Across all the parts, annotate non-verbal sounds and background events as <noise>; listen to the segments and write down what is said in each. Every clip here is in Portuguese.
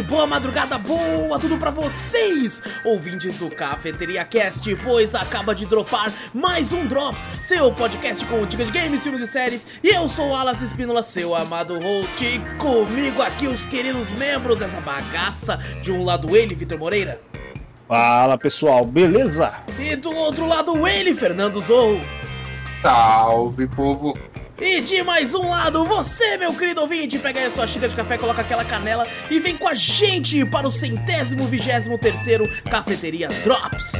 noite, boa madrugada, boa tudo pra vocês, ouvintes do Cafeteria Cast, pois acaba de dropar mais um Drops, seu podcast com dicas de games, filmes e séries. E eu sou o Alas Espínola, seu amado host, e comigo aqui os queridos membros dessa bagaça. De um lado ele, Vitor Moreira. Fala pessoal, beleza? E do outro lado ele, Fernando Zorro. Salve, povo! E de mais um lado, você, meu querido ouvinte, pega aí a sua xícara de café, coloca aquela canela e vem com a gente para o centésimo vigésimo terceiro Cafeteria Drops.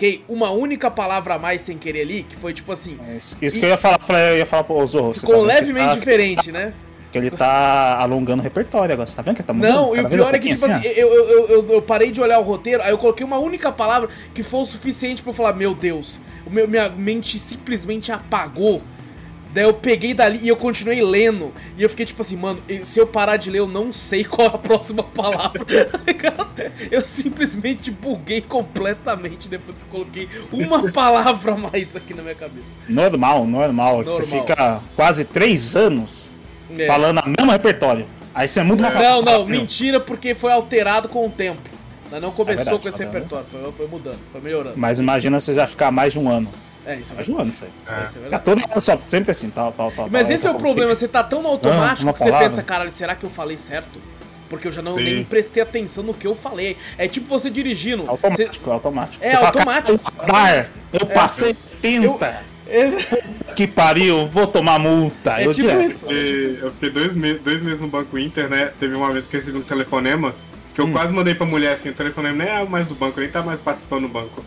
Coloquei uma única palavra a mais sem querer ali, que foi tipo assim, É Isso isso que eu ia falar, eu ia falar pro Zorro. ficou tá que levemente tá- diferente, né? Que ele tá alongando o repertório agora. Você tá vendo que ele tá mudando? Não, e o pior é que, tipo assim, eu, eu, eu, eu- eu parei de olhar o roteiro, aí eu coloquei uma única palavra que foi o suficiente pra eu falar, meu Deus, o meu, minha mente simplesmente apagou. Daí eu peguei dali e eu continuei lendo. E eu fiquei tipo assim, mano, se eu parar de ler, eu não sei <laughs> qual é a próxima palavra. <laughs> eu simplesmente buguei completamente depois que eu coloquei uma <laughs> palavra a mais aqui na minha cabeça. Normal, normal. que Você Normal. fica quase três anos É. falando a mesmo repertório. Aí você muda uma Não, não, mentira, porque foi alterado com o tempo. Não começou verdade, com esse tá repertório, foi, foi mudando, foi melhorando. Mas imagina você já ficar mais de um ano. É, isso é verdade. um ano isso aí. Isso é Fica verdade. todo ano só, sempre assim, tal, tal, tal. Mas tal, esse é o tal, problema, você tá tão no automático uma que você pensa, caralho, será que eu falei certo? Porque eu já não Sim. nem prestei atenção no que eu falei. É tipo você dirigindo. você- Automático, automático. É, Você fala, automático. "Cara, eu passei 30. É, Que pariu, vou tomar multa. é eu tipo direto. isso. E eu fiquei dois, me dois meses no Banco Inter, né? Teve uma vez que eu recebi um telefonema que eu Hum. quase mandei pra mulher assim: o telefonema nem é mais do banco, nem tá mais participando do banco.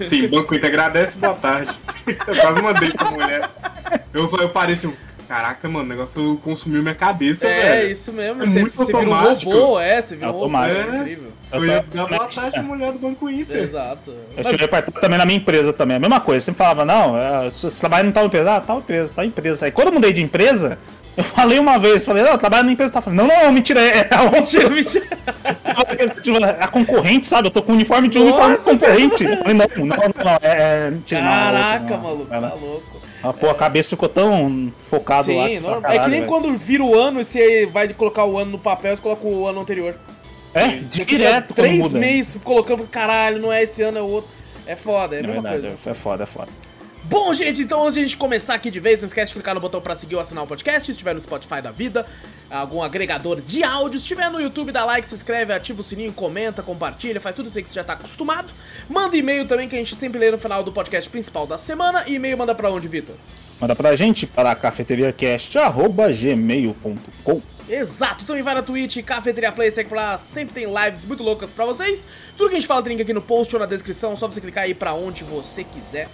Sim, Banco Inter agradece, boa tarde. <laughs> Eu quase mandei pra mulher. Eu, eu parei assim: caraca, mano, o negócio consumiu minha cabeça, É, velho. isso mesmo. É você, muito você um automático. robô, é, você vira um robô. Automático. É incrível. Eu Eu ia dar boa tarde mulher do Banco Inter. Exato. Eu tive repertório também na minha empresa também, a mesma coisa. Sempre falava, não, é, você trabalha em tal empresa, ah, tal empresa, tal empresa. Aí quando eu mudei de empresa, eu falei uma vez, falei, não, eu trabalho na empresa, tá falando, não, não, mentira, é a Mentira, outra. mentira. <laughs> A concorrente, sabe? Eu tô com uniforme de Nossa, uniforme concorrente. Eu falei, não, não, não, não, é, é mentira, é Caraca, maluco, tá louco. Ah, pô, a cabeça ficou tão lá. que Sim, você fala, normal. É que "Caralho, nem velho." quando vira o ano e você vai colocar o ano no papel, você coloca o ano anterior. É, direto três muda. meses colocando, caralho, não é esse ano, é o outro. É foda, é a É verdade, coisa. é foda, é foda. Bom, gente, então antes de a gente começar aqui de vez, não esquece de clicar no botão pra seguir ou assinar o podcast, se estiver no Spotify da vida, algum agregador de áudio, se estiver no YouTube, dá like, se inscreve, ativa o sininho, comenta, compartilha, faz tudo isso aí que você já tá acostumado. Manda e-mail também que a gente sempre lê no final do podcast principal da semana. E e-mail manda pra onde, Vitor? Manda pra gente para cafeteriacast.gmail.com Exato, também vai na Twitch, Cafeteria Play, segue por lá, sempre tem lives muito loucas pra vocês. Tudo que a gente fala tem link aqui no post ou na descrição, só você clicar aí pra onde você quiser.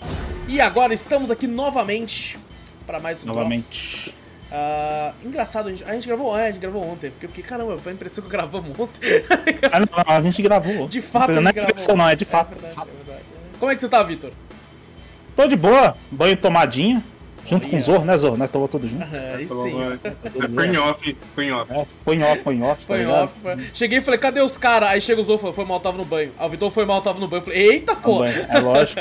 E agora estamos aqui novamente pra mais um. Novamente. Ah, engraçado, a gente, a gente gravou, é, a gente gravou ontem, porque eu fiquei, caramba, foi a impressão que gravamos ontem. <laughs> Ah, não, a gente gravou. De fato, não é impressão, não, é de fato. É verdade, é verdade. Como é que você tá, Vitor? Tô de boa, banho tomadinha, junto com o Olha. Zorro, né, Zorro? Nós tomamos tudo junto. Aí Falou, sim. "Vai." É, Foi em off, foi em off. É, foi em off, foi em off. Foi tá em ligado? off. foi- Cheguei e falei, cadê os caras? Aí chega o e falou, foi mal, tava no banho. Ah, o Vitor foi mal, tava no banho. Eu falei, eita, pô! Banho, É lógico.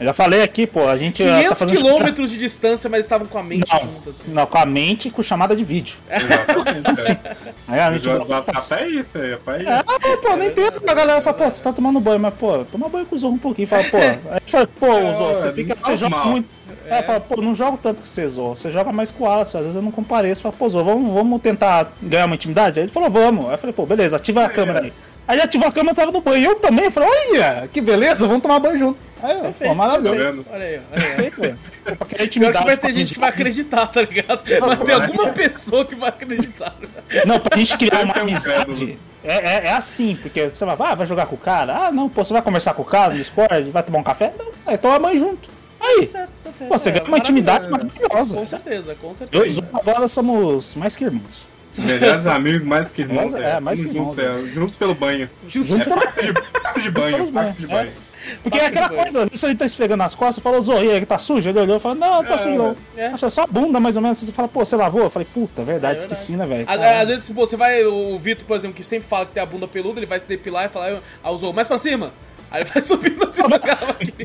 Eu já falei aqui, pô, a gente ah, 500 tá fazendo. quilômetros de distância, mas estavam com a mente Não, juntas. Assim. não, com a mente e com chamada de vídeo. <laughs> Exatamente. Aí a O mente. WhatsApp é isso aí, é pra isso. Ah, pô, nem entendo. A galera fala, pô, você tá tomando banho, mas, pô, toma banho com o Zorro um pouquinho. Fala, pô, a gente fala, pô, É, Zorro, você fica. Você joga muito. É, fala, pô, não jogo tanto que você, Zorro. Você joga mais com o Wallace, às vezes eu não compareço. Fala, pô, Zorro, vamos, vamos tentar ganhar uma intimidade? Aí ele falou, vamos. Aí eu falei, pô, beleza, ativa a câmera aí. Aí ele ativou a câmera, eu tava no banho. Eu também, eu falei, olha, que beleza, vamos tomar banho junto. Aí, eu, pô, maravilhoso. Olha aí, olha aí. Pô, Pior que intimidade, vai ter gente que vai acreditar, tá ligado? Vai ter alguma pessoa que vai acreditar. Não, pra gente criar uma Tem um amizade. É, é, é assim, porque você vai, ah, vai jogar com o cara? Ah, não, pô, você vai conversar com o cara no Discord, vai tomar um café? Não, aí toma banho junto. Aí aí. Tá certo, tá certo. Pô, você É, ganha uma intimidade maravilhosa. Com certeza, com Eu e certeza. Zoom agora somos mais que irmãos. Melhores amigos, mais que irmãos. É, mais que Juntos, irmãos, é, Juntos pelo banho. Justo. <laughs> Junto Pacto de, pacto de banho, Pelos pacto de banho. Porque é aquela banho. coisa, às vezes ele tá esfregando nas costas, falou, Zô, e aí, tá sujo? Ele olhou e falou, não, tá É, sujo não. é. Acho é só a bunda, mais ou menos. Você fala, pô, você lavou? Eu falei, puta, verdade, É verdade. esqueci, né, velho? Às, às vezes, se você vai, o Vitor, por exemplo, que sempre fala que tem a bunda peluda, ele vai se depilar e falar, ah, usou mais pra cima. Aí vai subindo assim <laughs> pra cá.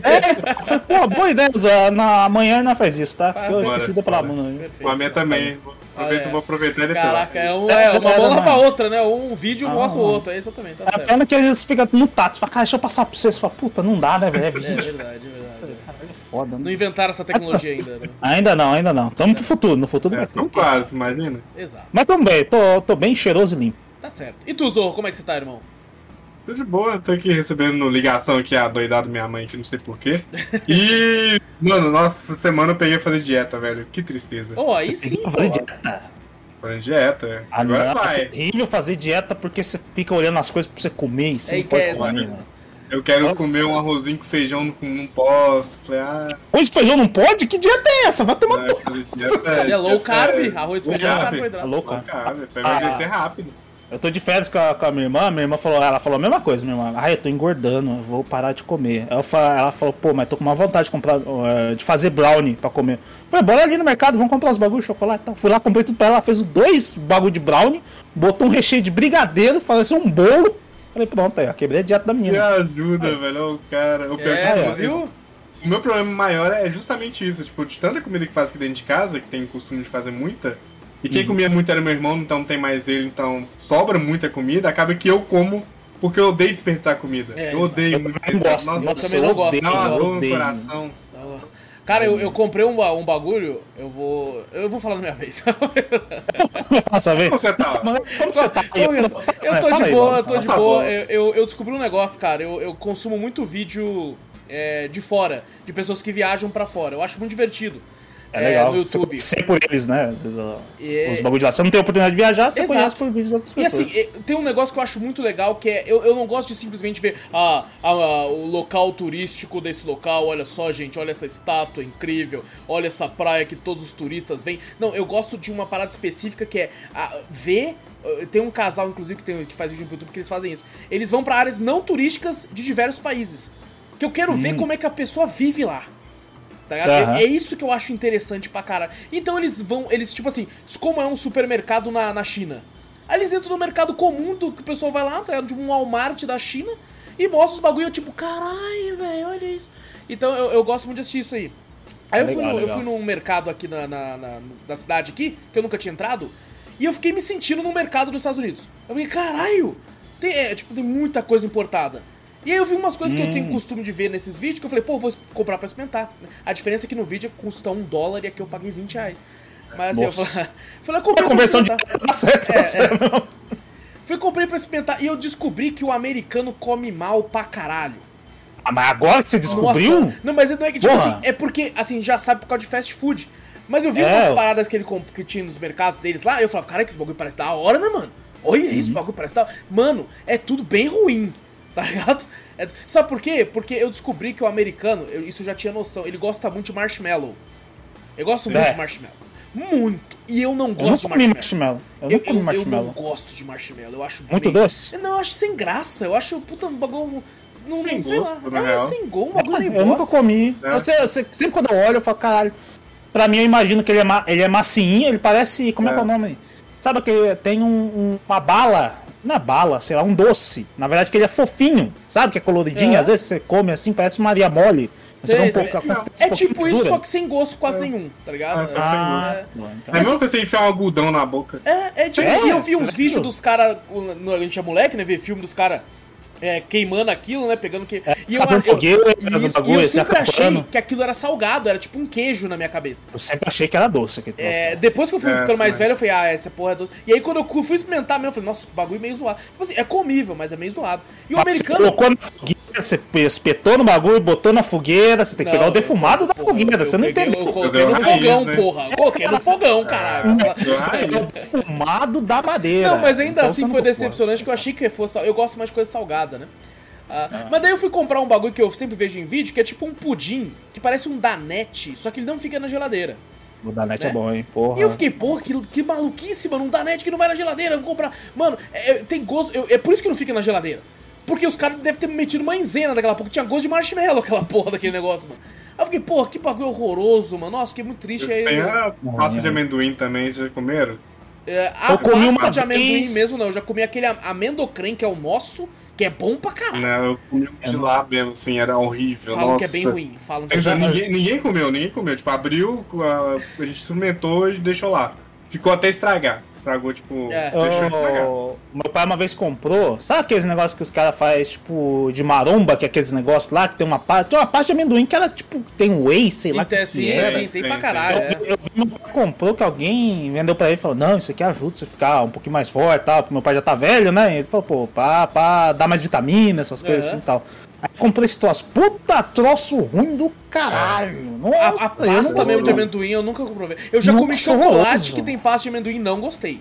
É, falei, pô, boa ideia, Zô. Na manhã não faz isso, tá? Ah, eu esqueci de depilar a bora. bunda. né? Perfeito. Com a minha também. Vou aproveitar, Ah, é. vou aproveitar e depois. Caraca, é, um, É, é uma é, mão é, lava a mano. outra, né? Um vídeo Ah, mostra o outro, é exatamente, tá A certo. pena que eles ficam no tato. Você fala, cara, deixa eu passar pra você. Você fala, puta, não dá, né, velho? É É verdade, é verdade. É foda, Não né? inventaram essa tecnologia ainda, né? <laughs> Ainda não, ainda não. Tamo pro futuro, no futuro É, vai ter. quase, imagina. Exato. Mas também, tô, tô bem cheiroso e limpo. Tá certo. E tu, Zorro, como é que você tá, irmão? Tô de boa, tô aqui recebendo ligação aqui, a doidada minha mãe, que não sei porquê. <laughs> E, mano, nossa, essa semana eu peguei a fazer dieta, velho. Que tristeza. Oh, aí Você sim, pô. fazer dieta. Fazendo dieta. Ah, Agora não, é vai. horrível fazer dieta porque você fica olhando as coisas pra você comer e você É, não pode é, comer. né? Eu quero comer um arrozinho com feijão, não, não posso. Falei, ah, Hoje feijão não pode? Que dieta é essa? Vai tomar vai tu. fazer dieta. Ele <laughs> é low carb, arroz, low feijão, carb. carboidrato. É louco, Low carb, pra Ah. emagrecer rápido. Eu tô de férias com a, com a minha irmã, minha irmã falou, ela falou a mesma coisa, minha irmã. Ah, eu tô engordando, eu vou parar de comer. Ela, ela falou, pô, mas tô com uma vontade de comprar, eh, de fazer brownie pra comer. Falei, bora ali no mercado, vamos comprar os bagulhos de chocolate. Então, fui lá, comprei tudo pra ela, ela fez dois bagulho de brownie, botou um recheio de brigadeiro, parecia um bolo. Falei, pronto, aí, ó, quebrei a dieta da Me menina. ajuda, velho. O cara. O, pior É, viu? o meu problema maior é justamente isso. Tipo, de tanta comida que faz aqui dentro de casa, que tem costume de fazer muita. E Uhum. quem comia muito era meu irmão, então não tem mais ele, então sobra muita comida. Acaba que eu como porque eu odeio desperdiçar comida. É, eu odeio Eu muito também desperdiçar. gosto, Nossa, eu também não gosto, dá uma eu dor no coração. Cara, eu, eu comprei um, um bagulho, eu vou. Eu vou falar na minha vez. <laughs> Nossa, vê. Como você tá? Mas Como você tá? Eu tô? Eu tô Fala de boa, eu tô de Tá boa. Eu, eu, eu descobri um negócio, cara. Eu, eu consumo muito vídeo é, de fora, de pessoas que viajam pra fora. Eu acho muito divertido. É legal. no YouTube. por eles, né? Vezes, É. os bagulhos de lá. Você não tem oportunidade de viajar, você Exato. conhece por vídeos de outras E pessoas. assim, eh, tem um negócio que eu acho muito legal, que é, eu, eu não gosto de simplesmente ver ah, ah, ah, o local turístico desse local, olha só, gente, olha essa estátua incrível, olha essa praia que todos os turistas vêm. Não, eu gosto de uma parada específica que é ah, ver. eh, Tem um casal, inclusive, que, tem, que faz vídeo no YouTube que eles fazem isso. Eles vão pra áreas não turísticas de diversos países. Que eu quero ver como é que a pessoa vive lá. Tá ligado? Hum. Aham. É, é isso que eu acho interessante pra caralho. Então eles vão, eles, tipo assim, como é um supermercado na, na China. Aí eles entram no mercado comum do que o pessoal vai lá, tá ligado? De um Walmart da China e mostra os bagulho, eu tipo, caralho, velho, olha isso. Então eu, eu gosto muito de assistir isso aí. Aí É eu, fui legal, no, eu legal. fui num mercado aqui na, na, na- da cidade aqui, que eu nunca tinha entrado, e eu fiquei me sentindo no mercado dos Estados Unidos. Eu falei, caralho, tem, é, tipo, tem muita coisa importada. E aí eu vi umas coisas que eu Hum. tenho costume de ver nesses vídeos, que eu falei, pô, vou comprar pra experimentar. A diferença é que no vídeo custa um dólar e aqui eu paguei 20 reais. Mas assim, eu falei, <laughs> falei, eu A comprei pra conversão de <laughs> tá certo, É, tá é. certo. Fui comprei pra experimentar e eu descobri que o americano come mal pra caralho. Ah, mas agora que você descobriu? Nossa, não, mas não é que, tipo Porra. assim, é porque, assim, já sabe por causa de fast food. Mas eu vi É. umas paradas que ele comp- que tinha nos mercados deles lá, e eu falava, cara, que esse bagulho parece da hora, né, mano? Olha Uhum. isso, esse bagulho parece da hora. Mano, é tudo bem ruim, tá ligado? É- Sabe por quê? Porque eu descobri que o americano, eu- isso eu já tinha noção, ele gosta muito de marshmallow. Eu gosto muito É. de marshmallow. Muito. E eu não Eu gosto não de comi marshmallow. marshmallow. Eu Eu, não comi eu- eu marshmallow. não gosto de marshmallow, eu acho Muito meio- doce? Não, eu acho sem graça, eu acho, puta, um bagulho... Não, Sem não sei gosto, lá. É, sem gol, um bagulho meio Eu nunca comi. É. Eu sei- eu sei- sempre quando eu olho, eu falo, caralho. Pra mim, eu imagino que ele é, ma ele é massinho, ele parece. Como é, que é o É. nome? Sabe que tem um- um- uma bala. É bala, sei lá, um doce. Na verdade, que ele é fofinho. Sabe que é coloridinho? É. Às vezes você come assim, parece Maria Mole. Você Sei, um pouco, É tipo isso, só que sem gosto quase nenhum, tá ligado? Ah, só sem Ah, É. É mesma coisa você enfiar um algodão na boca. É, é tipo, É, e eu vi uns é vídeos dos caras, a gente é moleque, né, ver filme dos caras é, queimando aquilo, né, pegando que... e eu, fazendo eu, fogueira, isso, pegando e bagulho, eu se sempre achei que aquilo era salgado, era tipo um queijo na minha cabeça. Eu sempre achei que era doce aquele troço. É, depois que eu fui É, ficando mais velho, eu falei, ah, essa porra é doce. E aí quando eu fui experimentar mesmo, eu falei, nossa, o bagulho é meio zoado. Tipo assim, é comível, mas é meio zoado. E o Mas americano... Você colocou na você espetou no bagulho, botou na fogueira, você tem que Não, pegar o defumado da porra, fogueira, eu você não entendeu. Eu coloquei no fogão, né? porra. Coloquei no fogão, caralho. Ah, Defumado da madeira. Não, mas ainda Então assim foi decepcionante que eu achei que fosse. Eu gosto mais de coisa salgada, né? Ah, Mas daí eu fui comprar um bagulho que eu sempre vejo em vídeo, que é tipo um pudim, que parece um danete, só que ele não fica na geladeira. O da net Né? é bom, hein? Porra. E eu fiquei, porra, que, que maluquice, mano, um danete que não vai na geladeira, eu vou comprar. Mano, é- é- tem gosto, eu- é por isso que não fica na geladeira. Porque os caras devem ter metido uma enzena daquela porra, que tinha gosto de marshmallow aquela porra daquele negócio, mano. Aí eu fiquei, porra, que bagulho horroroso, mano. Nossa, fiquei muito triste. Aí, Eles têm eu- a pasta de amendoim também, vocês já comeram? é, a Eu comi pasta uma de amendoim vez. mesmo, não. Eu já comi aquele am- amendocrem, que é o nosso, que é bom pra caralho. Né, eu comi um de lá mesmo, assim, era horrível. Falam nossa. que é bem ruim. Falam que é dizer, bem ruim. ninguém, ninguém comeu, ninguém comeu. Tipo, abriu, a, a gente experimentou e deixou lá. Ficou até estragar. Estragou, tipo, É. deixou estragar. O- Meu pai uma vez comprou, sabe aqueles negócios que os caras fazem, tipo, de maromba, que é aqueles negócios lá, que tem uma parte. Tem uma parte de amendoim que era, tipo, tem whey, sei lá. Então, que sim, que era. sim, tem Tem, pra caralho. é. Eu, eu vi meu pai comprou que alguém vendeu pra ele e falou: Não, isso aqui ajuda você a ficar um pouquinho mais forte e tal. Porque meu pai já tá velho, né? E ele falou: Pô, pra, pra dar mais vitamina, essas coisas Aham. assim e tal. Aí comprei esse troço. Puta troço ruim do caralho. Nossa, A, a pasta mesmo de amendoim eu nunca comprovei. Eu já Nossa, comi chocolate horroroso. que tem pasta de amendoim não gostei.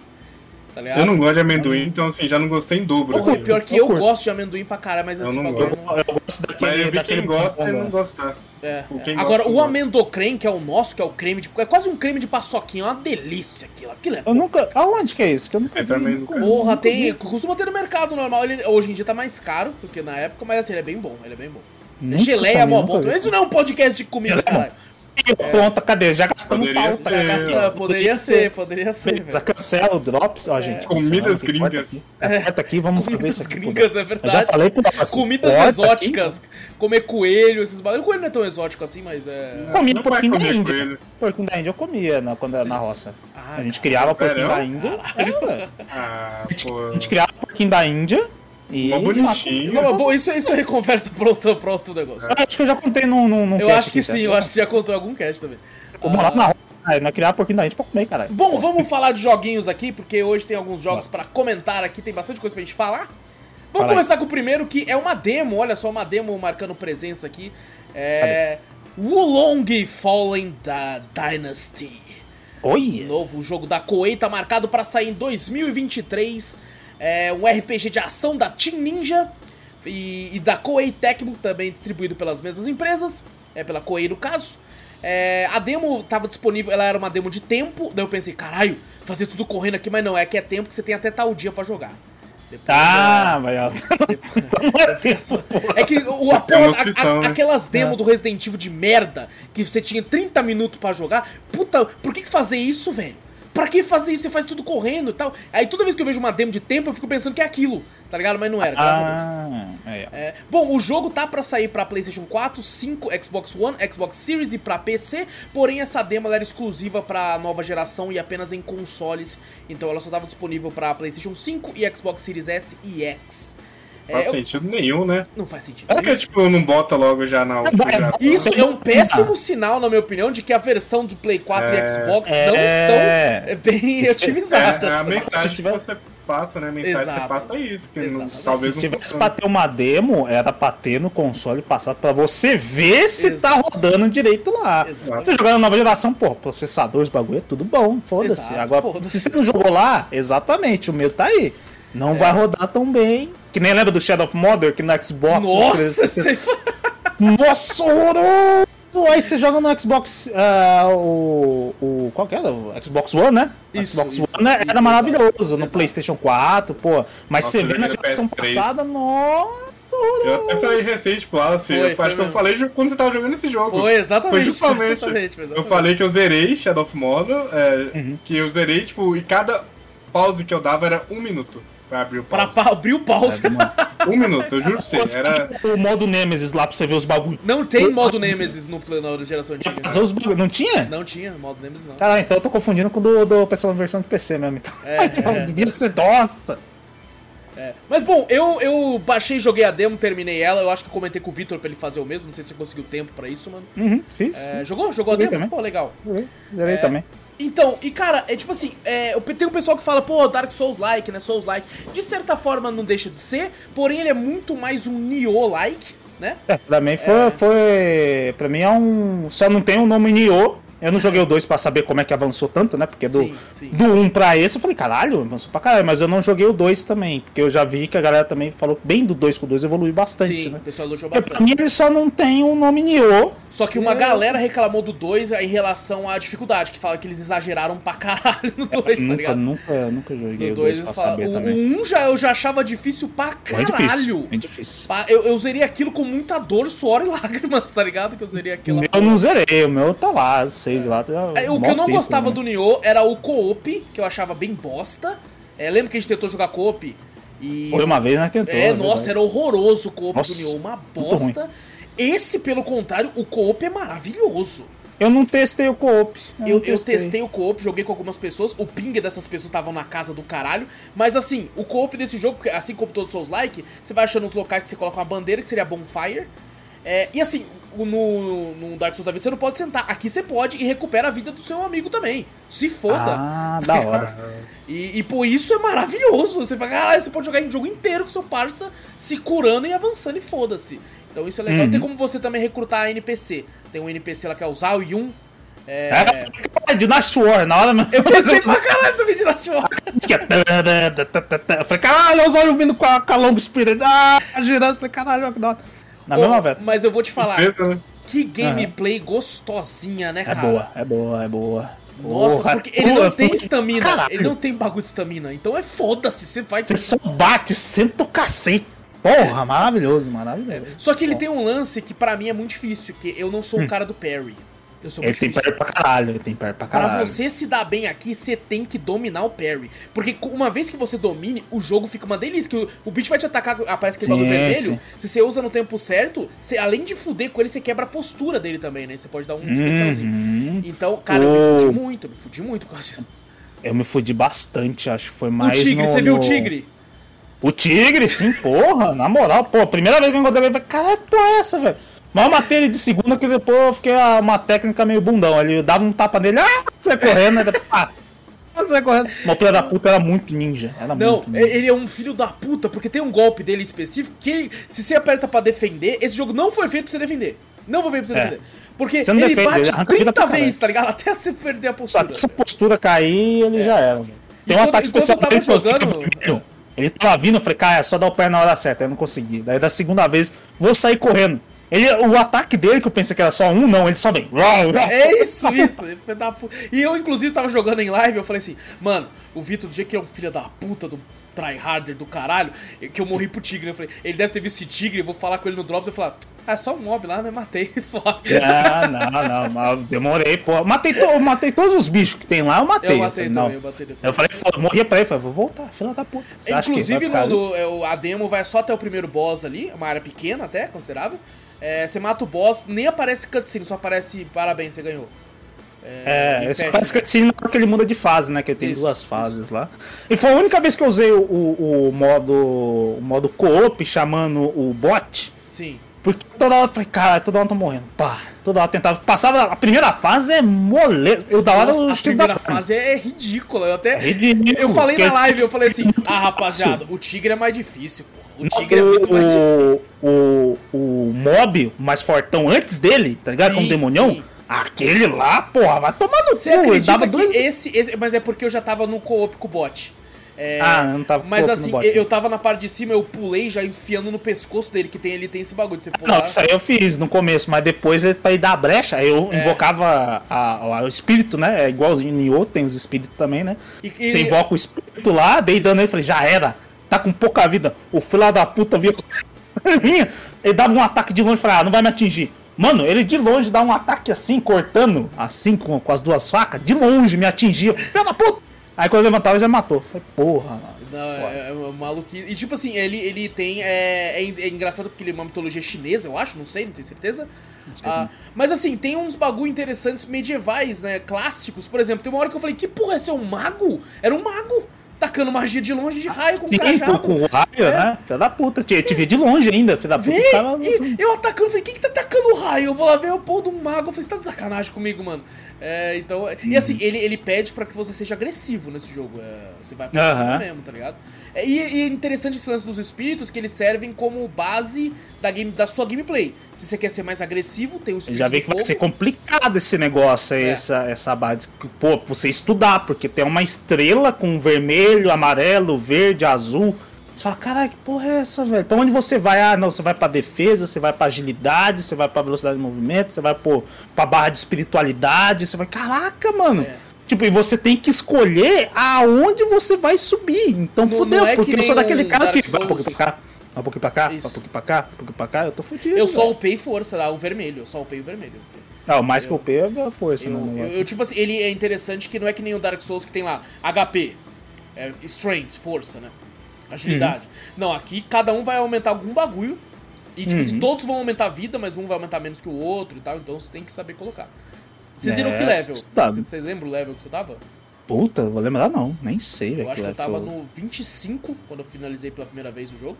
Tá ligado? Eu não gosto de amendoim, então assim, já não gostei em dobro. Assim. pior que eu eu gosto de amendoim pra caralho, mas Eu esse não gosto. não. Eu gosto daquele. Mas eu vi daquele quem gosta e não gostar. É, Tipo, é. Agora, gosta, o gosta. amendocrem, que é o nosso, que é o creme de. É quase um creme de paçoquinha, é uma delícia aquilo. Aquilo é Eu nunca. Aonde que é isso? Que eu nunca É, vi. também nunca vi, Porra, nunca tem. vi. Costuma ter no mercado normal. Ele, hoje em dia tá mais caro do que na época, mas assim, ele é bem bom. Ele é bem bom. Nunca Geleia é mó bom. Isso não é um podcast de comida, caralho. Pronto, cadê? Já gastamos Poderia pauta. ser. já Essa gastamos. poderia ser, poderia ser, Beleza, velho. cancela o Drops, ó, gente. Comidas gringas. aqui. É, aqui, vamos fazer Comidas isso aqui. gringas, pô. é Eu verdade. já falei pro Drops. Comidas exóticas. Comer coelho, esses bagulhos. O coelho não é tão exótico assim, mas é. Aqui. Comia Não porquinho da Índia. coelho. Porquinho da Índia eu comia na, quando era na roça. Ah, a gente criava porquinho Sério? da Índia. É. Ah, a gente criava porquinho da Índia e. Não, mas bom, isso, isso aí conversa pra outro, pra outro negócio. Eu acho que eu já contei num, num, num Eu cast acho que aqui, sim, já. eu acho que já contou algum cast também. Eu morava na roça, aí nós criava porquinho da Índia pra comer, caralho. Bom, vamos falar de joguinhos aqui, porque hoje tem alguns jogos pra comentar aqui, tem bastante coisa pra gente falar. Vamos Fala aí. começar com o primeiro, que é uma demo, olha só, uma demo marcando presença aqui. É. Wulong Fallen da Dynasty. Oi! Novo jogo da Koei tá marcado pra sair em 2023. É um RPG de ação da Team Ninja e, e da Koei Tecmo, também distribuído pelas mesmas empresas, é pela Koei no caso. É, a demo tava disponível, ela era uma demo de tempo, daí eu pensei, caralho, fazer tudo correndo aqui, mas não, é que é tempo que você tem até tal dia pra jogar. Depois, Ah, vai, ó. Não <laughs> é é que o, né? aquelas demos do Resident Evil de merda, que você tinha 30 minutos pra jogar, puta, por que que fazer isso, velho? Pra que fazer isso? Você faz tudo correndo e tal. Aí toda vez que eu vejo uma demo de tempo, eu fico pensando que é aquilo, tá ligado? Mas não era, graças a Deus. Ah, é. É, bom, o jogo tá pra sair pra PlayStation 4, 5, Xbox One, Xbox Series e pra PC, porém essa demo era exclusiva pra nova geração e apenas em consoles, então ela só tava disponível pra PlayStation 5 e Xbox Series S e X. É, Não faz eu- sentido nenhum, né? Não faz sentido. Por que, tipo, não bota logo já na última vai- geração? Isso é um péssimo sinal, na minha opinião, de que a versão do Play 4 e É. Xbox não É. estão é, bem <laughs> Isso é- otimizadas. É, é a Se mensagem tiver- que você passa, né? A mensagem que Exato. você passa é isso. Que não, talvez Se não tivesse funcione. pra ter uma demo, era pra ter no console passado pra você ver se tá Exato. rodando direito lá. Exato. Você jogando na nova geração, pô, processadores, bagulho é tudo bom, foda-se. Agora, foda-se. se você não jogou lá, exatamente, o meu tá aí. Não vai rodar tão bem. Que nem lembra do Shadow of Mordor, que no Xbox. Nossa, 360 você... Nossa, horroroso! Aí você joga no Xbox. ah, o, o. Qual que era? O Xbox One, né? Isso, Xbox isso. One né, era Isso, maravilhoso. No. PlayStation 4, pô. Mas Nossa, você vê na geração PS3. passada, nossa. Eu até falei recente pro eu foi acho que eu mesmo. falei quando você tava jogando esse jogo. Foi exatamente, Foi justamente. foi exatamente, foi Eu exatamente. falei que eu zerei Shadow of Mordor, é, Uhum. que eu zerei, tipo, e cada pause que eu dava era um minuto pra abrir o Pra pause. pa- abrir o pause. Um minuto, eu juro pra você. Era. O modo Nemesis lá pra você ver os bagulho. Não tem modo Nemesis no, na geração antiga. Fazer os bagulho. Não tinha? Não tinha modo Nemesis, não. Caralho, então eu tô confundindo com o do, do pessoal versão de PC mesmo. Então. É, <laughs> é. Ser, nossa. É. Mas bom, eu, eu baixei, joguei a demo, terminei ela. Eu acho que eu comentei com o Vitor pra ele fazer o mesmo. Não sei se você conseguiu tempo pra isso, mano. Uhum, fiz. É, jogou? Jogou a Joguei demo? também. Pô, legal. Zerei É. também. Então, e cara, é tipo assim, é, tem um pessoal que fala, pô, Dark Souls-like, né? Souls-like. De certa forma não deixa de ser, porém ele é muito mais um Nioh-like, né? É, pra mim foi, foi. Pra mim é um. Só não tem o nome Nioh, Eu não joguei o 2 pra saber como é que avançou tanto, né? Porque do, Sim, sim. do 1 pra esse eu falei, caralho, avançou pra caralho. Mas eu não joguei o 2 também, porque eu já vi que a galera também falou bem do 2 que o 2 evoluiu bastante, Sim, né? o pessoal elogiou Porque pra bastante. mim ele só não tem o nome Nioh. Só que uma É. galera reclamou do 2 em relação à dificuldade, que fala que eles exageraram pra caralho no 2, tá nunca, ligado? nunca, nunca joguei No o 2 2 pra falam. saber O, também. o 1 já, eu já achava difícil pra difícil, caralho. bem difícil. Pá, Eu, eu zerei aquilo com muita dor, suor e lágrimas, tá ligado? Que eu zerei O meu eu não zerei, o meu tá lá, save lá. Tá É, o que eu não tempo, gostava né? do Nioh era o co-op, que eu achava bem bosta. É, lembra que a gente tentou jogar co-op? E. Foi uma vez, né? Tentou. É, é nossa, era horroroso o co-op do Nioh, uma bosta. Esse, pelo contrário, o co-op é maravilhoso. Eu não testei o co-op. não Eu, eu testei o co-op, joguei com algumas pessoas, o ping dessas pessoas estavam na casa do caralho, mas assim, o co-op desse jogo, assim como todos os Souls like, você vai achando os locais que você coloca uma bandeira, que seria bonfire, é, e assim, no, no Dark Souls da vida você não pode sentar, aqui você pode e recupera a vida do seu amigo também, se foda. Ah, da hora. <laughs> E, e por isso é maravilhoso, você vai, caralho, você pode jogar em jogo inteiro com seu parça, se curando e avançando e foda-se. Então isso é legal, Uhum. tem como você também recrutar NPC, tem um NPC lá que é o Zhao Yun, é... É, Dynasty War, na hora mesmo. Eu pensei pra caralho também de Last War. é... Eu falei, caralho, os olhos vindo com a, com a Long Spirit. Ah, girando. Eu falei, caralho, que da hora. Na mesma Ô, vez. Mas eu vou te falar, Pensa, né? que gameplay gostosinha, né, É cara? boa, é boa, é boa. Nossa, Porra, porque ele não tem estamina, ele não tem bagulho de estamina, então é foda-se, você vai... Você só bate, senta o cacete. Porra, maravilhoso, maravilhoso. Só que ele tem um lance que pra mim é muito difícil, que eu não sou o cara do parry. Ele tem perto pra caralho, ele tem perto pra Pra caralho. você se dar bem aqui, você tem que dominar o parry. Porque uma vez que você domine, o jogo fica uma delícia. Que o, o bicho vai te atacar, aparece aquele bagulho vermelho. sim. Se você usa no tempo certo, você, além de fuder com ele, você quebra a postura dele também, né? Você pode dar um especialzinho. Então, cara, eu me Uhum. O- fudi muito, eu me fudi muito causa disso. Eu me fudi bastante, acho que foi O mais tigre, no- você viu o no- tigre? O tigre, sim, porra, na moral, pô, primeira vez que eu encontrei ele, caralho, que porra é essa, velho? Mas eu matei ele de segunda, que depois eu fiquei uma técnica meio bundão. Ele dava um tapa nele, ah, você correndo, né? Ah, você correndo. Mas o filho da puta era muito ninja. Era Não, muito ninja. ele é um filho da puta, porque tem um golpe dele específico que ele- se você aperta pra defender, esse jogo não foi feito pra você defender. Não foi feito pra você É. defender. Porque Você ele defende, ele bate vida 30 pra caralho. vezes, tá ligado? Até você perder a Só postura. que se a postura cair, ele já era. Tem um quando- ataque especial eu tava dele, pô, fica jogando- vermelho. Ele tava vindo, eu falei, cara, é só dar o pé na hora certa. Eu não consegui. Daí da segunda vez, vou sair correndo. Ele, o ataque dele, que eu pensei que era só um, não, ele só vem. É isso, isso. E eu, inclusive, tava jogando em live, eu falei assim, mano, o Vitor, do jeito que é um filho da puta, do tryharder do caralho, que eu morri pro tigre. Eu falei, ele deve ter visto esse tigre, eu vou falar com ele no Drops, eu falar, ah, é só um mob lá, né? Matei, <laughs> suave. Ah, não, não, demorei, pô. Matei, to- matei todos os bichos que tem lá, eu matei. Eu matei falei, também, não. eu matei depois. Eu falei, foda, morria pra ele, falei, vou voltar, filha da puta. Você acha que vai Inclusive, no, no- é, a demo vai só até o primeiro boss ali, uma área pequena até, considerável. É, você mata o boss, nem aparece cutscene, só aparece parabéns, você ganhou. É, esse fecha. parece que sim, porque ele muda de fase, né? Que tem Isso, duas fases lá. E foi a única vez que eu usei o, o, o modo, o modo co-op chamando o bot. Sim. Porque toda hora eu falei, cara, toda hora eu tô morrendo. Pá, toda hora eu tentava. Passava a primeira fase é moleza. Eu da hora o a primeira das fase é ridícula. Eu até. É ridículo, Eu falei na live, eu falei assim, muito ah, fácil. rapaziada, o tigre é mais difícil, pô. O tigre é muito mais difícil. o, o, o mob o mais fortão antes dele, tá ligado? Sim, Como demonião. sim. Aquele lá, porra, vai tomar no Você cu. acredita que dois... esse, esse- Mas é porque eu já tava no co-op com o bot. É, Ah, eu não tava com Mas assim, bot, eu, né? eu tava na parte de cima, eu pulei já enfiando no pescoço dele, que tem ele tem esse bagulho de você pular. Não, isso aí eu fiz no começo, mas depois ele- pra ir dar a brecha, aí eu É. invocava a- a- o espírito, né? É igualzinho em Nioh, tem os espíritos também, né? E- e- Você invoca o espírito lá, dei dano nele, falei, já era, tá com pouca vida. O filho da puta vinha. <laughs> ele dava um ataque de longe, falei, ah, não vai me atingir. Mano, ele de longe dá um ataque assim, cortando, assim, com, com as duas facas, de longe me atingia. Filho da puta! Aí quando eu levantava, ele já matou. Falei, porra, mano. Não, é, é uma maluquice. E tipo assim, ele, ele tem. É, é, é engraçado porque ele é uma mitologia chinesa, eu acho, não sei, não tenho certeza. Ah, mas assim, tem uns bagulho interessantes medievais, né? Clássicos. Por exemplo, tem uma hora que eu falei, que porra, esse é um mago? Era um mago. Tacando magia de longe de raio com Sim, cajado. com o raio, É. né? Filho da puta. Te, te vi de longe ainda, filho da puta. Vê, Tava- e eu atacando, falei, quem que tá atacando raio? Eu vou lá ver o pô do mago. Eu falei, você tá de sacanagem comigo, mano. É, então, e Uhum. assim, ele, ele pede pra que você seja agressivo nesse jogo. é, você vai pra cima Aham. mesmo, tá ligado? E, e é interessante esse lance dos espíritos, que eles servem como base da, game, da sua gameplay. Se você quer ser mais agressivo, tem o espírito já do que vai fogo. ser complicado esse negócio aí, É. essa, essa base. Pô, pra você estudar, porque tem uma estrela com vermelho, amarelo, verde, azul. Você fala, caralho, que porra é essa, velho? Pra onde você vai? Ah, não, você vai pra defesa, você vai pra agilidade, você vai pra velocidade de movimento, você vai pô, pra barra de espiritualidade, você vai. Caraca, mano! É. Tipo, e você tem que escolher aonde você vai subir. Então Não- fudeu, não é que porque eu sou daquele um cara que vai um pouquinho pra cá, vai um pouquinho pra cá, vai um pouquinho pra cá, um pouquinho pra cá, eu tô fudido. Eu só upei força lá, o vermelho. Eu só upei o vermelho. Não, mais que o P é a força, Eu, né? eu- eu, tipo assim, ele é interessante que não é que nem o Dark Souls que tem lá HP, é, Strength, força, né? Agilidade. Uhum. Não, aqui cada um vai aumentar algum bagulho. E tipo Uhum. assim, todos vão aumentar a vida, mas um vai aumentar menos que o outro e tal. Então você tem que saber colocar. Vocês viram É, que level? sabe. Vocês, vocês lembram o level que você tava? Puta, vou lembrar não, nem sei. Eu acho que eu level tava no 25 quando eu finalizei pela primeira vez o jogo.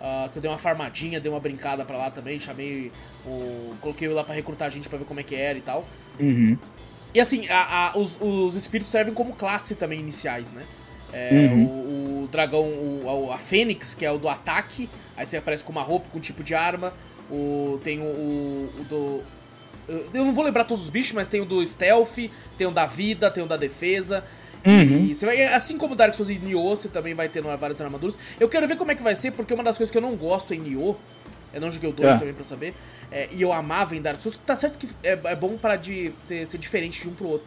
Ah, que eu dei uma farmadinha, dei uma brincada pra lá também, chamei o. Coloquei lá pra recrutar gente pra ver como é que era e tal. Uhum. E assim, a- a- os, os espíritos servem como classe também iniciais, né? É, Uhum. o, o dragão, o, a Fênix, que é o do ataque, aí você aparece com uma roupa, com um tipo de arma. O, tem o, o, o do. Eu não vou lembrar todos os bichos, mas tem o do stealth, tem o da vida, tem o da defesa. Uhum. E vai, assim como Dark Souls e Nioh, você também vai ter várias armaduras. Eu quero ver como é que vai ser, porque uma das coisas que eu não gosto em Nioh, eu não joguei o 2 É. também pra saber, é, e eu amava em Dark Souls, que tá certo que é, é bom para de ser, ser diferente de um pro outro.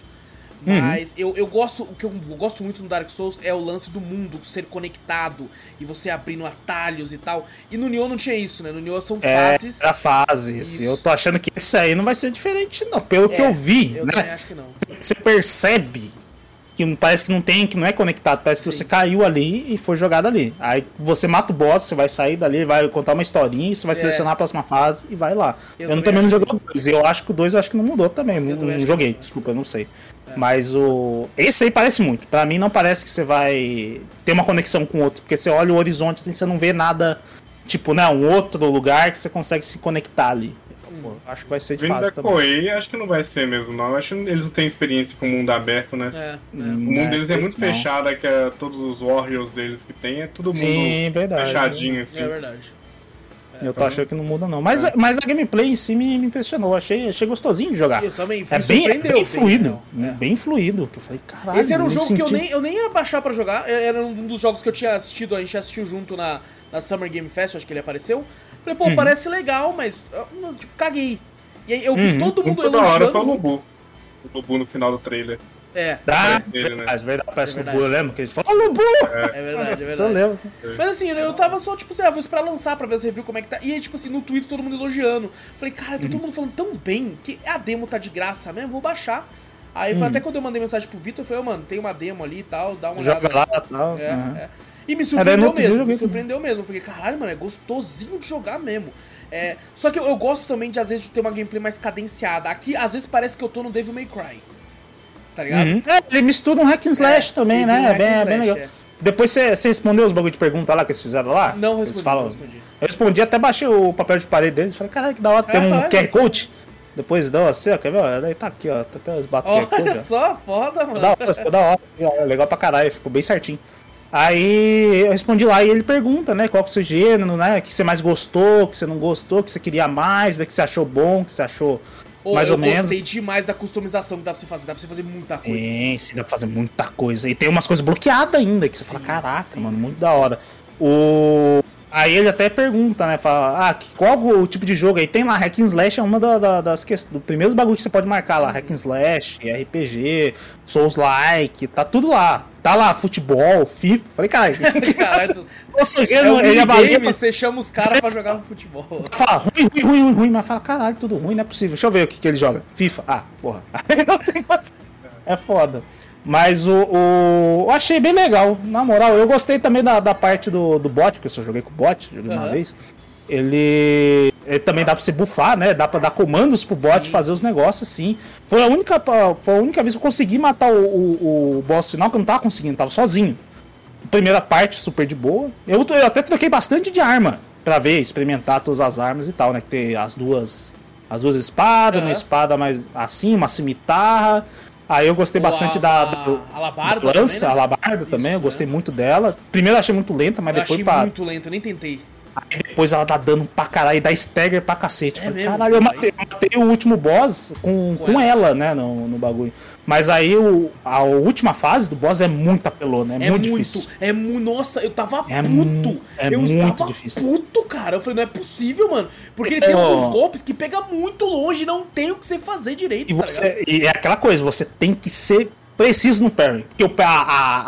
Uhum. Mas eu, eu gosto, o que eu gosto muito no Dark Souls é o lance do mundo ser conectado e você abrindo atalhos e tal. E no Nioh não tinha isso, né? No Nioh são É, fases. era fases. Isso. Eu tô achando que esse aí não vai ser diferente, não. Pelo que É, eu vi, Eu né? acho que não. Você percebe que parece que não tem, que não é conectado. Parece que Sim. você caiu ali e foi jogado ali. Aí você mata o boss, você vai sair dali, vai contar uma historinha, você vai selecionar a próxima fase e vai lá. Eu Eu, não também também não joguei o 2. Eu acho que o 2 eu acho que não mudou também. Não, acho não que joguei, não. É. desculpa, eu não sei. Mas o. Esse aí parece muito. Pra mim não parece que você vai ter uma conexão com o outro. Porque você olha o horizonte assim, você não vê nada. Tipo, né? Um outro lugar que você consegue se conectar ali. Pô, acho que vai ser de Vindo da fase também. Koei, acho que não vai ser mesmo, não. Acho que eles não têm experiência com o mundo aberto, né? É, é. O mundo deles é muito Não. fechado, é que é, todos os Warriors deles que tem é todo mundo Sim, verdade. fechadinho, assim. É verdade. Eu tô achando que não muda, não. Mas, mas a gameplay em si me, me impressionou. Achei, achei gostosinho de jogar. Eu também fui É bem, é bem fluido. real. É. Bem fluido. Que eu falei, caralho. Esse era um jogo que eu senti- nem, eu nem ia baixar pra jogar. É, Era um dos jogos que eu tinha assistido, a gente assistiu junto na, na Summer Game Fest, acho que ele apareceu. Falei, Uhum. pô, parece legal, mas. tipo, caguei. E aí eu vi Uhum. todo mundo Muito da hora elogiando. foi o Lobu. O Lobu no final do trailer. É, Ah, Parece dele, né? verdade, verdade. Parece É o verdade. Eu lembro que a gente falou, Lubu! é verdade, é Eu verdade. lembro. Mas assim, eu tava só, tipo assim, ah, vou esperar lançar pra ver as reviews como é que tá. E aí, tipo assim, no Twitter todo mundo elogiando. Falei, cara, tá Uhum. todo mundo falando tão bem que a demo tá de graça mesmo, vou baixar. Aí Uhum. foi até quando eu mandei mensagem pro Vitor, eu falei, ô, mano, tem uma demo ali e tal, dá uma olhada. Joga lá e tal. É, aham. é. E me surpreendeu mesmo, me surpreendeu mesmo. Eu falei, caralho, mano, é gostosinho de jogar mesmo. É, só que eu, eu gosto também de, às vezes, de ter uma gameplay mais cadenciada. Aqui, às vezes, parece que eu tô no Devil May Cry. Tá ligado? Uhum. É, ele mistura um hack and slash É, também, né? um É bem, and é bem slash, legal. é. Depois você você respondeu os bagulho de pergunta lá que eles fizeram lá? Não Eles respondi, falam- não respondi. Eu respondi, até baixei o papel de parede deles. Falei, caralho, que da hora. Tem um Caralho. QR Code. Depois dá assim, ó, quer ver? Daí tá aqui, ó. Tá até os batos QR Code, Olha ó. só, foda, mano. Da hora, ficou da hora. Legal pra caralho, ficou bem certinho. Aí eu respondi lá e ele pergunta, né, qual que é o seu gênero, né, o que você mais gostou, o que você não gostou, o que você queria mais, o que você achou bom, o que você achou Ô, mais eu ou menos. gostei demais da customização que dá pra você fazer. Dá pra você fazer muita coisa. Tem, sim, dá pra fazer muita coisa. E tem umas coisas bloqueadas ainda, que você fala, caraca, sim, mano, sim. muito da hora. O... Aí ele até pergunta, né? Fala, ah, qual o tipo de jogo aí? Tem lá, Hack and Slash é uma da- da- das questões. Do primeiro bagulho que você pode marcar lá, Hack and Slash, RPG, Souls-like, tá tudo lá. Tá lá, futebol, FIFA. Falei, caralho, <laughs> Caralho, tu... nossa, é um ele pra você chama os caras pra jogar no futebol. <laughs> Fala, ruim, ruim, ruim, ruim, ruim, mas fala, caralho, tudo ruim, não é possível. Deixa eu ver o que, que ele joga. FIFA. Ah, porra. <laughs> Aí não tem mais. É foda. Mas o, o. Eu achei bem legal, na moral. Eu gostei também da, da parte do, do bot, porque eu só joguei com o bot, joguei uma Aham. vez. Ele, ele também dá pra você bufar, né? Dá pra dar comandos pro bot Sim. fazer os negócios assim. Foi a única, foi a única vez que eu consegui matar o, o, o boss final, que eu não tava conseguindo, tava sozinho. Primeira parte super de boa. Eu, eu até troquei bastante de arma pra ver, experimentar todas as armas e tal, né? Que tem as duas. As duas espadas, Aham. uma espada mais assim, uma cimitarra. Aí eu gostei bastante a- da, da, alabarda da lança, também, né? alabarda também, eu gostei é. muito dela. Primeiro eu achei muito lenta, mas Eu depois achei pra, muito lento, eu nem tentei. Aí depois ela dá dano pra caralho e dá stagger pra cacete. É Falei, mesmo? caralho, eu Mas- matei, eu matei o último boss com, Com com ela, né, no, no bagulho. Mas aí o, a última fase do boss é muito apelona, é, É muito muito, difícil. é muito. Nossa, eu tava É puto. é eu muito estava difícil. puto, cara. Eu falei, não é possível, mano. Porque ele tem alguns golpes que pega muito longe não tem o que você fazer direito, E, tá você, e é aquela coisa, você tem que ser preciso no parry. Porque a, a,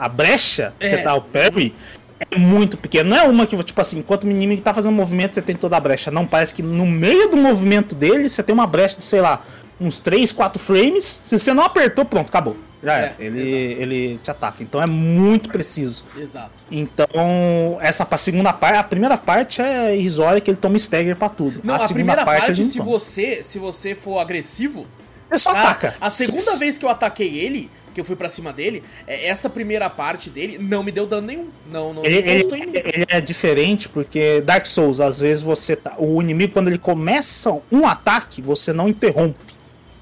a, a brecha É. você dá o parry é muito pequena. Não é uma que, tipo assim, enquanto o inimigo tá fazendo movimento, você tem toda a brecha. Não, parece que no meio do movimento dele, você tem uma brecha de, sei lá, uns 3, 4 frames. Se você não apertou, pronto, acabou. Já É, é, ele, ele te ataca. Então é muito preciso. Exato. Então, essa pra segunda parte, a primeira parte é irrisória que ele toma stagger pra tudo. Não, a, segunda primeira parte, não se você, se você for agressivo, Ele só Cara, ataca. a segunda vez que eu ataquei ele, que eu fui pra cima dele, é, essa primeira parte dele não me deu dano nenhum. Não, não Ele, ele- é diferente porque Dark Souls, às vezes você tá, o inimigo quando ele começa um ataque, você não interrompe.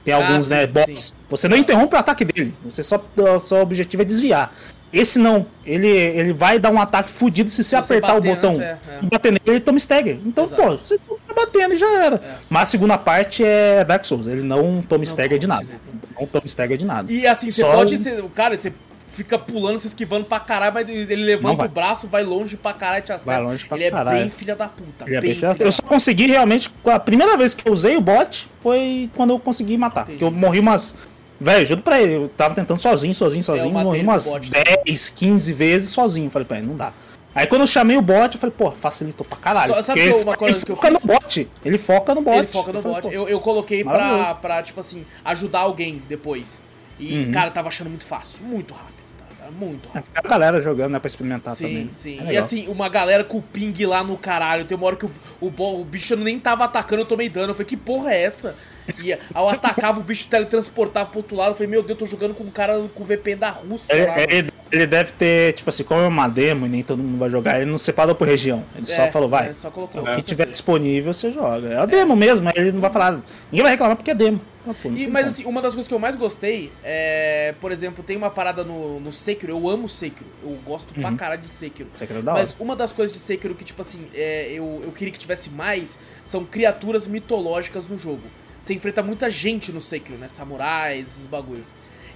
Tem Ah, alguns, sim, né, bots. sim. Você não interrompe o ataque dele. Você só o seu objetivo é desviar. Esse não, ele, ele vai dar um ataque fudido se você Se você apertar o bater botão é, é. e bater nele, ele toma stagger. Então, Exato. pô, você tá batendo e já era. É. Mas a segunda parte é Dark Souls, ele não toma stagger de nada. jeito. Não toma stagger de nada. E assim, você Só pode ser. Cara, você fica pulando, se esquivando pra caralho, mas ele Não levanta o braço, vai longe pra caralho e te acerta. Vai longe pra ele caralho. é bem filha da puta. É bem bem fiel. filha Eu só consegui realmente. A primeira vez que eu usei o bot foi quando eu consegui matar. Entendi. Porque eu morri umas. Velho, juro pra ele, eu tava tentando sozinho, sozinho, sozinho. matei morri umas bot 10, 15 vezes sozinho. Falei pra ele, não dá. Aí quando eu chamei o bot, eu falei, pô, facilitou pra caralho. Só- sabe ele, uma coisa ele que eu foca fiz? no bot. Ele foca no bot. Ele foca no Eu falei, bot. pô, Eu, eu coloquei pra, pra, tipo assim, ajudar alguém depois. E, Uhum. cara, tava achando muito fácil, muito rápido. Tá? Muito rápido. Tem a galera jogando, né, pra experimentar Sim, também. sim. É e assim, uma galera com o ping lá no caralho. Tem uma hora que o, o, o bicho nem tava atacando, eu tomei dano. Eu falei, que porra é essa? E ao atacava, o bicho teletransportava pro outro lado. Eu falei, meu Deus, tô jogando com um cara com o VPN da Rússia Ele, lá. ele- ele deve ter, tipo assim, como é uma demo e nem todo mundo vai jogar, ele não separou por região. Ele só É, falou, vai. é, só colocou. O que tiver disponível, você joga. É a demo mesmo, aí ele não vai falar. Ninguém vai reclamar porque é demo. Ah, pô, não E, mas assim, uma das coisas que eu mais gostei é, por exemplo, tem uma parada no, no Sekiro, eu amo Sekiro, eu gosto pra caralho de Sekiro. Sekiro é da hora. Mas uma das coisas de Sekiro que, tipo assim, é, eu, eu queria que tivesse mais são criaturas mitológicas no jogo. Você enfrenta muita gente no Sekiro, né? Samurais, esses bagulho.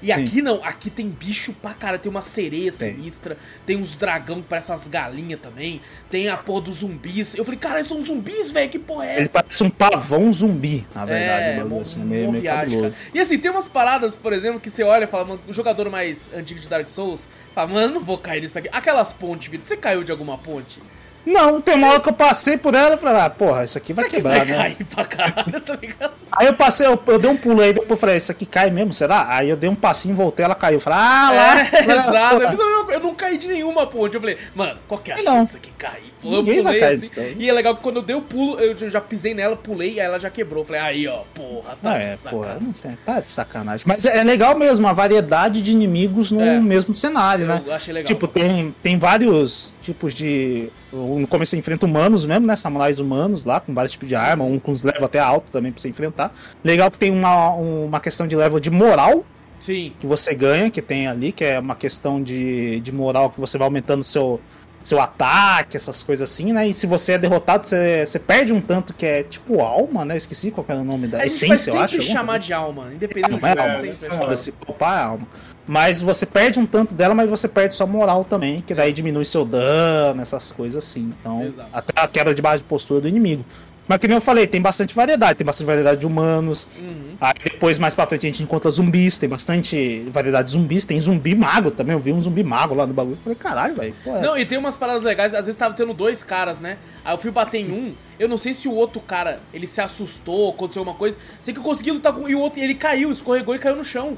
E Sim. aqui não, aqui tem bicho pra cara, tem uma sereia Tem. sinistra, tem uns dragão que parecem umas galinhas também, tem a porra dos zumbis. Eu falei, cara, são zumbis, velho, que porra é essa? Ele parece um pavão zumbi, na verdade. É, o bagulho, mó- assim, meio, meio viagem, cara. E assim, tem umas paradas, por exemplo, que você olha e fala, mano, o jogador mais antigo de Dark Souls fala, mano, não vou cair nisso aqui. Aquelas pontes, Vitor, você caiu de alguma ponte? Não, tem uma hora que eu passei por ela e falei, ah, porra, isso aqui vai Isso aqui quebrar, vai né? cair pra caralho, <laughs> tá ligado? Aí eu passei, eu, eu dei um pulo aí, depois eu falei, isso aqui cai mesmo, será? Aí eu dei um passinho, voltei, ela caiu. Eu falei, ah, lá. É, lá, <laughs> exato. porra. Eu, eu não caí de nenhuma ponte. Eu falei, mano, qual que é a Não. chance que cair? Eu Ninguém vai pulei cair assim. disso. E é legal que quando eu dei o pulo, eu já pisei nela, pulei, aí ela já quebrou. Falei, aí, ó, porra, tá Ah, de é, sacanagem. porra, tá de sacanagem. Mas é, é legal mesmo, a variedade de inimigos no É. mesmo cenário, Eu né? achei legal. Tipo, tem, tem vários tipos de. No começo você enfrenta humanos mesmo, né? Samurais humanos lá, com vários tipos de arma, um com os level até alto também pra você enfrentar. Legal que tem uma, uma questão de level de moral Sim. que você ganha, que tem ali, que é uma questão de, de moral que você vai aumentando seu, seu ataque, essas coisas assim, né? E se você é derrotado, você, você perde um tanto que é tipo alma, né? Esqueci qual era o nome da A essência, eu acho. chamar de alma, independente não do é jogo. chamar. foda-se, poupar é alma. Mas você perde um tanto dela, mas você perde sua moral também, que daí diminui seu dano, essas coisas assim. Então, Exato. até a quebra de base de postura do inimigo. Mas que nem eu falei, tem bastante variedade, tem bastante variedade de humanos. Uhum. Aí depois, mais pra frente, a gente encontra zumbis, tem bastante variedade de zumbis, tem zumbi mago também. Eu vi um zumbi mago lá no bagulho. Falei, caralho, velho. é essa?" Não, e tem umas paradas legais, às vezes tava tendo dois caras, né? Aí eu fui bater em um, eu não sei se o outro cara, ele se assustou, aconteceu alguma coisa, sei que eu consegui lutar com e o outro, ele caiu, escorregou e caiu no chão.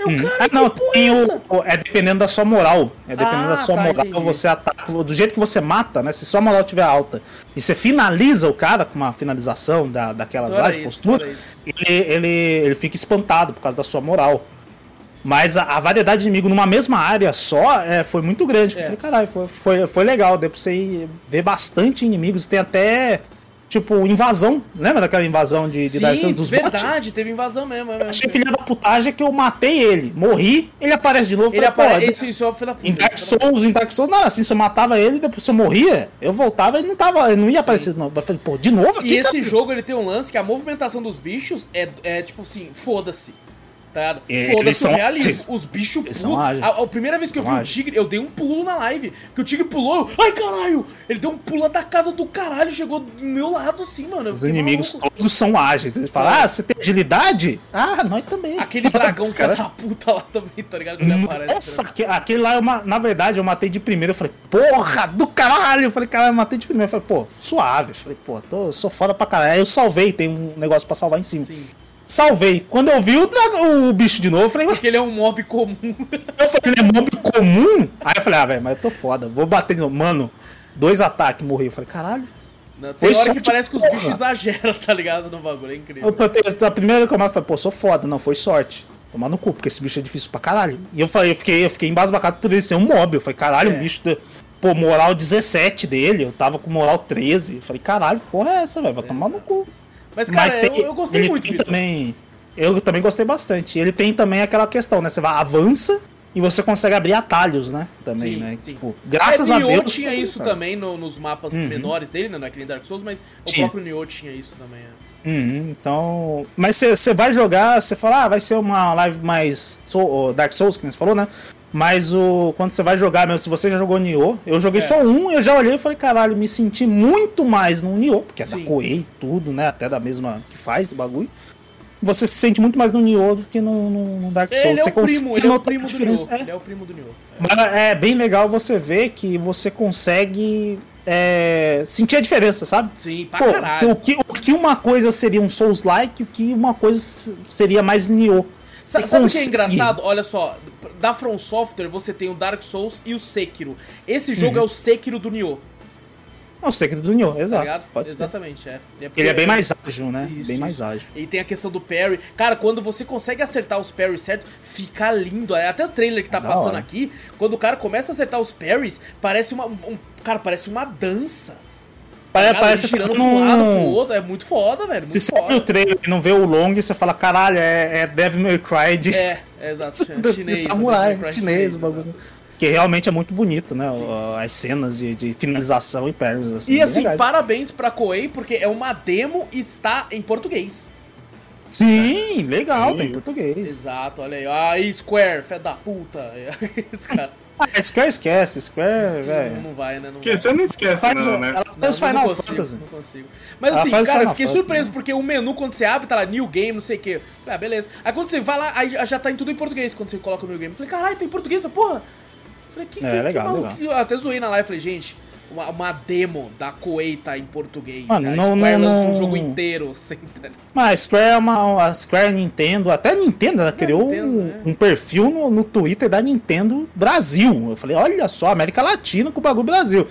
Eu, Hum. cara, Ah, não, tem é o, é dependendo da sua moral. É dependendo Ah, da sua tá, moral, entendi. você ataca. Do jeito que você mata, né? Se sua moral estiver alta e você finaliza o cara com uma finalização da, daquelas lá de isso, postura, ele, ele, ele fica espantado por causa da sua moral. Mas a, a variedade de inimigo numa mesma área só é, foi muito grande. É. Eu falei, caralho, foi, foi, foi legal. Deu pra você ver bastante inimigos. Tem até, tipo, invasão. Lembra daquela invasão de, de Dark Souls Sim, dos bots? verdade, teve invasão mesmo. é mesmo. Achei filha da putagem que eu matei ele. Morri, ele aparece de novo. Ele aparece. Isso, isso é o filho da puta. Em Dark é Souls, em Dark Souls, não, assim, se eu matava ele, depois se eu morria, eu voltava ele não tava, ele não ia aparecer de novo. Eu falei, pô, de novo aqui? E esse cara? jogo ele tem um lance que a movimentação dos bichos é, é tipo assim, foda-se. Tá? É, Foda-se o são realismo. ágeis. Os bichos pulam. ágeis. A, a primeira vez que eu vi o ágeis. tigre, eu dei um pulo na live. Que o tigre pulou. eu, Ai, caralho! Ele deu um pulo da casa do caralho. Chegou do meu lado assim, mano. Os inimigos maluco. todos são ágeis. Eles falam, ah, você tem agilidade? Ah, nós também. Aquele dragão caras- da puta lá também, tá ligado? Ele aparece. Nossa, tá aque- aquele lá, eu, na verdade, eu matei de primeiro. Eu falei, porra, do caralho. Eu falei, caralho, eu matei de primeiro. Eu falei, pô, suave. Eu falei, pô, tô, eu sou foda pra caralho. Aí eu salvei, tem um negócio pra salvar em cima. Sim. Salvei. Quando eu vi o, dragão, o bicho de novo, eu falei, Porque ele é um mob comum. eu falei, ele é mob comum? Aí eu falei, ah, velho, mas eu tô foda. Vou bater de novo. Mano, dois ataques, morri. Eu falei, caralho. Tem Foi hora que parece que os porra. bichos exageram, tá ligado? No bagulho. É incrível. Eu, a primeira que eu falei, pô, sou foda. Não, foi sorte. Tomar no cu, porque esse bicho é difícil pra caralho. E eu falei, eu fiquei, eu fiquei embasbacado por ele ser um mob. Eu falei, caralho, É. um bicho. Pô, moral 17 dele, eu tava com moral 13. Eu falei, caralho, porra é essa, velho? Vai tomar no cu. Mas, cara, eu, eu gostei muito, tem Vitor. também. Eu também gostei bastante. Ele tem também aquela questão, né? Você vai, avança e você consegue abrir atalhos, né? Também, Sim, né? sim. Tipo, graças é, a Nioh Deus. tinha isso cara. também no- nos mapas menores dele, né? Não é Dark Souls, mas o Tinha. próprio Nioh tinha isso também. é. Uhum, então. Mas você vai jogar, você fala, ah, vai ser uma live mais. Soul- Dark Souls, que você falou, né? Mas o quando você vai jogar mesmo, se você já jogou Nioh, eu joguei É. só um, eu já olhei e falei, caralho, me senti muito mais no Nioh, porque é da Sim. Koei, tudo, né? Até da mesma que faz do bagulho. Você se sente muito mais no Nioh do que no, no- Dark Souls. Ele é você o primo, ele é o primo do. Nioh. É. Ele é o primo do Nioh. Mas é bem legal você ver que você consegue é, sentir a diferença, sabe? Sim, pra Pô, caralho. o que, o que uma coisa seria um Souls-like, o que uma coisa seria mais Nioh. Sabe o que é engraçado? Olha só, da From Software você tem o Dark Souls e o Sekiro. Esse jogo Uhum. é o Sekiro do Nioh, É o segredo do Nioh, tá exato. ligado? pode ser. Exatamente, é. É porque- Ele é bem mais ágil, né? Isso, bem isso. mais ágil. E tem a questão do parry. Cara, quando você consegue acertar os parries certo, fica lindo. É Até o trailer que tá É passando aqui, quando o cara começa a acertar os parries, parece uma. um- cara, parece uma dança. Tá parece Ele que girando tá pra um lado, pro outro. É muito foda, velho. Muito Se você abre o foda. trailer e não vê o long, você fala, caralho, é, é Devil May Cry de, É, é exato. <laughs> chinês. samurai, May Cry chinês, o bagulho. Que realmente é muito bonito, né? Sim, o- As cenas de, de finalização e parries, assim. E assim, parabéns pra Koei, porque é uma demo e está em português. Sim, legal, Sim. tem português. Exato, olha aí. Aí, Square, fé da puta. <laughs> Esse cara. Ah, Square esquece, Square, velho. não, não vai, né? Não Porque vai. você não esquece, Faz, não, né? ela Não, faz não Final consigo, Fantasy. Não consigo. Mas Ela assim, cara, eu Final fiquei Fantasy, surpreso né? porque o menu, quando você abre, tá lá New Game, não sei o quê. Ah, beleza. Aí quando você vai lá, aí já tá em tudo em português quando você coloca o New Game. Eu falei, caralho, tem português essa porra? Eu Falei, que, É, que, legal, que maluco. Eu até zoei na live, falei, gente, uma, uma demo da Koei tá em português. Mano, a não- Square não- lança um não- jogo inteiro <laughs> sem. Mas a Square é uma. A Square Nintendo, até a Nintendo, ela criou Nintendo, um, né? um perfil no, no Twitter da Nintendo Brasil. Eu falei, olha só, América Latina com o bagulho Brasil.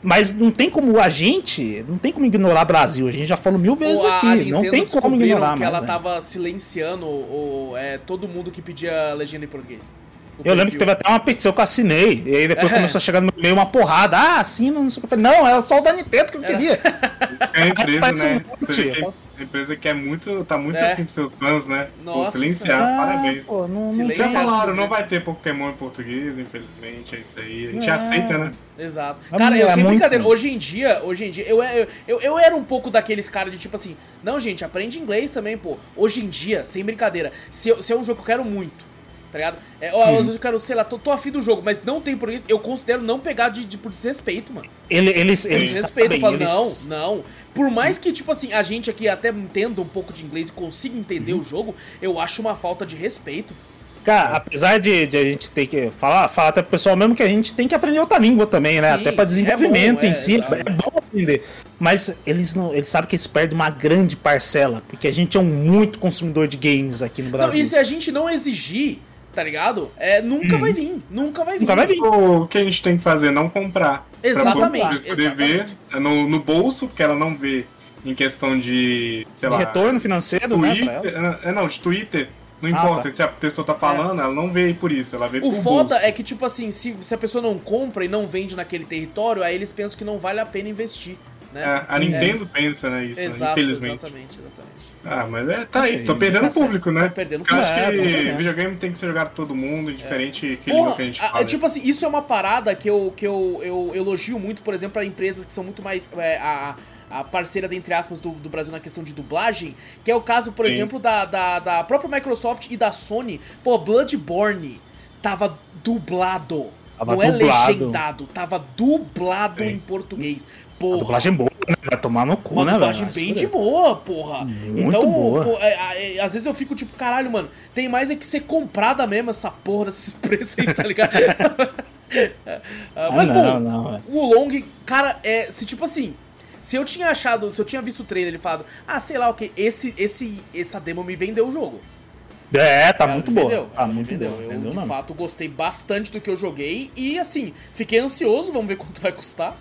Mas não tem como a gente, não tem como ignorar Brasil. A gente já falou mil vezes a- aqui. Não tem como ignorar, que mais, ela né? tava silenciando o, é, todo mundo que pedia legenda em português. Eu lembro que perfil. teve até uma petição que eu assinei. E aí depois É. começou a chegar no meu e-mail uma porrada. Ah, assina, não sei o que. Eu falei, não, era só o da Nintendo que eu Era queria. É a empresa, né? um empresa que é muito, tá muito É. assim pros seus fãs, né? Pô, Nossa silenciar, Ah, parabéns. pô, não, não. Já Exato. falaram, não vai ter Pokémon em português, infelizmente, é isso aí. A gente É. aceita, né? Exato. É Cara, eu é sem muito- brincadeira, hoje em dia, hoje em dia, eu, eu, eu, eu era um pouco daqueles caras de tipo assim, não, gente, aprende inglês também, pô. Hoje em dia, sem brincadeira, se, eu- se é um jogo que eu quero muito, tá ligado? É, ó, às vezes eu quero, sei lá, tô, tô afim do jogo, mas não tem português, eu considero não pegar de, de por desrespeito, mano. Ele- Eles, eles Desrespeito, eu sabem, falo, eles- não, não. Por mais que, tipo assim, a gente aqui até entenda um pouco de inglês e consiga entender Uhum. o jogo, eu acho uma falta de respeito. Cara, apesar de, de a gente ter que falar, falar até pro pessoal mesmo que a gente tem que aprender outra língua também, né? Sim, até pra sim, é desenvolvimento bom, é, em si, exato. é bom aprender. Mas eles não, eles sabem que eles perdem uma grande parcela, porque a gente é um muito consumidor de games aqui no Não, Brasil. e se a gente não exigir, tá ligado? É, nunca vai vir, nunca vai vir. Nunca vai vir. O que a gente tem que fazer é não comprar. Exatamente, Pra escrever no, no bolso, porque ela não vê em questão de, sei De lá, retorno financeiro, né? Twitter, é, não, de Twitter, Não Ah, importa tá. se a pessoa tá falando, ela não veio por isso, ela veio O por foda bolso. é que, tipo assim, se, se a pessoa não compra e não vende naquele território, aí eles pensam que não vale a pena investir, né? É, a Nintendo pensa, né, isso, né, Exato, infelizmente. exatamente, exatamente. Ah, mas é, tá aí, tô Tá perdendo certo. público, né? Tá perdendo Porque eu acho. É, que acho. videogame tem que ser jogado por todo mundo, indiferente que Porra, língua que a gente a- fala. tipo assim, isso é uma parada que eu, que eu, eu elogio muito, por exemplo, para empresas que são muito mais é, a, a parceiras, entre aspas, do, do Brasil na questão de dublagem, que é o caso, por Sim. exemplo, da, da, da própria Microsoft e da Sony. Pô, Bloodborne tava dublado. Tava não é dublado. legendado, tava dublado Sim. em português. A Porra. dublagem boa, né? Vai tomar no cu, Uma né, dublagem velho? bem de boa, porra. Muito então, boa. pô, é, é, às vezes eu fico tipo, caralho, mano, tem mais é que ser comprada mesmo essa porra desses <laughs> preços aí, tá ligado? <laughs> Ah, mas Ah, bom, não, não, é. o Long, cara, é. Se tipo assim. Se eu tinha achado, se eu tinha visto o trailer e falado, ah, sei lá o que, esse, esse, essa demo me vendeu o jogo. É, tá Ela muito boa. vendeu, Tá ela me muito vendeu. boa. Eu, Entendeu, de fato, gostei bastante do que eu joguei e, assim, fiquei ansioso, vamos ver quanto vai custar.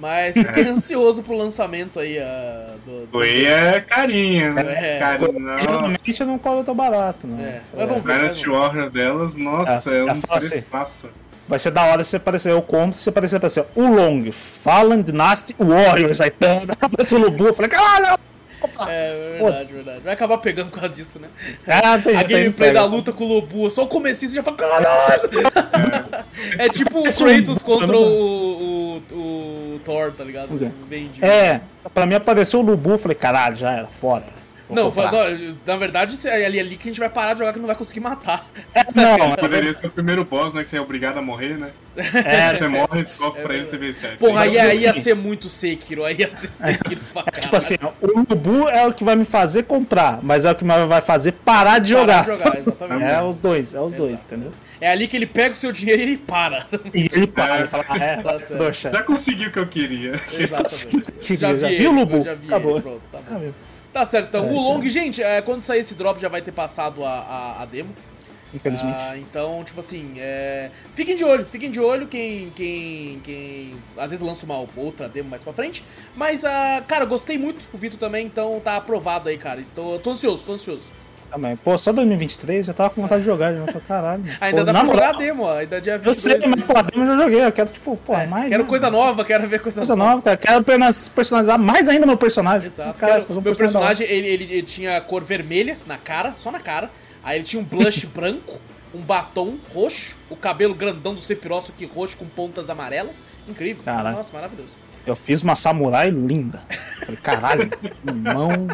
Mas fiquei ansioso pro lançamento aí ah, do, do- Oi é carinha, né? É. Carinha, não. Geralmente não cobra tão barato, né? É, mas vamos ver. Dynasty Warrior delas, nossa, É, é, um é fácil. preçaço. Vai ser da hora se aparecer, eu compro, se aparecer aparecer o Long, Fallen Dynasty Warriors, aí pega, <laughs> aparece o Lubu, eu falei, caralho! É, verdade, verdade. Vai acabar pegando por causa disso, né? Ah, tem, A gameplay da luta com o Lobu, só o comecinho você já fala, caralho! <laughs> É tipo o Esse Kratos Lobu, contra o, o, o Thor, tá ligado? Bem É, pra mim apareceu o Lubu, eu falei, caralho, já era, foda. Não, não, na verdade, é ali, ali que a gente vai parar de jogar que não vai conseguir matar. <laughs> É, não, Poderia ser o primeiro boss, né? Que você é obrigado a morrer, né? é, Você morre e sofre pra ele TV 7. Porra, aí, Sim, aí ia ser muito Sekiro, aí ia ser Sekiro pra caralho. tipo assim, o Lubu é o que vai me fazer comprar, mas é o que me vai fazer parar de Parar jogar. de jogar, exatamente. É os dois, é os dois, entendeu? É ali que ele pega o seu dinheiro e ele para. E ele para, <laughs> ele fala, ah, é, Tá certo. trouxa. Já consegui o que eu queria. Exatamente. <laughs> Já já vi viu, ele, Lubu? Já vi Acabou. ele, pronto, tá bom. Ah, meu, Tá certo, então. É, o Long, gente, é, quando sair esse drop já vai ter passado a, a, a demo. Infelizmente. Ah, então, tipo assim, é... fiquem de olho, fiquem de olho quem, quem, quem às vezes lança uma outra demo mais pra frente. Mas, ah, cara, gostei muito, o Vitor também, então tá aprovado aí, cara. Estou, tô ansioso, tô ansioso. Também. Pô, só 2023 já tava com vontade de jogar. Já falei, caralho. <laughs> Ainda pô, dá pra jogar a moral, demo, ó, ainda dia 22. Eu sei, mas pô, a demo eu já joguei. Eu quero, tipo, pô, mais. É, Quero né? coisa nova, quero ver coisa, Coisa nova, cara. Quero apenas personalizar mais ainda meu personagem. Exato. Cara, Quero- um meu personagem personagem, ele, ele, ele tinha cor vermelha na cara, só na cara. Aí ele tinha um blush <laughs> branco, um batom roxo, o cabelo grandão do Sephiroth aqui roxo com pontas amarelas. Incrível. Caralho. Nossa, maravilhoso. Eu fiz uma samurai linda. Falei, caralho, <laughs> irmão.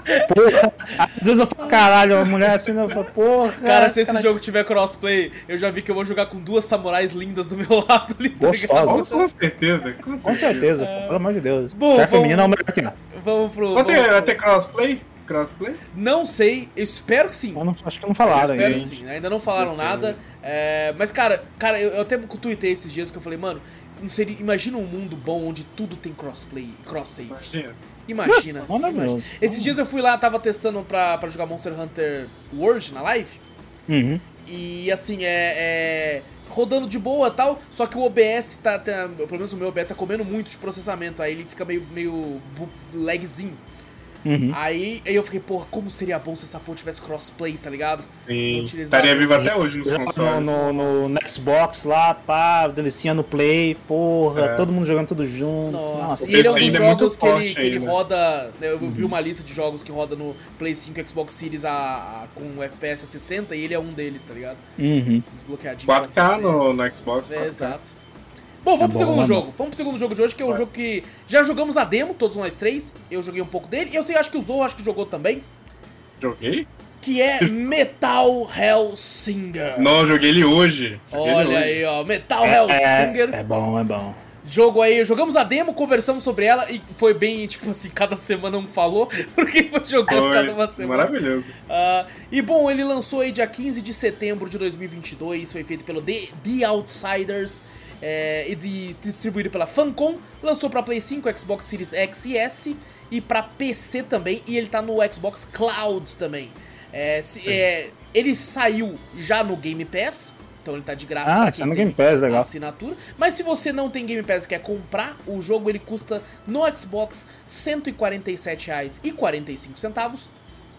Porra. Às vezes eu falo, caralho, a mulher assim, eu falo, porra. Cara, se esse cara, jogo tiver crossplay, eu já vi que eu vou jogar com duas samurais lindas do meu <laughs> lado ali. tá Gostosa. Com certeza. Com, Com certeza, pô, pelo amor de Deus. Bom, Chefe vamos- feminino é o melhor que não. Vamos pro. Vai ter, vamos ter crossplay? Crossplay? Não sei, eu espero que sim. Não- acho que não falaram Espero ainda. sim, ainda não falaram nada. é, mas, cara, cara, eu, eu até tuitei esses dias que eu falei, mano, não seria, imagina um mundo bom onde tudo tem crossplay, cross-save. Imagina. Imagina. <laughs> Imagina. Esses dias eu fui lá, tava testando pra, pra jogar Monster Hunter World na live. Uhum. E assim, é. é, rodando de boa e tal. Só que o OBS tá, tá- Pelo menos o meu OBS tá comendo muito de processamento. Aí ele fica meio, meio lagzinho. Uhum. Aí, aí eu fiquei, porra, como seria bom se essa porra tivesse crossplay, tá ligado? Sim. Estaria vivo até hoje nos consoles. no, no- no Xbox lá, pá, delicinha no Play, porra, É. todo mundo jogando tudo junto. Nossa, Nossa, e ele é um dos é jogos que ele, que ele ainda. roda. né, Eu vi uma lista de jogos que roda no Play 5 e Xbox Series a, a- com FPS a 60 e ele é um deles, tá ligado? Uhum. Desbloqueadinho. pra 4K 60. no, no Xbox. É, 4K. exato. Bom, vamos É pro bom, segundo né, jogo. Vamos pro segundo jogo de hoje, que é um Vai. jogo que já jogamos a demo, todos nós três. Eu joguei um pouco dele. E eu sei, acho que o Zou acho que jogou também. Joguei? Que é <laughs> Metal Hellsinger. Não, eu joguei ele hoje. Joguei ele Olha hoje. aí, ó. Metal Hellsinger. É, é bom, é bom. Jogo aí, jogamos a demo, conversamos sobre ela e foi bem, tipo assim, <laughs> cada semana um falou, <laughs> porque foi jogando cada uma Foi semana. maravilhoso. Ah, e bom, ele lançou aí dia 15 de setembro de 2022, foi feito pelo The, The Outsiders é, e dis- distribuído pela Funcom. Lançou pra Play 5, Xbox Series X e S e pra PC também, e ele tá no Xbox Cloud também. É, se- é, ele saiu já no Game Pass, então ele tá de graça Ah, pra tá quem no Game Pass, legal. assinatura. Mas se você não tem Game Pass e quer comprar o jogo, ele custa no Xbox R$ 147,45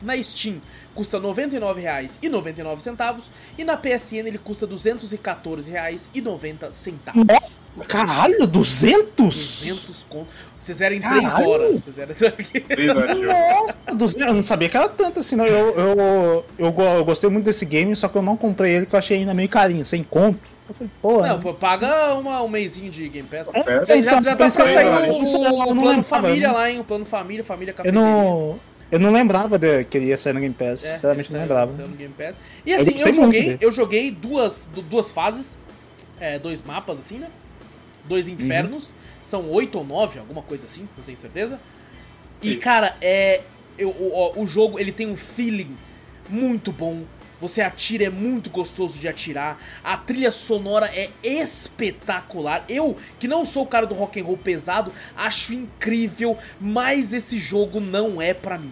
Na Steam custa R$ 99,99 e na PSN ele custa R$ 214,90. Nossa, Caralho, 200? 200 conto. Você zera em 3 Caralho. horas. Você zera Três <laughs> horas de jogo. Nossa, 200. Eu não sabia que era tanto assim, não. Eu, eu, eu, eu gostei muito desse game, só que eu não comprei ele, que eu achei ainda meio carinho, sem conto. Eu falei, pô, Não, pô, paga uma, um mêsinho de Game Pass. É, Já, então, já tá pra sair eu o, o lembrava, plano família né? lá, hein? O plano família, família eu cafeteria. não. Eu não lembrava de, que ele ia sair no Game Pass. É, Sinceramente, não lembrava. saiu no Game Pass. E Eu assim, eu, muito joguei, eu joguei duas, du- duas fases, é, dois mapas assim, né? Dois Uhum. infernos. São oito ou nove, alguma coisa assim, não tenho certeza. E, cara, é. eu- o, o jogo ele tem um feeling muito bom. Você atira, é muito gostoso de atirar. A trilha sonora é espetacular. Eu, que não sou o cara do rock and roll pesado, acho incrível, mas esse jogo não é pra mim.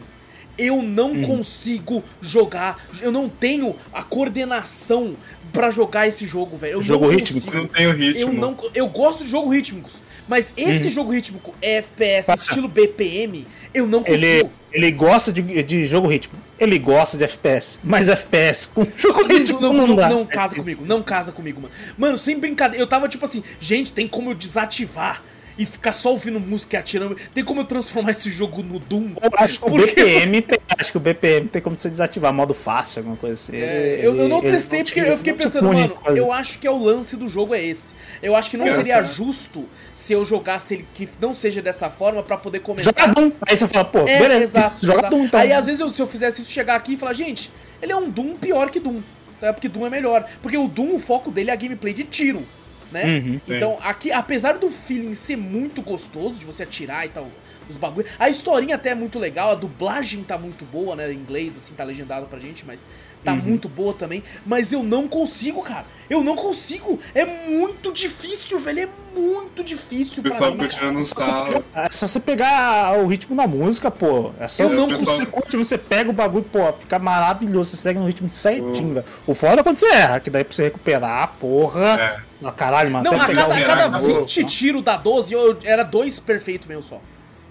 Eu não Hum. consigo jogar, eu não tenho a coordenação pra jogar esse jogo, velho. Eu Jogo não rítmico. Não tem o ritmo. Eu não, eu gosto de jogos rítmicos, mas esse jogo rítmico FPS Uhum. Passa. estilo BPM, eu não consigo. Ele, ele gosta de, de jogo ritmo. Ele gosta de FPS. Mas FPS com <laughs> jogo ritmo não, não, não, dá. não casa comigo, não casa comigo, mano. Mano, sem brincadeira, eu tava tipo assim, gente, tem como eu desativar e ficar só ouvindo música e atirando? Tem como eu transformar esse jogo no Doom? Eu acho que o <laughs> Porque- BPM tem, acho que o BPM tem como você desativar modo fácil, alguma coisa assim. É, eu, eu não Ele- testei ele porque eu fiquei pensando, pune mano, eu acho que é o lance do jogo é esse. Eu acho que não É, seria justo se eu jogasse ele que não seja dessa forma pra poder comentar. Joga Doom. Aí você fala, pô, É, beleza, exato. joga exato. Doom então. Aí às vezes eu- se eu fizesse isso, chegar aqui e falar, gente, ele é um Doom pior que Doom. Tá? Porque Doom é melhor. Porque o Doom, o foco dele é a gameplay de tiro. Né? Uhum. então, aqui, apesar do feeling ser muito gostoso de você atirar e tal, os bagulho. A historinha até é muito legal, a dublagem tá muito boa, né? Em inglês, assim, tá legendado pra gente, mas tá Uhum. muito boa também. Mas eu não consigo, cara. Eu não consigo. É muito difícil, velho. É muito difícil O pessoal pra mim. tirando É só, você pegar, é só você pegar o ritmo da música, pô. É só Eu você, não você consigo. curte, você pega o bagulho, pô, fica maravilhoso. Você segue no ritmo certinho, velho. O foda é quando você erra, que daí pra você recuperar, porra. Ah, caralho, mano. Não, até a pegar cada, a cada acabou. 20 tiros da 12, eu, eu- era dois perfeito meu só.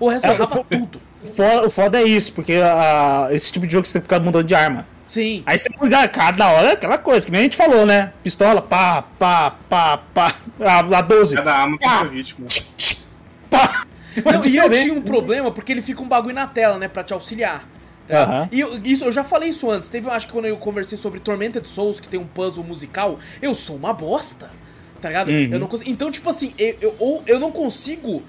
O resto É, eu errava tudo. O foda, o foda é isso, porque ah, esse tipo de jogo você tem que ficar mudando de arma. Sim. Aí você muda cada hora é aquela coisa, que nem a gente falou, né? Pistola, pá, pá, pá, pá. A, a 12. Cada arma tem seu ritmo. Pá. Não, e eu tinha um problema porque ele fica um bagulho na tela, né, pra te auxiliar. tá? Aham. E eu, isso, eu já falei isso antes. Teve, eu acho que quando eu conversei sobre Tormented Souls, que tem um puzzle musical, eu sou uma bosta. Tá ligado? Uhum. Eu não consigo. Então, tipo assim, eu, eu, ou eu não consigo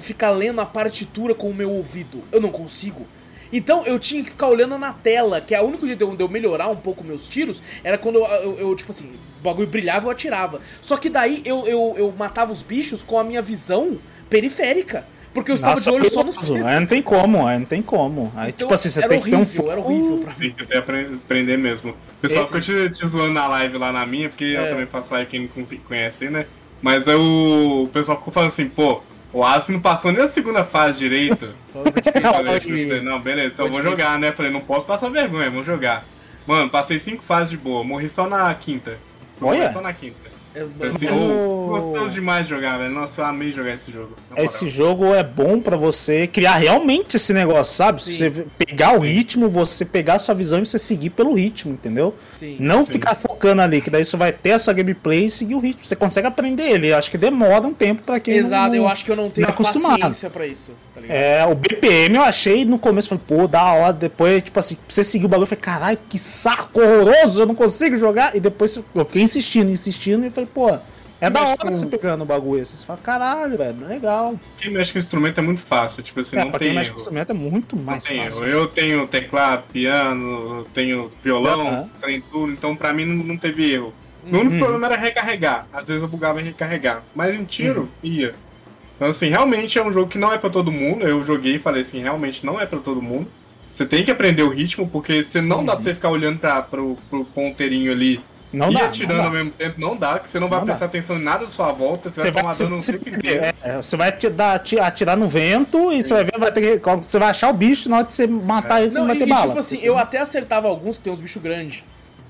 ficar lendo a partitura com o meu ouvido. Eu não consigo. Então eu tinha que ficar olhando na tela, que é o único jeito de eu- melhorar um pouco meus tiros era quando eu, eu- eu, tipo assim, o bagulho brilhava eu atirava. Só que daí eu, eu, eu matava os bichos com a minha visão periférica. Porque eu estava Nossa, de olho só no centro. Aí não tem como, aí não tem como. Aí, Então, tipo assim, você tem que ter um horrível, era horrível pra mim. Tem que aprender mesmo. O pessoal Esse- ficou te, te zoando na live lá na minha, porque É. eu também faço live quem não con- conhece, né? Mas eu, o pessoal ficou falando assim, pô, o Alice não passou nem a segunda fase direito. Falei, não, beleza, então vou jogar, né? Falei, não posso passar vergonha, vamos jogar. Mano, passei cinco fases de boa, morri só na quinta. Morri só na quinta. É, Mas ô, o- gostoso demais de jogar, velho. Nossa, eu amei jogar esse jogo. moral. Esse jogo é bom pra você criar realmente esse negócio, sabe? Sim. Você pegar o ritmo, você pegar a sua visão e você seguir pelo ritmo, entendeu? Sim. Não Sim. ficar focando ali, que daí você vai ter a sua gameplay e seguir o ritmo. Você consegue aprender ele. Acho que demora um tempo pra quem Exato, não- eu acho que eu não tenho não é acostumado. paciência pra isso, tá? É, o BPM eu achei no começo, falei, pô, da hora. Depois, tipo assim, pra você seguir o bagulho, eu falei, caralho, que saco horroroso, eu não consigo jogar. E depois eu fiquei insistindo, insistindo, e falei, pô, é da hora com- você pegando o bagulho. Você fala, caralho, velho, legal. Quem mexe com instrumento é muito fácil, tipo assim, é, não pra tem quem mexe com instrumento é muito mais tem fácil. erro. Eu tenho teclado, piano, eu tenho violão, Aham. trem tudo, então pra mim não, não teve erro. Meu único problema era recarregar. Às vezes eu bugava em recarregar. Mas em tiro, ia. Então assim, realmente é um jogo que não é pra todo mundo. Eu joguei e falei assim, realmente não é pra todo mundo. Você tem que aprender o ritmo, porque você não dá pra você ficar olhando pra, pro, pro ponteirinho ali Não e dá, atirando não ao mesmo tempo. Não dá, que você não vai Não dá. prestar atenção em nada à sua volta. Você, Você vai vai, tomar dano o tempo inteiro. é, é, você vai te dar, atirar no vento e você vai ver, vai ter que, você vai achar o bicho, na hora de você matar ele, você não Não, vai e, ter e, bala. tipo assim, eu até acertava alguns que tem uns bichos grandes.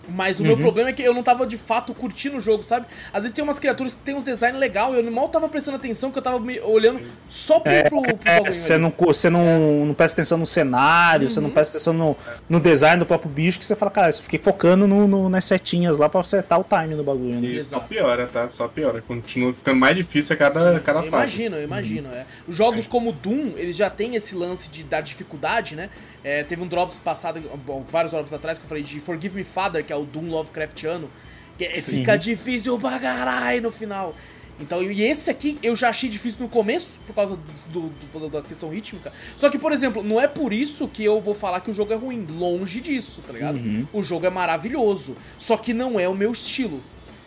Mas o meu problema é que eu não tava de fato curtindo o jogo, sabe? Às vezes tem umas criaturas que tem uns design legal e eu mal tava prestando atenção, que eu tava me olhando só pro, É, pro, pro é, bagulho você ali. não, você não, não presta atenção no cenário, você não presta atenção no, no design do próprio bicho, que você fala, cara, eu fiquei focando no, no- nas setinhas lá pra acertar o time do bagulho. Né? E só piora, tá? Só piora. Continua ficando mais difícil a cada, cada Eu fase. imagino, eu imagino. É. Os jogos como Doom, eles já têm esse lance de, da dificuldade, né? É, teve um Drops passado, bom, vários Drops atrás, que eu falei de Forgive Me Father, que é o Doom Lovecraftiano, que é- fica difícil bagarai no final. Então, e esse aqui eu já achei difícil no começo, por causa do, do- do- da questão rítmica. Só que, por exemplo, não é por isso que eu vou falar que o jogo é ruim. Longe disso, tá ligado? O jogo é maravilhoso. Só que não é o meu estilo.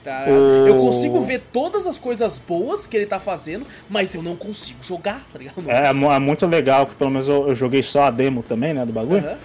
Tá? O- Eu consigo ver todas as coisas boas que ele tá fazendo, mas eu não consigo jogar, tá ligado? É, é é muito legal, que pelo menos eu, eu joguei só a demo também, né, do bagulho. Aham.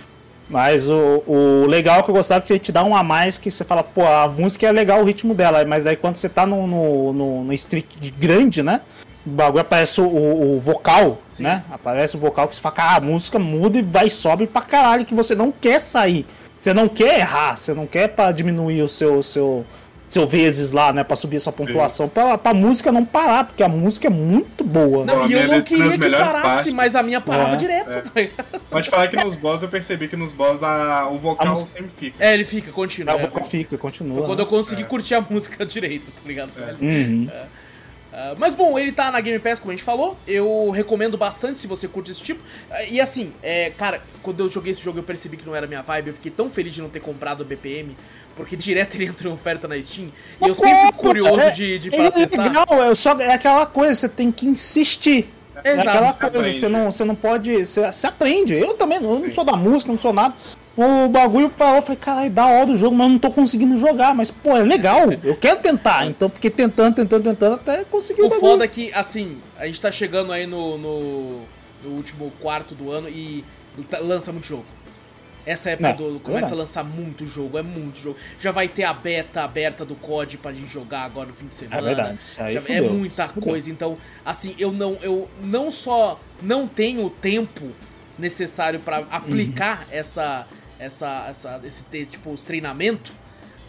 Mas o, o legal que eu gostava é que ele te dá um a mais que você fala, pô, a música é legal o ritmo dela, mas aí quando você tá no, no, no, no street grande, né? O bagulho aparece o, o vocal, Sim. né? Aparece o vocal que você fala, cara, a música muda e vai e sobe pra caralho, que você não quer sair. Você não quer errar, você não quer pra diminuir o seu, seu, seu vezes lá, né? Pra subir a sua pontuação, pra, pra música não parar, porque a música é muito boa. Não, a e eu não queria que parasse, partes. mas a minha parava É, direto, é. Pode falar que nos boss eu percebi que nos boss a, o vocal A música- sempre fica. É, ele fica, continua. o é. vocal fica, continua. Foi quando né? eu consegui curtir a música direito, tá ligado? Uhum. Ah, mas bom, ele tá na Game Pass, como a gente falou. Eu recomendo bastante se você curte esse tipo. Ah, e assim, é, cara, quando eu joguei esse jogo eu percebi que não era minha vibe. Eu fiquei tão feliz de não ter comprado o BPM. Porque direto ele entrou em oferta na Steam. E eu sempre fico curioso É, de, de é, é testar. legal, é, só, é aquela coisa, você tem que insistir. É Exato. aquela Você coisa, aprende. você não, você não pode. Você, você aprende. Eu também, eu não sou da música, não sou nada. O bagulho falou, eu falei, caralho, da hora o jogo, mas eu não tô conseguindo jogar. Mas, pô, é legal, eu quero tentar. Então fiquei tentando, tentando, tentando até conseguir O o bagulho. foda é que, assim, a gente tá chegando aí no, no, no último quarto do ano e tá- lança muito jogo. Essa época É, do, começa a lançar muito jogo, é muito jogo. Já vai ter a beta aberta do COD pra gente jogar agora no fim de semana. verdade, isso aí Já- é fudeu, muita isso fudeu. coisa. Então, assim, eu não, eu não só não tenho o tempo necessário pra aplicar Uhum. essa, essa, essa, esse tipo, os treinamento.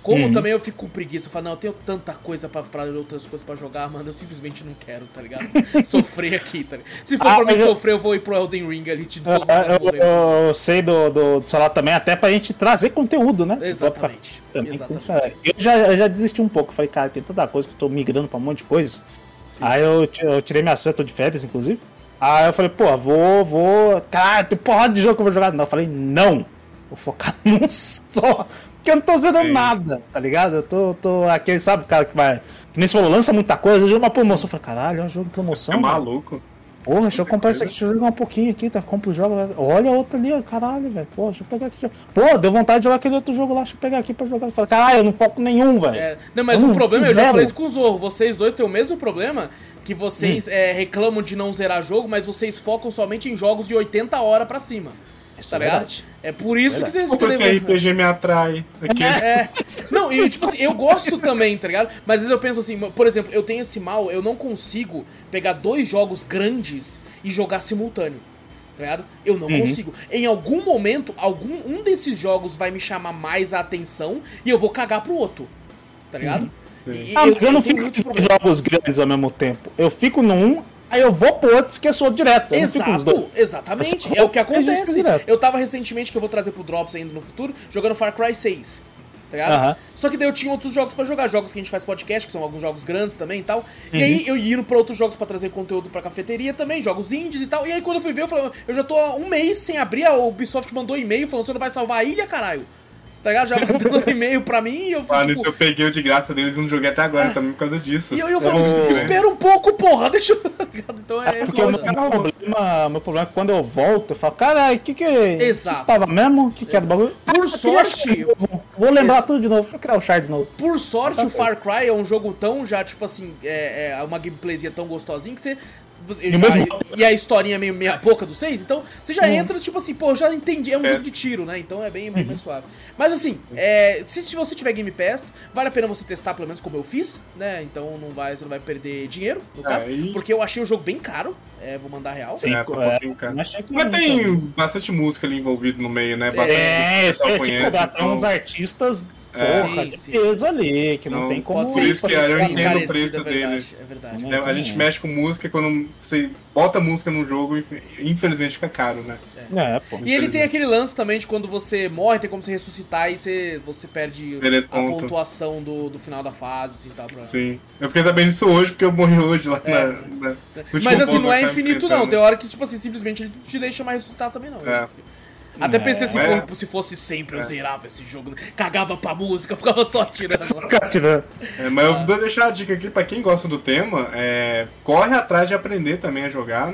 Como Uhum. também eu fico com preguiça, eu falo, não, eu tenho tanta coisa pra, pra outras coisas pra jogar, mano, eu simplesmente não quero, tá ligado? <laughs> Sofrer aqui, tá ligado? Se for Ah, pra mim eu- sofrer, eu vou ir pro Elden Ring ali de novo. Eu, eu- morrer. eu sei do, do, do celular também, até pra gente trazer conteúdo, né? Exatamente, Também, exatamente. Eu já, eu já desisti um pouco. Falei, cara, tem tanta coisa que eu tô migrando pra um monte de coisa. Aí eu, eu tirei minhas férias, tô de férias, inclusive. Aí eu falei, pô, vou, vou. Cara, tem porrada de jogo que eu vou jogar. Não, eu falei, não. Vou focar <laughs> num só. Porque eu não tô fazendo Sim. nada, tá ligado? Eu tô, tô aquele, sabe, o cara que vai. Que nem você falou, lança muita coisa, joga uma promoção. Eu falei, caralho, é um jogo de promoção. É mano. maluco. Porra, deixa eu comprar isso coisa. aqui, deixa eu jogar um pouquinho aqui, tá? Compra o jogo. Olha a outra ali, ó, caralho, velho. Pô, deixa eu pegar aqui. Pô, deu vontade de jogar aquele outro jogo lá, deixa eu pegar aqui pra jogar. Eu falei, caralho, eu não foco nenhum, velho. É, não, mas Hum, o problema, eu já zero. falei isso com o Zorro, vocês dois têm o mesmo problema, que vocês Hum. é, reclamam de não zerar jogo, mas vocês focam somente em jogos de 80 horas pra cima. Isso tá é ligado? verdade. É por isso que vocês Porque esse RPG me atrai. Aqui, É. <laughs> Não, e tipo assim, eu gosto também, tá ligado? Mas às vezes eu penso assim, por exemplo, eu tenho esse mal, eu não consigo pegar dois jogos grandes e jogar simultâneo. Tá ligado? Eu não Uhum. consigo. Em algum momento, algum um desses jogos vai me chamar mais a atenção e eu vou cagar pro outro. Tá ligado? E- e Ah, mas eu, não tenho fico problemas. jogos grandes ao mesmo tempo. Eu fico num, aí eu vou pro outro, esqueço outro direto. Exato, exatamente. É o que acontece. Eu tava recentemente, que eu vou trazer pro Drops ainda no futuro, jogando Far Cry 6. Tá ligado? Só que daí eu tinha outros jogos pra jogar, jogos que a gente faz podcast, que são alguns jogos grandes também e tal. E Uhum. aí eu ia indo pra outros jogos pra trazer conteúdo pra cafeteria também, jogos indies e tal. E aí quando eu fui ver, eu falei, eu já tô há um mês sem abrir, a Ubisoft mandou e-mail falando, você não vai salvar a ilha, caralho? Tá ligado? Já mandando e-mail pra mim e eu fui, Mano, tipo, isso eu peguei o de graça deles e não joguei até agora também por causa disso. E eu, eu falo, Eu- espera um pouco, porra, <laughs> deixa eu. tá? Então é. Porque o meu problema, meu problema é que quando eu volto, eu falo, caralho, o que que... Exato. que que tava mesmo? O que que era o bagulho? Por Ah, sorte-. Vou lembrar tudo de novo, deixa eu criar o char de novo. Por sorte, o Far Cry é um jogo tão já, tipo assim, é, é uma gameplayzinha tão gostosinha que você. Você- já- mesmo- e a historinha meio meia boca do 6, então você já Uhum. entra, tipo assim, pô, eu já entendi, é um É. jogo de tiro, né? Então é bem, bem Uhum. mais suave. Mas assim, é, se, se você tiver Game Pass, vale a pena você testar, pelo menos como eu fiz, né? Então não vai, você não vai perder dinheiro, no caso, Aí- porque eu achei o jogo bem caro, é, vou mandar real. Sim, É, tá um é, mas achei que Mas não, tem também. bastante música ali envolvida no meio, né? Bastante É, é tipo, conhece, dá então- uns artistas porra Sim, de sim. peso ali, que não, Não, tem como. Por isso que pode eu entendo o preço é verdade, dele. É verdade. É, a gente mexe com música quando você bota música num jogo e infelizmente fica caro, né? É, pô. E ele tem aquele lance também de quando você morre, tem como você ressuscitar e você, você perde Perder a ponto. pontuação do, do final da fase, assim, tal. Pra... Sim. Eu fiquei sabendo disso hoje porque eu morri hoje lá É. na, na- Mas assim, não é infinito não, tem hora que, tipo assim, simplesmente ele te deixa mais ressuscitar também não. É. Até pensei assim, É. pô, se fosse sempre eu zerava esse jogo, cagava pra música, <laughs> ficava só tirando. Ficar tirando. É, mas eu vou deixar a dica aqui pra quem gosta do tema, é, corre atrás de aprender também a jogar.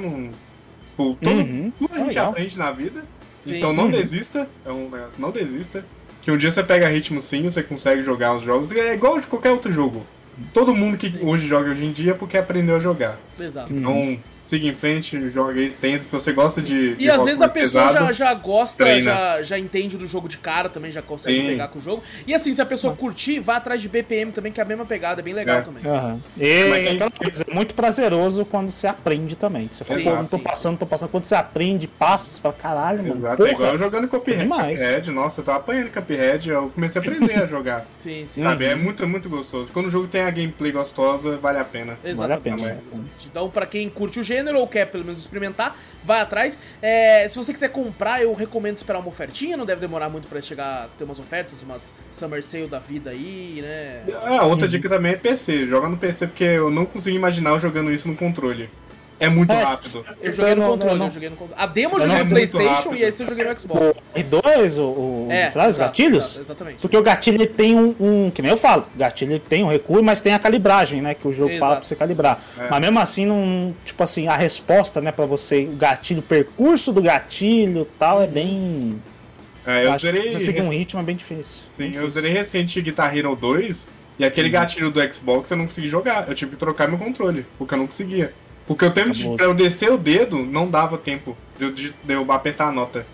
Pô, todo, Uhum. tudo a É gente legal. aprende na vida. Sim. Então não Uhum. desista. É um negócio, não desista. Que um dia você pega ritmo sim, você consegue jogar os jogos. E é igual de qualquer outro jogo. Todo mundo que hoje joga hoje em dia é porque aprendeu a jogar. Exato. Então, siga em frente, joga aí, tenta. Se você gosta de. de E às vezes a pessoa já, pesado, já gosta, treina. já, já entende do jogo de cara também, já consegue Sim. pegar com o jogo. E assim, se a pessoa curtir, vá atrás de BPM também, que é a mesma pegada, é bem legal É. também. Aham. E Mas aquela coisa, é muito prazeroso quando você aprende também. Você fala, Sim, pô, não tô passando, tô passando. Quando você aprende, passa, você fala, caralho, mano. Exato, porra. é igual eu jogando Cuphead. demais. Cuphead, nossa, eu tava apanhando Cuphead, eu comecei a aprender a jogar. <laughs> Sim, sim. Sabe, é muito, muito gostoso. Quando o jogo tem a gameplay gostosa, vale a pena. Vale a pena. Exatamente. Então, pra quem curte o gênero ou quer pelo menos experimentar, vai atrás. É, se você quiser comprar, eu recomendo esperar uma ofertinha, não deve demorar muito pra chegar, ter umas ofertas, umas Summer Sale da vida aí, né? Ah, outra dica também é PC. Joga no PC porque eu não consigo imaginar jogando isso no controle. É muito É, rápido. Eu joguei no controle, não- eu joguei no controle. A demo eu Eu joguei não no Playstation rápido. e esse eu joguei no Xbox. O R2, o, o É, de trás, os gatilhos? exato, exatamente. Porque o gatilho ele tem um, um- Que nem eu falo, o gatilho ele tem um recuo, mas tem a calibragem, né? Que o jogo Exato. fala pra você calibrar. É. Mas mesmo assim, não. Tipo assim, a resposta, né, pra você, o gatilho, o percurso do gatilho e tal, é bem. É, eu que zerei. você seguir um ritmo é bem difícil. Sim, Bem eu difícil. zerei recente Guitar Hero 2 e aquele Uhum. gatilho do Xbox eu não consegui jogar. Eu tive que trocar meu controle, porque eu não conseguia. Porque o tempo de, pra eu descer o dedo não dava tempo de eu, de, de eu apertar a nota.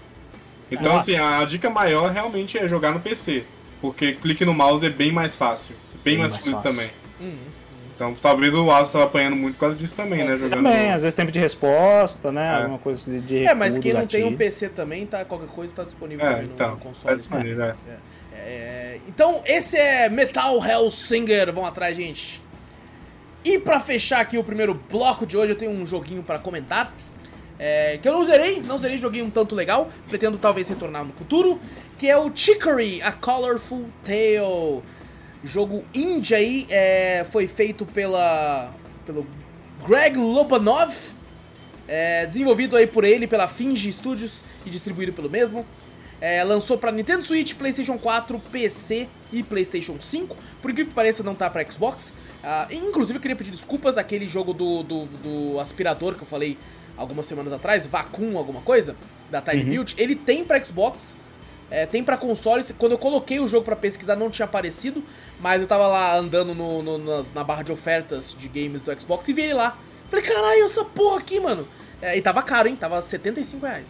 Então, Nossa. assim, a dica maior realmente é jogar no PC. Porque clique no mouse é bem mais fácil. Bem, Bem mais, mais fácil. também. Uhum. Então, talvez o Wallace estava apanhando muito por causa disso também, Pode né? Jogando. Também, às vezes tempo de resposta, né? É. Alguma coisa de- de É, mas quem não tem um. PC também, tá, qualquer coisa tá disponível É, também no, então, no tá console. disponível, é. É, então, esse é Metal Hellsinger. Vamos atrás, gente. E pra fechar aqui o primeiro bloco de hoje, eu tenho um joguinho pra comentar. é, que eu não zerei, não zerei, joguei um tanto legal. Pretendo talvez retornar no futuro. Que é o Chicory, A Colorful Tale. Jogo indie aí, é, foi feito pela, pelo Greg Lobanov. É, desenvolvido aí por ele, pela Finge Studios e distribuído pelo mesmo. É, lançou pra Nintendo Switch, PlayStation 4, PC e PlayStation 5. Por incrível que pareça, não tá pra Xbox. Ah, inclusive, eu queria pedir desculpas aquele jogo do, do, do aspirador que eu falei algumas semanas atrás, Vacuum, alguma coisa, da Time Build. Ele tem pra Xbox, é, tem pra consoles. Quando eu coloquei o jogo pra pesquisar, não tinha aparecido. Mas eu tava lá andando no, no- nas- na barra de ofertas de games do Xbox e vi ele lá. Falei, caralho, essa porra aqui, mano. É, e tava caro, hein? Tava 75 reais.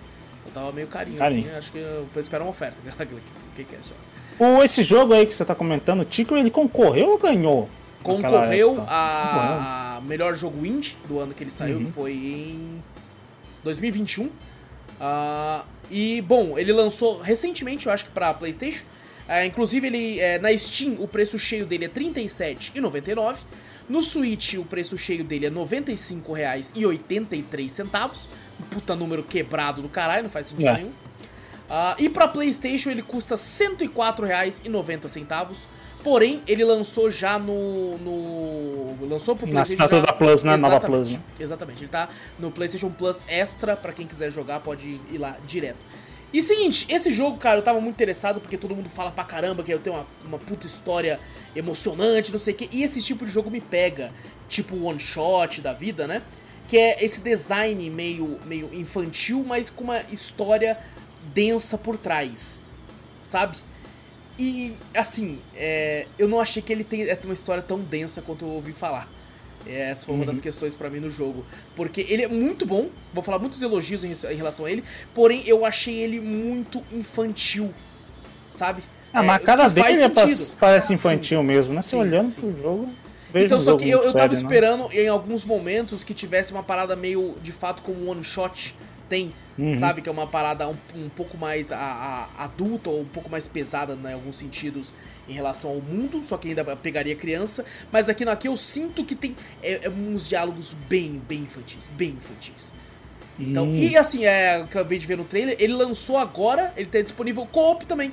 Eu tava meio carinho, Carinho. assim. Acho que eu vou esperar uma oferta. <laughs> que, que é só? O, esse jogo aí que você tá comentando, o Tico, ele concorreu ou ganhou? Concorreu a, melhor jogo indie do ano que ele saiu, Uhum. que foi em 2021. Ah, e, bom, ele lançou recentemente, eu acho que pra PlayStation. Ah, inclusive, ele é, na Steam, o preço cheio dele é R$ 37,99. No Switch, o preço cheio dele é R$ 95,83. Puta número quebrado do caralho, não faz sentido É. nenhum. Ah, e pra PlayStation ele custa R$ 104,90. Porém, ele lançou já no. no lançou pro Na PlayStation. assinatura já- da Plus, né? Nova Plus, né? Exatamente. Ele tá no PlayStation Plus Extra. Pra quem quiser jogar, pode ir lá direto. E seguinte, esse jogo, cara, eu tava muito interessado porque todo mundo fala pra caramba que eu tenho uma, uma puta história emocionante, não sei o quê. E esse tipo de jogo me pega. Tipo one shot da vida, né? Que é esse design meio, meio infantil, mas com uma história densa por trás. Sabe? E, assim, é, eu não achei que ele tem, é, tem uma história tão densa quanto eu ouvi falar. É, Essa foi uma das questões pra mim no jogo. Porque ele é muito bom, vou falar muitos elogios em, em relação a ele, porém eu achei ele muito infantil, sabe? Ah, É, mas a o cara que faz dele é pra- sentido. parece Sim. infantil mesmo, né? Você Sim, olhando sim. pro jogo, vejo Então, só que eu, eu tava sério, né? esperando em alguns momentos que tivesse uma parada meio, de fato, como um one shot tem, sabe? Que é uma parada um, um pouco mais a, a, adulta ou um pouco mais pesada né, em alguns sentidos em relação ao mundo, só que ainda pegaria criança. Mas aqui no aqui eu sinto que tem é, é uns diálogos bem, bem infantis, bem infantis. Então, Hum. e assim, é, eu acabei de ver no trailer, ele lançou agora, ele tá disponível co-op também.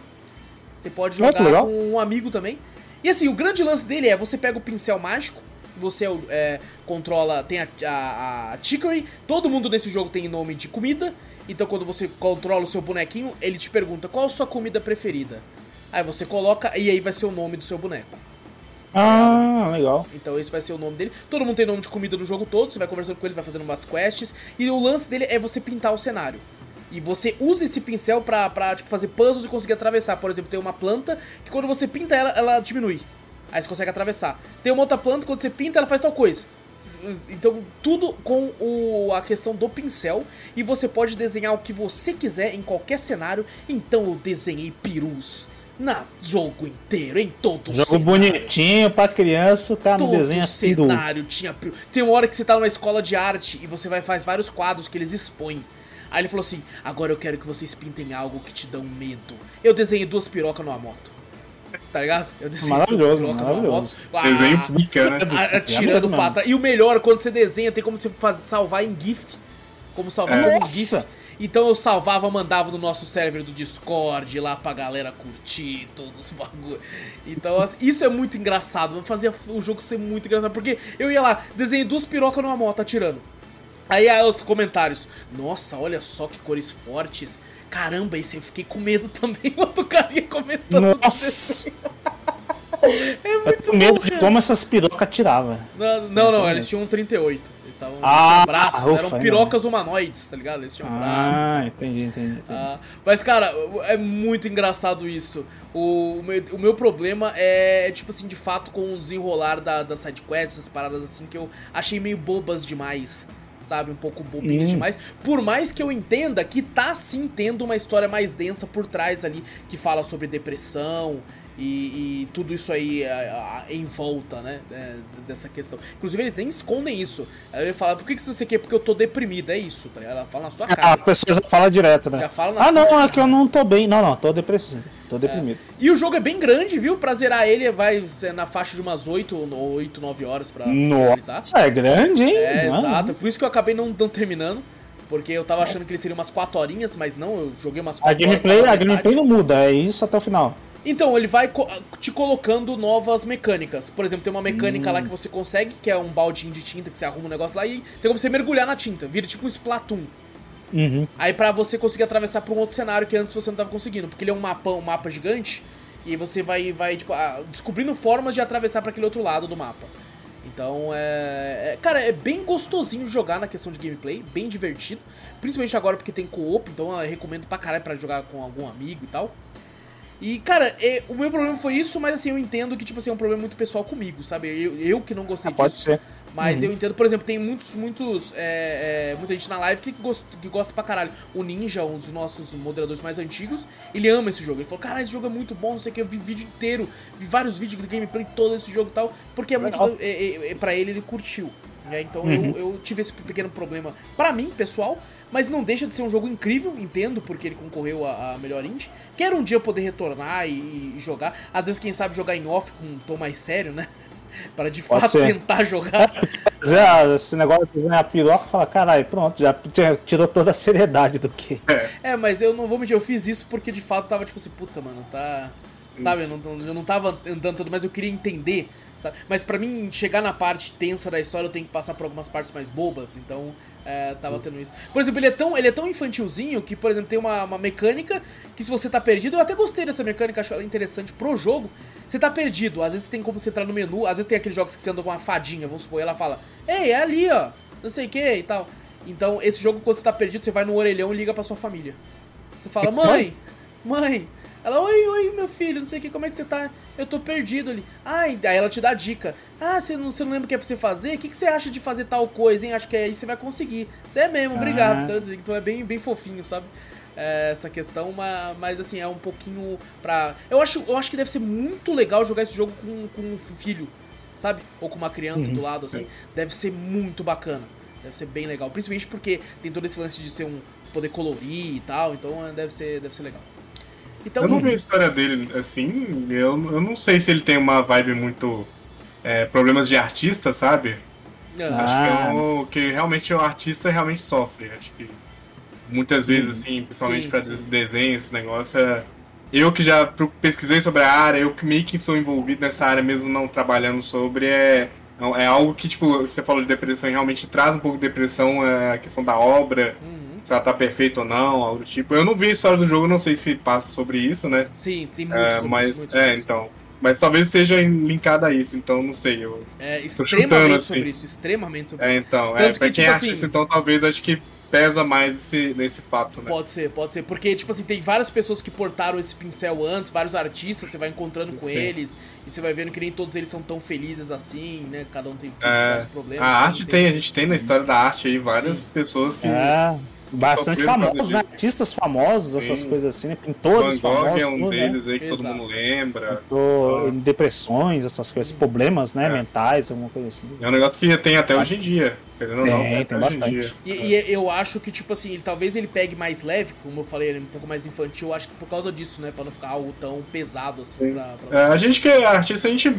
Você pode jogar com um amigo também. E assim, o grande lance dele é você pega o pincel mágico, você é é, controla, tem a, a, a Chicory, todo mundo nesse jogo tem nome de comida, então quando você controla o seu bonequinho, ele te pergunta qual a sua comida preferida. Aí você coloca e aí vai ser o nome do seu boneco. Ah, legal. Então esse vai ser o nome dele. Todo mundo tem nome de comida no jogo todo, você vai conversando com eles, vai fazendo umas quests. E o lance dele é você pintar o cenário. E você usa esse pincel pra, pra tipo, fazer puzzles e conseguir atravessar. Por exemplo, tem uma planta que quando você pinta ela, ela diminui. Aí você consegue atravessar. Tem uma outra planta, quando você pinta, ela faz tal coisa. Então, tudo com o, a questão do pincel. E você pode desenhar o que você quiser em qualquer cenário. Então eu desenhei perus na jogo inteiro, em todo o Jogo cenário. bonitinho pra criança, o cara Todo desenha peru. cenário tinha. peru. Tem uma hora que você tá numa escola de arte e você vai faz vários quadros que eles expõem. Aí ele falou assim: agora eu quero que vocês pintem algo que te dão medo. Eu desenhei duas pirocas numa moto. Tá ligado? Eu desenhei Maravilhoso, duas pirocas maravilhoso. numa moto. Desenho Ah, zica, a- atirando mesmo. pra trás. E o melhor, quando você desenha, tem como você fazer, salvar em GIF. Como salvar como Nossa! GIF. Então eu salvava, mandava no nosso server do Discord lá pra galera curtir todos os bagulho. Então assim, isso é muito engraçado, fazia o jogo ser muito engraçado, porque eu ia lá, desenhei duas pirocas numa moto atirando. Aí aí os comentários, nossa, olha só que cores fortes. Caramba, esse eu fiquei com medo <laughs> também, outro cara ia comentando. Nossa! É Eu muito tenho medo de como essas pirocas tiravam. Não, não, não, eles tinham um 38. Eles estavam Ah, braços, ufa, eram pirocas humanoides, tá ligado? Eles tinham braços. Ah, entendi, entendi. entendi. Ah, mas, cara, é muito engraçado isso. O, o meu, o meu problema é, tipo assim, de fato, com o desenrolar da, das sidequests, essas paradas assim, que eu achei meio bobas demais. Sabe? Um pouco bobinhas Hum. demais. Por mais que eu entenda que tá sim tendo uma história mais densa por trás ali, que fala sobre depressão e, e tudo isso aí a- a- em volta, né? é, dessa questão. Inclusive, eles nem escondem isso. Ia falar, por que, que você quer? Porque eu tô deprimida, é isso, tá? Ela fala na sua Ah, cara. a pessoa já fala direto, né? Já fala na ah, não, cara. é que eu não tô bem. Não, não, tô depressivo. Tô deprimido. E o jogo é bem grande, viu? Pra zerar ele vai na faixa de umas 8 ou 8, 9 horas pra finalizar. Nossa, é grande, hein? É, Mano. exato. Por isso que eu acabei não, não terminando. Porque eu tava achando que ele seria umas 4 horinhas, mas não, eu joguei umas 4 A gameplay, horas. a gameplay não muda, é isso até o final. Então, ele vai co- te colocando novas mecânicas. Por exemplo, tem uma mecânica Hum. lá que você consegue, que é um baldinho de tinta que você arruma um negócio lá e tem como você mergulhar na tinta. Vira tipo um Splatoon. Uhum. Aí pra você conseguir atravessar pra um outro cenário que antes você não tava conseguindo, porque ele é um mapa, um mapa gigante e você vai, vai tipo, ah, descobrindo formas de atravessar pra aquele outro lado do mapa. Então é, é- Cara, é bem gostosinho jogar na questão de gameplay, bem divertido. Principalmente agora porque tem co-op, então eu recomendo pra caralho pra jogar com algum amigo e tal. E, cara, é, o meu problema foi isso, mas assim, eu entendo que, tipo assim, é um problema muito pessoal comigo, sabe? Eu, eu que não gostei Ah, pode disso. ser. Mas eu entendo, por exemplo, tem muitos, muitos, é, é, muita gente na live que gosta, que gosta pra caralho. O Ninja, um dos nossos moderadores mais antigos, ele ama esse jogo. Ele falou, cara, esse jogo é muito bom, não sei o que, eu vi vídeo inteiro, vi vários vídeos de gameplay, todo esse jogo e tal, porque é muito, é, é, é, pra ele, ele curtiu. Né? Então eu, eu tive esse pequeno problema pra mim, pessoal, mas não deixa de ser um jogo incrível, entendo, porque ele concorreu a, a melhor indie. Quero um dia poder retornar e, e jogar, às vezes quem sabe jogar em off com um tom mais sério, né? <laughs> Para de Pode fato ser. tentar jogar. <laughs> É, esse negócio de ganhar piroca, fala, caralho, pronto, já tirou toda a seriedade do que. É, mas eu não vou mentir, eu fiz isso porque de fato tava tipo assim, puta, mano, tá. Sabe, eu não, eu não tava andando tudo, mas eu queria entender, sabe? Mas pra mim chegar na parte tensa da história eu tenho que passar por algumas partes mais bobas, então é, tava tendo isso. Por exemplo, ele é tão, ele é tão infantilzinho que, por exemplo, tem uma, uma mecânica que se você tá perdido, eu até gostei dessa mecânica, acho ela interessante pro jogo. Você tá perdido, às vezes tem como você entrar no menu, às vezes tem aqueles jogos que você anda com uma fadinha, vamos supor, e ela fala, ei, é ali, ó, não sei o que e tal. Então, esse jogo, quando você tá perdido, você vai no orelhão e liga pra sua família. Você fala, <laughs> mãe, mãe. Ela, oi, oi, meu filho, não sei o que, como é que você tá? Eu tô perdido ali. Ah, e aí ela te dá dica. Ah, você não, você não lembra o que é pra você fazer? O que, que você acha de fazer tal coisa, hein? Acho que aí você vai conseguir. Você é mesmo, obrigado. Ah. Então, assim, então é bem, bem fofinho, sabe? É, essa questão, mas, assim, é um pouquinho pra. Eu acho, eu acho que deve ser muito legal jogar esse jogo com, com um filho, sabe? Ou com uma criança do lado, assim. Deve ser muito bacana. Deve ser bem legal. Principalmente porque tem todo esse lance de ser um. poder colorir e tal. Então é, deve ser, deve ser legal. Então, Eu não vi a história dele assim, eu, eu não sei se ele tem uma vibe muito. é, problemas de artista, sabe? ah, Acho que é o que realmente o artista realmente sofre. Acho que muitas vezes, assim, principalmente Sim, pra sim. desenho, esse negócio é. Eu que já pesquisei sobre a área, eu que meio que sou envolvido nessa área mesmo não trabalhando sobre, é, é algo que, tipo, você falou de depressão e realmente traz um pouco de depressão é, a questão da obra, uhum. Se ela tá perfeita ou não, algo do tipo. Eu não vi a história do jogo, não sei se passa sobre isso, né? Sim, tem muitos. É, outros, mas, muitos é, então. Mas talvez seja linkado a isso, então não sei. Eu, É chutando, extremamente assim. sobre isso, extremamente sobre É, isso. então, Tanto é, que, pra quem tipo é assim- artista, então talvez acho que pesa mais esse, nesse fato, né? Pode ser, pode ser. Porque, tipo assim, tem várias pessoas que portaram esse pincel antes, vários artistas, você vai encontrando com Sim. eles, e você vai vendo que nem todos eles são tão felizes assim, né? Cada um tem, tem É, vários problemas. A arte tem, a gente tem na história da arte aí várias Sim. pessoas que. É, bastante famosos, né? Artistas famosos, essas Sim. coisas assim, né? Van Pintores Gogh famosos, é um tudo, né? deles aí que todo Exato. mundo lembra. Em depressões, essas coisas, problemas, né? É. mentais, alguma coisa assim. É um negócio que tem até hoje em dia. Querendo ou não, Tem, até tem bastante. E, e eu acho que, tipo assim, ele- talvez ele pegue mais leve, como eu falei, ele é um pouco mais infantil, acho que por causa disso, né? Pra não ficar algo tão pesado assim pra. pra- É, a gente que é artista, a gente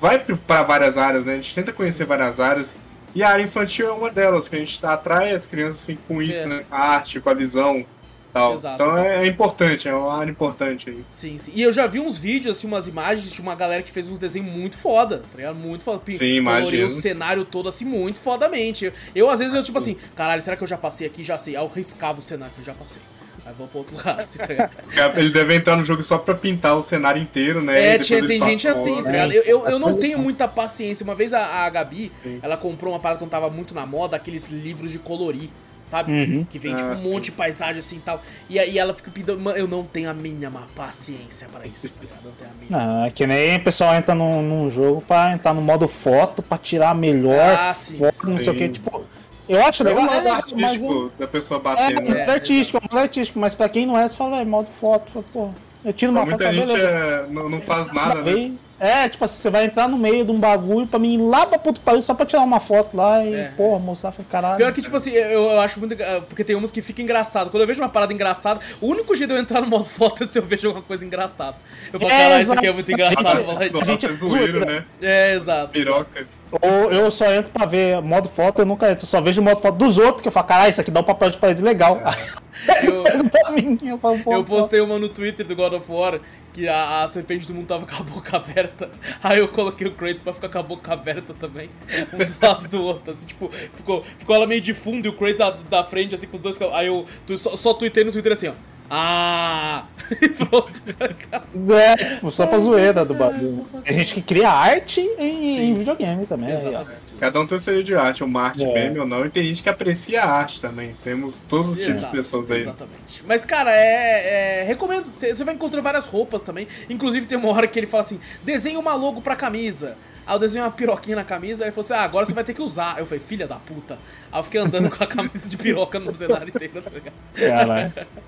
vai pra várias áreas, né? A gente tenta conhecer várias áreas. E a área infantil é uma delas, que a gente atrai as crianças assim, com isso, É. né? Com a arte, com a visão. Tal. Exato, então exato. É, é importante, é uma área importante aí. Sim, sim. E eu já vi uns vídeos, assim, umas imagens de uma galera que fez uns desenhos muito foda, tá ligado? Muito foda. Sim, imagino. o cenário todo, assim, muito fodamente. Eu, eu, às vezes, eu, tipo assim, caralho, será que eu já passei aqui? Já sei. Aí eu riscava o cenário, falei, já passei. Aí vou pro outro lado, assim, tá ligado? Ele deve entrar no jogo só pra pintar o cenário inteiro, né? É, tinha, tem passa gente assim, outro. tá ligado? Eu, eu, eu não tenho assim. muita paciência. Uma vez a, a Gabi, Sim. ela comprou uma parada quando tava muito na moda, aqueles livros de colorir. Sabe? Uhum. Que vem, Ah, tipo, um sim. monte de paisagem assim e tal. E aí ela fica pedindo. Mano, eu não tenho a mínima paciência pra isso, tá ligado? Eu não tenho a mínima. Não, é que nem o pessoal entra num, num jogo pra entrar no modo foto, pra tirar a melhor Ah, sim, foto, não sei o sim. que. Tipo, eu acho É legal, é legal, mas artístico eu- da pessoa é, batendo. é, artístico, é um modo artístico, mas pra quem não é, você fala, é modo foto, pô, eu tiro uma foto, Muita tá gente é, não, não faz nada, né? vez. É, tipo assim, você vai entrar no meio de um bagulho pra mim ir lá pra puto pariu só pra tirar uma foto lá e, É. porra, mostrar, falei, caralho. Pior que, tipo assim, eu, eu acho muito. Porque tem umas que fica engraçado. Quando eu vejo uma parada engraçada, o único jeito de eu entrar no modo <laughs> foto é se eu vejo alguma coisa engraçada. Eu falo, É, caralho, isso aqui é muito engraçado. eu e- Nossa, gente é é zoeiro, zoeira. né? É, exato. Pirocas. Ou eu só entro pra ver modo foto, eu nunca entro, eu só vejo modo foto dos outros, que eu falo, caralho, isso aqui dá um papel de parede legal. <laughs> Eu- Aí pra mim, eu falo, pô, Eu postei uma no Twitter do God of War que a, a serpente do mundo tava com a boca <laughs> aberta. Aí eu coloquei o Kratos pra ficar com a boca aberta também. Um do lado do outro. Assim, tipo, ficou, ficou ela meio de fundo e o Kratos da, frente, assim, com os dois. Aí eu só, só tuitei no Twitter assim, ó. Ah! <laughs> E pronto, tá? É, tipo, só pra zoeira do bagulho. Tem gente que cria arte em, em videogame também. aí. Exatamente. Cada um tem o seu de arte, uma arte É. meme ou não, e tem gente que aprecia a arte também. Temos todos os tipos de Exato, pessoas aí. Exatamente. Mas, cara, é. é- recomendo. Você você vai encontrar várias roupas também. Inclusive, tem uma hora que ele fala assim: desenha uma logo pra camisa. Aí eu desenhei uma piroquinha na camisa, aí ele falou assim: ah, agora você vai ter que usar. Eu falei, filha da puta. Aí eu fiquei andando com a <laughs> camisa de piroca no cenário inteiro, tá ligado? Caralho. <laughs>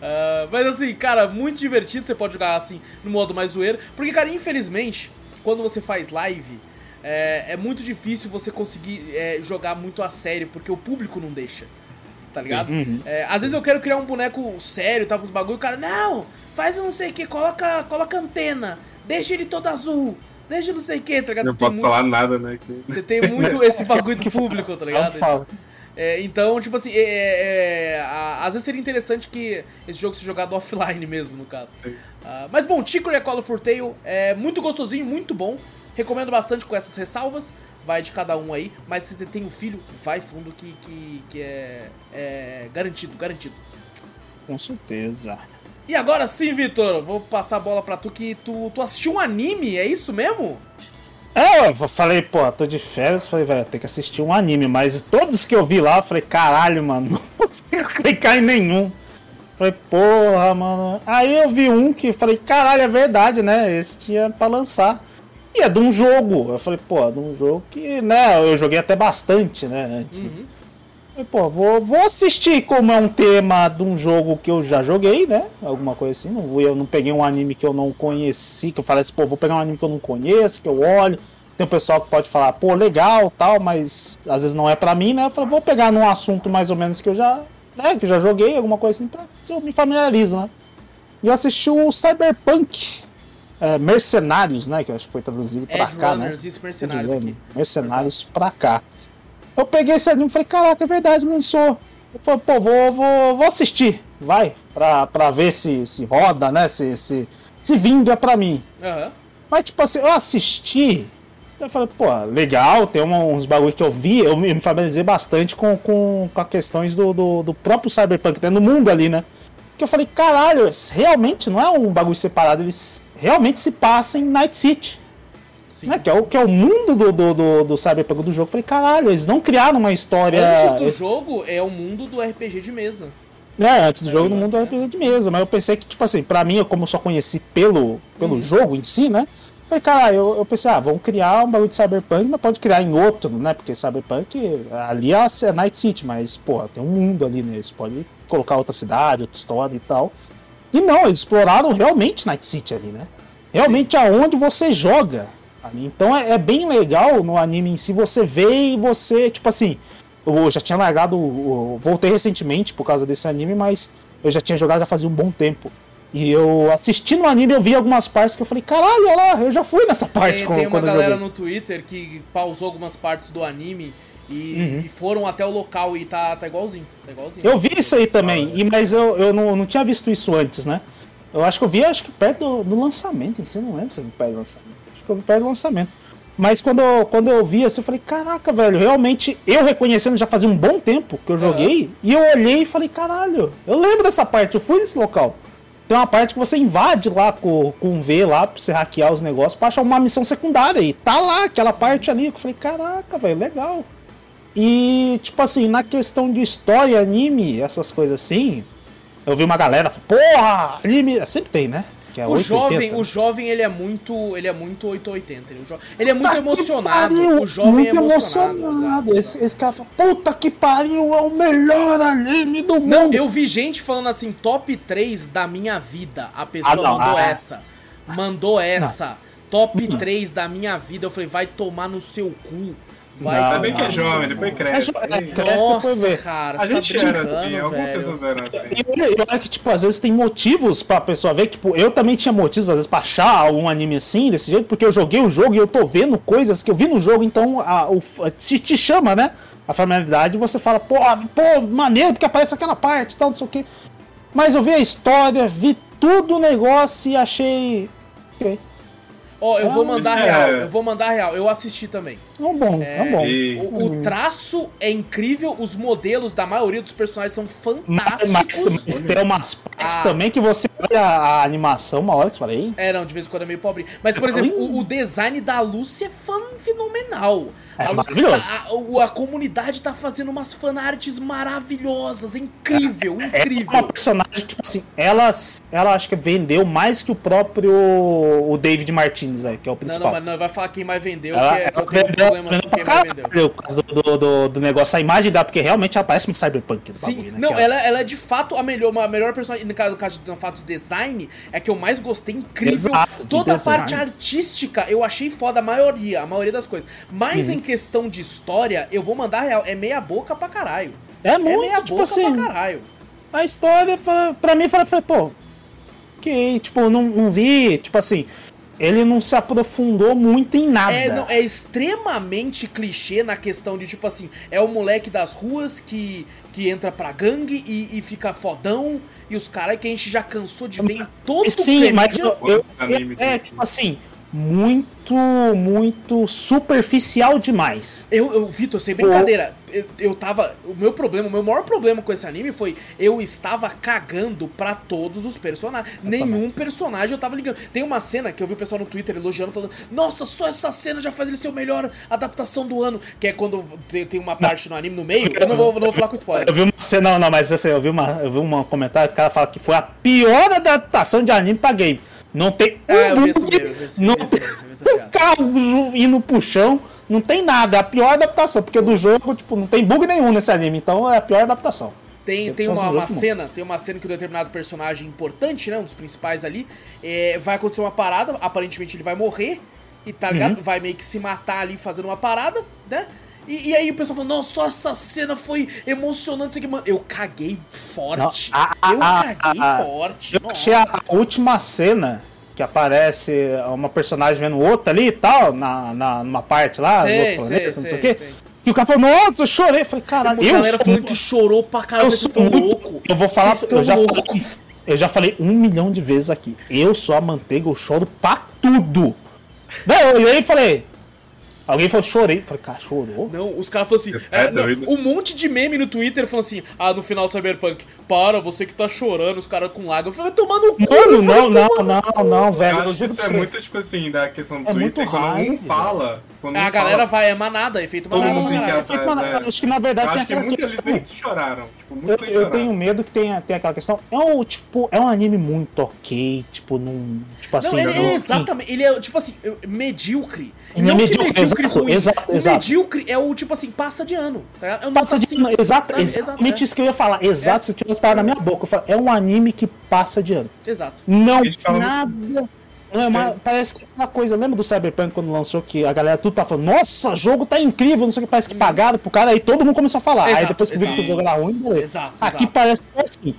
Ah, mas assim, cara, muito divertido. Você pode jogar assim no modo mais zoeiro. Porque, cara, infelizmente, quando você faz live, é, é muito difícil você conseguir é, jogar muito a sério, porque o público não deixa. Tá ligado? É, às vezes eu quero criar um boneco sério, tá com os bagulho, o cara, não, faz um não sei o que, coloca, coloca antena, deixa ele todo azul, deixa não sei o que, tá ligado? Não Você tem posso muito- falar nada, né? que- você tem muito esse bagulho do público, tá Eu <laughs> ligado? falo. É, então, tipo assim, é, é, a- às vezes seria interessante que esse jogo seja jogado offline mesmo, no caso. Ah, mas bom, Chicory a Call for Tale é muito gostosinho, muito bom. Recomendo bastante com essas ressalvas. Vai de cada um aí. Mas se você tem um filho, vai fundo que, que, que é, é garantido, garantido. Com certeza. E agora sim, Vitor, vou passar a bola pra tu que tu, tu assistiu um anime, é isso mesmo? É, eu falei, pô, tô de férias, falei, velho, tem que assistir um anime, mas todos que eu vi lá, eu falei, caralho, mano, <laughs> não consigo clicar em nenhum. Falei, porra, mano. Aí eu vi um que falei, caralho, é verdade, né? Esse tinha pra lançar. E é de um jogo. Eu falei, pô, é de um jogo que, né, eu joguei até bastante, né, antes. Uhum. Pô, vou, vou assistir como é um tema de um jogo que eu já joguei, né? Alguma coisa assim. Não, eu não peguei um anime que eu não conheci, que eu falei assim, pô, vou pegar um anime que eu não conheço, que eu olho. tem um pessoal que pode falar, pô, legal, tal, mas às vezes não é pra mim, né? Eu falei, vou pegar num assunto mais ou menos que eu já, né, que eu já joguei, alguma coisa assim, pra eu me familiarizo, né? E eu assisti o Cyberpunk é, Mercenários, né? Que eu acho que foi traduzido pra Edge cá, né? Runners, isso, Mercenários. Mercenários pra cá. Eu peguei esse anime e falei, caraca, é verdade, lançou. Eu falei, pô, vou, vou, vou assistir, vai, pra, pra ver se, se roda, né? Se, se, se vinga pra mim. Aham. Mas, tipo assim, eu assisti. Eu falei, pô, legal, tem uns bagulho que eu vi, eu me familiarizei bastante com, com, com as questões do, do, do próprio Cyberpunk, né, no mundo ali, né? Que eu falei, caralho, realmente não é um bagulho separado, eles realmente se passam em Night City. Né? Que é o, que é o mundo do, do, do, do Cyberpunk do jogo. Eu falei, caralho, eles não criaram uma história. Antes do jogo, é o mundo do RPG de mesa. É, antes do jogo no mundo RPG de mesa, mas eu pensei que, tipo assim, pra mim, eu como só conheci pelo, pelo jogo em si, né? Falei, cara, eu, eu pensei, ah, vamos criar um bagulho de Cyberpunk, mas pode criar em outro, né? Porque Cyberpunk, ali é a Night City, mas, porra, tem um mundo ali, né? Você pode colocar outra cidade, outra história e tal. E não, eles exploraram realmente Night City ali, né? Realmente aonde você joga. Então é, é bem legal no anime em si você vê e você, tipo assim, eu já tinha largado, voltei recentemente por causa desse anime, mas eu já tinha jogado já fazia um bom tempo. E eu assistindo o anime, eu vi algumas partes que eu falei, caralho, olha lá, eu já fui nessa parte Tem, quando, tem uma galera no Twitter que pausou algumas partes do anime e, Uhum. e foram até o local e tá, tá igualzinho. Tá igualzinho. Eu vi isso aí também, e, mas eu, eu não, não tinha visto isso antes, né? Eu acho que eu vi, acho que perto do, do lançamento, em si, eu não lembro se perto do lançamento. Perto do lançamento. Mas quando eu, quando eu vi assim, eu falei, caraca, velho, realmente, eu reconhecendo já fazia um bom tempo que eu joguei, e eu olhei e falei, caralho, eu lembro dessa parte, eu fui nesse local. Tem uma parte que você invade lá com, com um V lá pra você hackear os negócios pra achar uma missão secundária. E tá lá, aquela parte ali. que Eu falei, caraca, velho, legal. E, tipo assim, na questão de história, anime, essas coisas assim, eu vi uma galera porra, anime. Sempre tem, né? Que é O 880, jovem, né? o jovem, ele é muito, ele é muito 880. Ele, é ele é muito emocionado. pariu, o jovem muito é emocionado. emocionado. Esse, esse cara fala, puta que pariu, é o melhor anime do Não, mundo. eu vi gente falando assim, top 3 da minha vida. A pessoa Ah, não, mandou ah, é. essa. Mandou essa. Top 3 da minha vida. Eu falei, vai tomar no seu cu. Vai Não, Ainda bem que é jovem, depois cresce. É jo- cresce Nossa, depois vê. cara, A você gente tá era assim, velho. pessoas eram assim. E olha, e olha que, tipo, às vezes tem motivos pra pessoa ver. Tipo, eu também tinha motivos, às vezes, pra achar algum anime assim, desse jeito, porque eu joguei o jogo e eu tô vendo coisas que eu vi no jogo, então a, o, se te chama, né? A familiaridade, você fala, pô, pô, maneiro, porque aparece aquela parte e tal, não sei o quê. Mas eu vi a história, vi tudo o negócio e achei. Ok. Ó, eu vou Ah, mandar é. real, eu vou mandar real. Eu assisti também. É bom, é, um bom. E- O, o traço é incrível, os modelos da maioria dos personagens são Mas, fantásticos. mas tem umas partes Ah. também que você olha a animação, uma hora que você fala, ei, É, não, de vez em quando é meio pobre. Mas, por Tá exemplo, o, o design da Lucy é fan fenomenal. É a, maravilhoso. a, a- a comunidade tá fazendo umas fanarts maravilhosas. É incrível, É incrível. uma personagem, tipo assim, ela, ela acho que vendeu mais que o próprio o David Aí, que é o Não, principal. não, mas não vai falar quem mais vendeu, ela, que, é, que ela vendeu- problemas vendeu com pra quem mais vendeu. por causa do, do, do- do negócio, a imagem dela, porque realmente ela parece um cyberpunk do Sim, bagulho, né? não, que ela, ela é de fato a melhor, a melhor personagem. No caso, no caso de, no fato de design, é que eu mais gostei, incrível. Exato, Toda a parte artística eu achei foda, a maioria, a maioria das coisas. Mas Uhum. em questão de história, eu vou mandar real, é meia boca pra caralho. É É muito, meia tipo boca assim, pra caralho. a história, fala- pra mim, fala, pô, ok, tipo, não, não vi, tipo assim, ele não se aprofundou muito em nada. É, não, é extremamente clichê na questão de, tipo assim, é o moleque das ruas que, que entra pra gangue e, e fica fodão, e os caras que a gente já cansou de ver em todo Sim, o mas eu, eu- anime é, desse. tipo assim, muito, muito superficial demais. Eu, eu Vitor, sem brincadeira, eu, eu tava. O meu problema, o meu maior problema com esse anime foi eu estava cagando pra todos os personagens. Nenhum personagem eu tava ligando. Tem uma cena que eu vi o pessoal no Twitter elogiando, falando: Nossa, só essa cena já faz ele ser o melhor adaptação do ano. Que é quando tem, tem uma parte no anime no meio. Eu não vou, não vou falar com spoiler. Eu vi uma cena, não, não, mas assim, eu vi uma, eu vi um comentário que o cara fala que foi a pior adaptação de anime pra game. Não tem É, eu vi esse mesmo, eu vi não esse- tem um carro indo pro chão, não tem nada. É a pior adaptação, porque do jogo, tipo, não tem bug nenhum nesse anime, então é a pior adaptação. Tem, tem uma, uma cena, tem uma cena que um determinado personagem importante, né, um dos principais ali, é, vai acontecer uma parada, aparentemente ele vai morrer, e tá ligado? Vai meio que se matar ali fazendo uma parada, né? E, e aí o pessoal falou, nossa, essa cena foi emocionante, isso aqui, mano. Eu caguei forte. Não, a- eu a- caguei a- forte. Eu achei a última cena que aparece uma personagem vendo outra ali e tal, na, na, numa parte lá, Sei, no outro planeta, sei, não sei o quê. E o cara falou, nossa, eu chorei. Eu falei, caralho, A eu galera sou muito- que chorou pra caramba, eu sou muito- loucos. Eu vou falar, eu já, falei, eu já falei um milhão de vezes aqui. Eu sou a manteiga, eu choro pra tudo. Não, eu olhei e falei. Alguém falou, chorei. Eu falei, cara, chorou? Não, os caras falaram assim. É é, não, doido. um monte de meme no Twitter falando assim: ah, no final do Cyberpunk, para, você que tá chorando, os caras com lágrimas. Eu falei, vai tomar no cu. Mano, não, não, "Toma no não, não, velho. Eu acho que isso é muito, tipo assim, da questão do É Twitter, muito quando um fala. Quando A galera fala, vai, é manada, efeito Todo manada mundo pra tem que atrás, Mano, é. acho que na verdade Eu tem acho que aquela muitas questão. vezes choraram. Tipo, Eu, gente eu choraram. tenho medo que tenha, tenha aquela questão. É um, tipo, é um anime muito ok, tipo, num. Tipo assim, Não, ele, ele é exatamente, ele é tipo assim, medíocre. Ele é não medíocre, que medíocre exato, ruim. exato, o exato. medíocre é o tipo assim, passa de ano. Tá? É um Passa de assim, ano, exato, sabe? exatamente é. isso que eu ia falar. Exato, se tivesse parado na minha boca. Eu falo, é um anime que passa de ano. Exato. Não, nada. Não, é uma- parece que é uma coisa. Lembra do Cyberpunk quando lançou que a galera tudo tá falando, nossa, o jogo tá incrível, não sei o que, parece que pagaram pro cara, aí todo mundo começou a falar. aí Exato, depois que viu que o jogo era ruim, beleza. Exato, Aqui parece que é assim.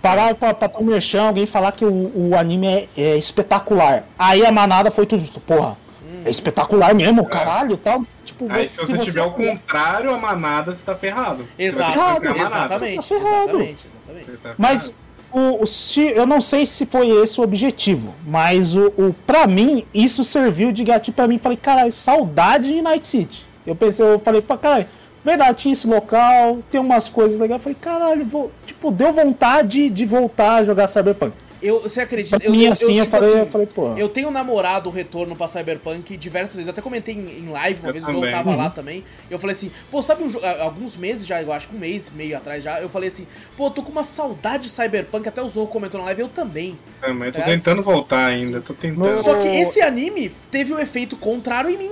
Pararam pra, pra ter um merchan, alguém falar que o, o anime é, é espetacular. Aí a manada foi tudo, junto, porra, é espetacular mesmo, caralho tal. Tipo, Aí se você tiver o contrário, a manada, você tá ferrado. Você Exato, a manada. exatamente, Tá ferrado. exatamente, exatamente. Você tá Mas o, o- se, eu não sei se foi esse o objetivo, mas o, o para mim isso serviu de gatilho pra mim. Falei, caralho, saudade de Night City. Eu pensei, eu falei, pra caralho, verdade, tinha esse local, tem umas coisas legais. Falei, caralho, vou, tipo, deu vontade de voltar a jogar Cyberpunk. Eu, você acredita? Pra mim, assim, eu falei- eu falei, pô. Eu tenho namorado o retorno pra Cyberpunk diversas vezes. Eu até comentei em, em live uma Eu vez, também. eu tava Uhum. lá também. Eu falei assim, pô, sabe um jogo. Alguns meses já, eu acho que um mês, meio atrás já, eu falei assim, pô, tô com uma saudade de Cyberpunk. Até o Zorro comentou na live, eu também. Também, tô É. tentando voltar ainda, tô tentando. Só que esse anime teve o efeito contrário em mim.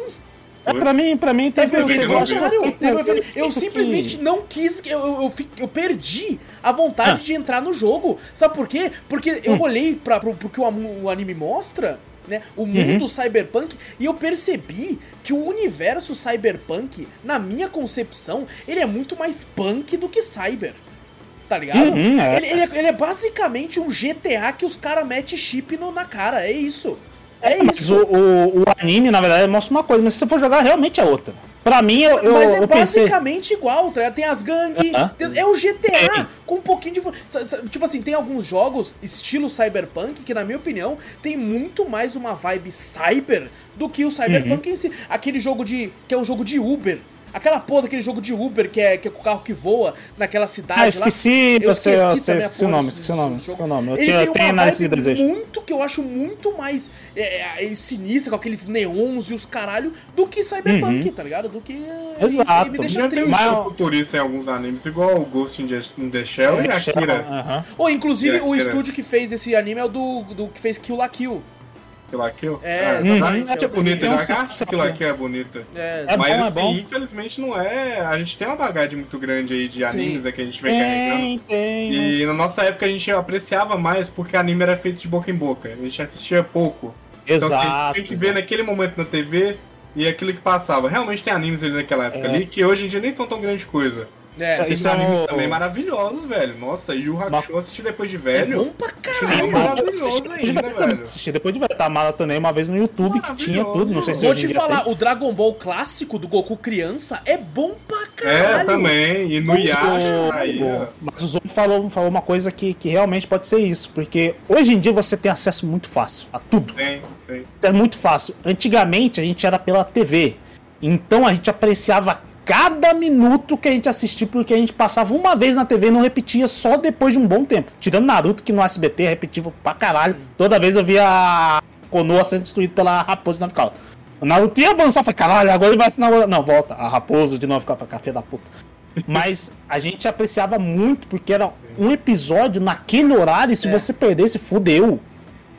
É, pra mim, pra mim Teve o teve efeito eu acho que contrário. Teve efeito- Eu simplesmente não quis. Eu, eu, eu, eu perdi a vontade de entrar no jogo. Sabe por quê? Porque eu olhei pra, pro, pro que o, o anime mostra. Né, o mundo cyberpunk e eu percebi que o universo cyberpunk, na minha concepção, ele é muito mais punk do que cyber. Tá ligado? Uhum, é. ele, ele é, ele é basicamente um GTA que os caras metem chip no- na cara. É isso. É Mas isso. o, o, o anime, na verdade, mostra uma coisa, mas se você for jogar, realmente é outra. Pra mim, eu, eu, Mas é eu pensei. basicamente igual, tá? Tem as gangues, Aham. tem- é o GTA Tem. com um pouquinho de. Tipo assim, tem alguns jogos estilo Cyberpunk que, na minha opinião, tem muito mais uma vibe cyber do que o Cyberpunk Uhum. em si. Aquele jogo de. que é um jogo de Uber. Aquela porra daquele jogo de Uber que é, que é com o carro que voa naquela cidade. Ah, lá. esqueci, Eu você- eu sei, também a esqueci o nome, esqueci o nome, esqueci o nome. Eu Ele tinha- tem tenho uma nesse vibe desejo. muito que eu acho muito mais é, é, sinistra, com aqueles neons e os caralho, do que Cyberpunk, tá ligado? Do que. Uhum. Exato. Me deixa Já tem um estilo futurista em alguns animes, igual o Ghost in the, Shell e Akira. Aham. Ou, inclusive, É, o é. estúdio que fez esse anime é o do, do que fez Kill la Kill. Kill la Kill. É, Ah, exatamente. É, é o- bonita, tem um né? senso- Kill la Kill é bonita. É, É Mas bom, é bom. infelizmente não é. A gente tem uma bagagem muito grande aí de animes Sim. é, que a gente vem carregando. Tem, tem. E mas- na nossa época a gente apreciava mais porque anime era feito de boca em boca. A gente assistia pouco. Então assim, a gente Exato. tinha que ver naquele momento na TV e aquilo que passava. Realmente tem animes ali naquela época É. ali que hoje em dia nem são tão grande coisa. É, Esses isso é animes também maravilhosos, velho. Nossa, e o Hakusho assisti depois de é velho. bom pra Sim, caralho. mas- maravilhoso depois de ainda, velho também, velho. Assisti depois de velho. Tá maratonei uma vez no YouTube que tinha tudo. Não sei se Vou te falar, tem. o Dragon Ball clássico do Goku criança é bom pra É, caralho. também. E no Yasha. Mas o Zorro falou, falou uma coisa que, que realmente pode ser isso, porque hoje em dia você tem acesso muito fácil a tudo. Tem, tem. É muito fácil. Antigamente a gente era pela TV, então a gente apreciava cada minuto que a gente assistia, porque a gente passava uma vez na TV e não repetia só depois de um bom tempo. Tirando Naruto, que no SBT repetia pra caralho. Toda vez eu via a Konoha sendo destruído pela raposa de caudas. O Naruto ia avançar, falei, caralho, agora ele vai assinar outra. Não, volta, a raposa de nove caudas, café da puta. Mas a gente apreciava muito, porque era um episódio naquele horário, e se É. você perdesse, fudeu.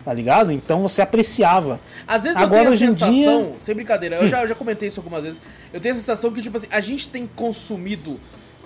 Tá ligado? Então você apreciava. Às vezes Agora, eu tenho a sensação, dia- sem brincadeira, eu já, eu já comentei isso algumas vezes, eu tenho a sensação que, tipo assim, a gente tem consumido,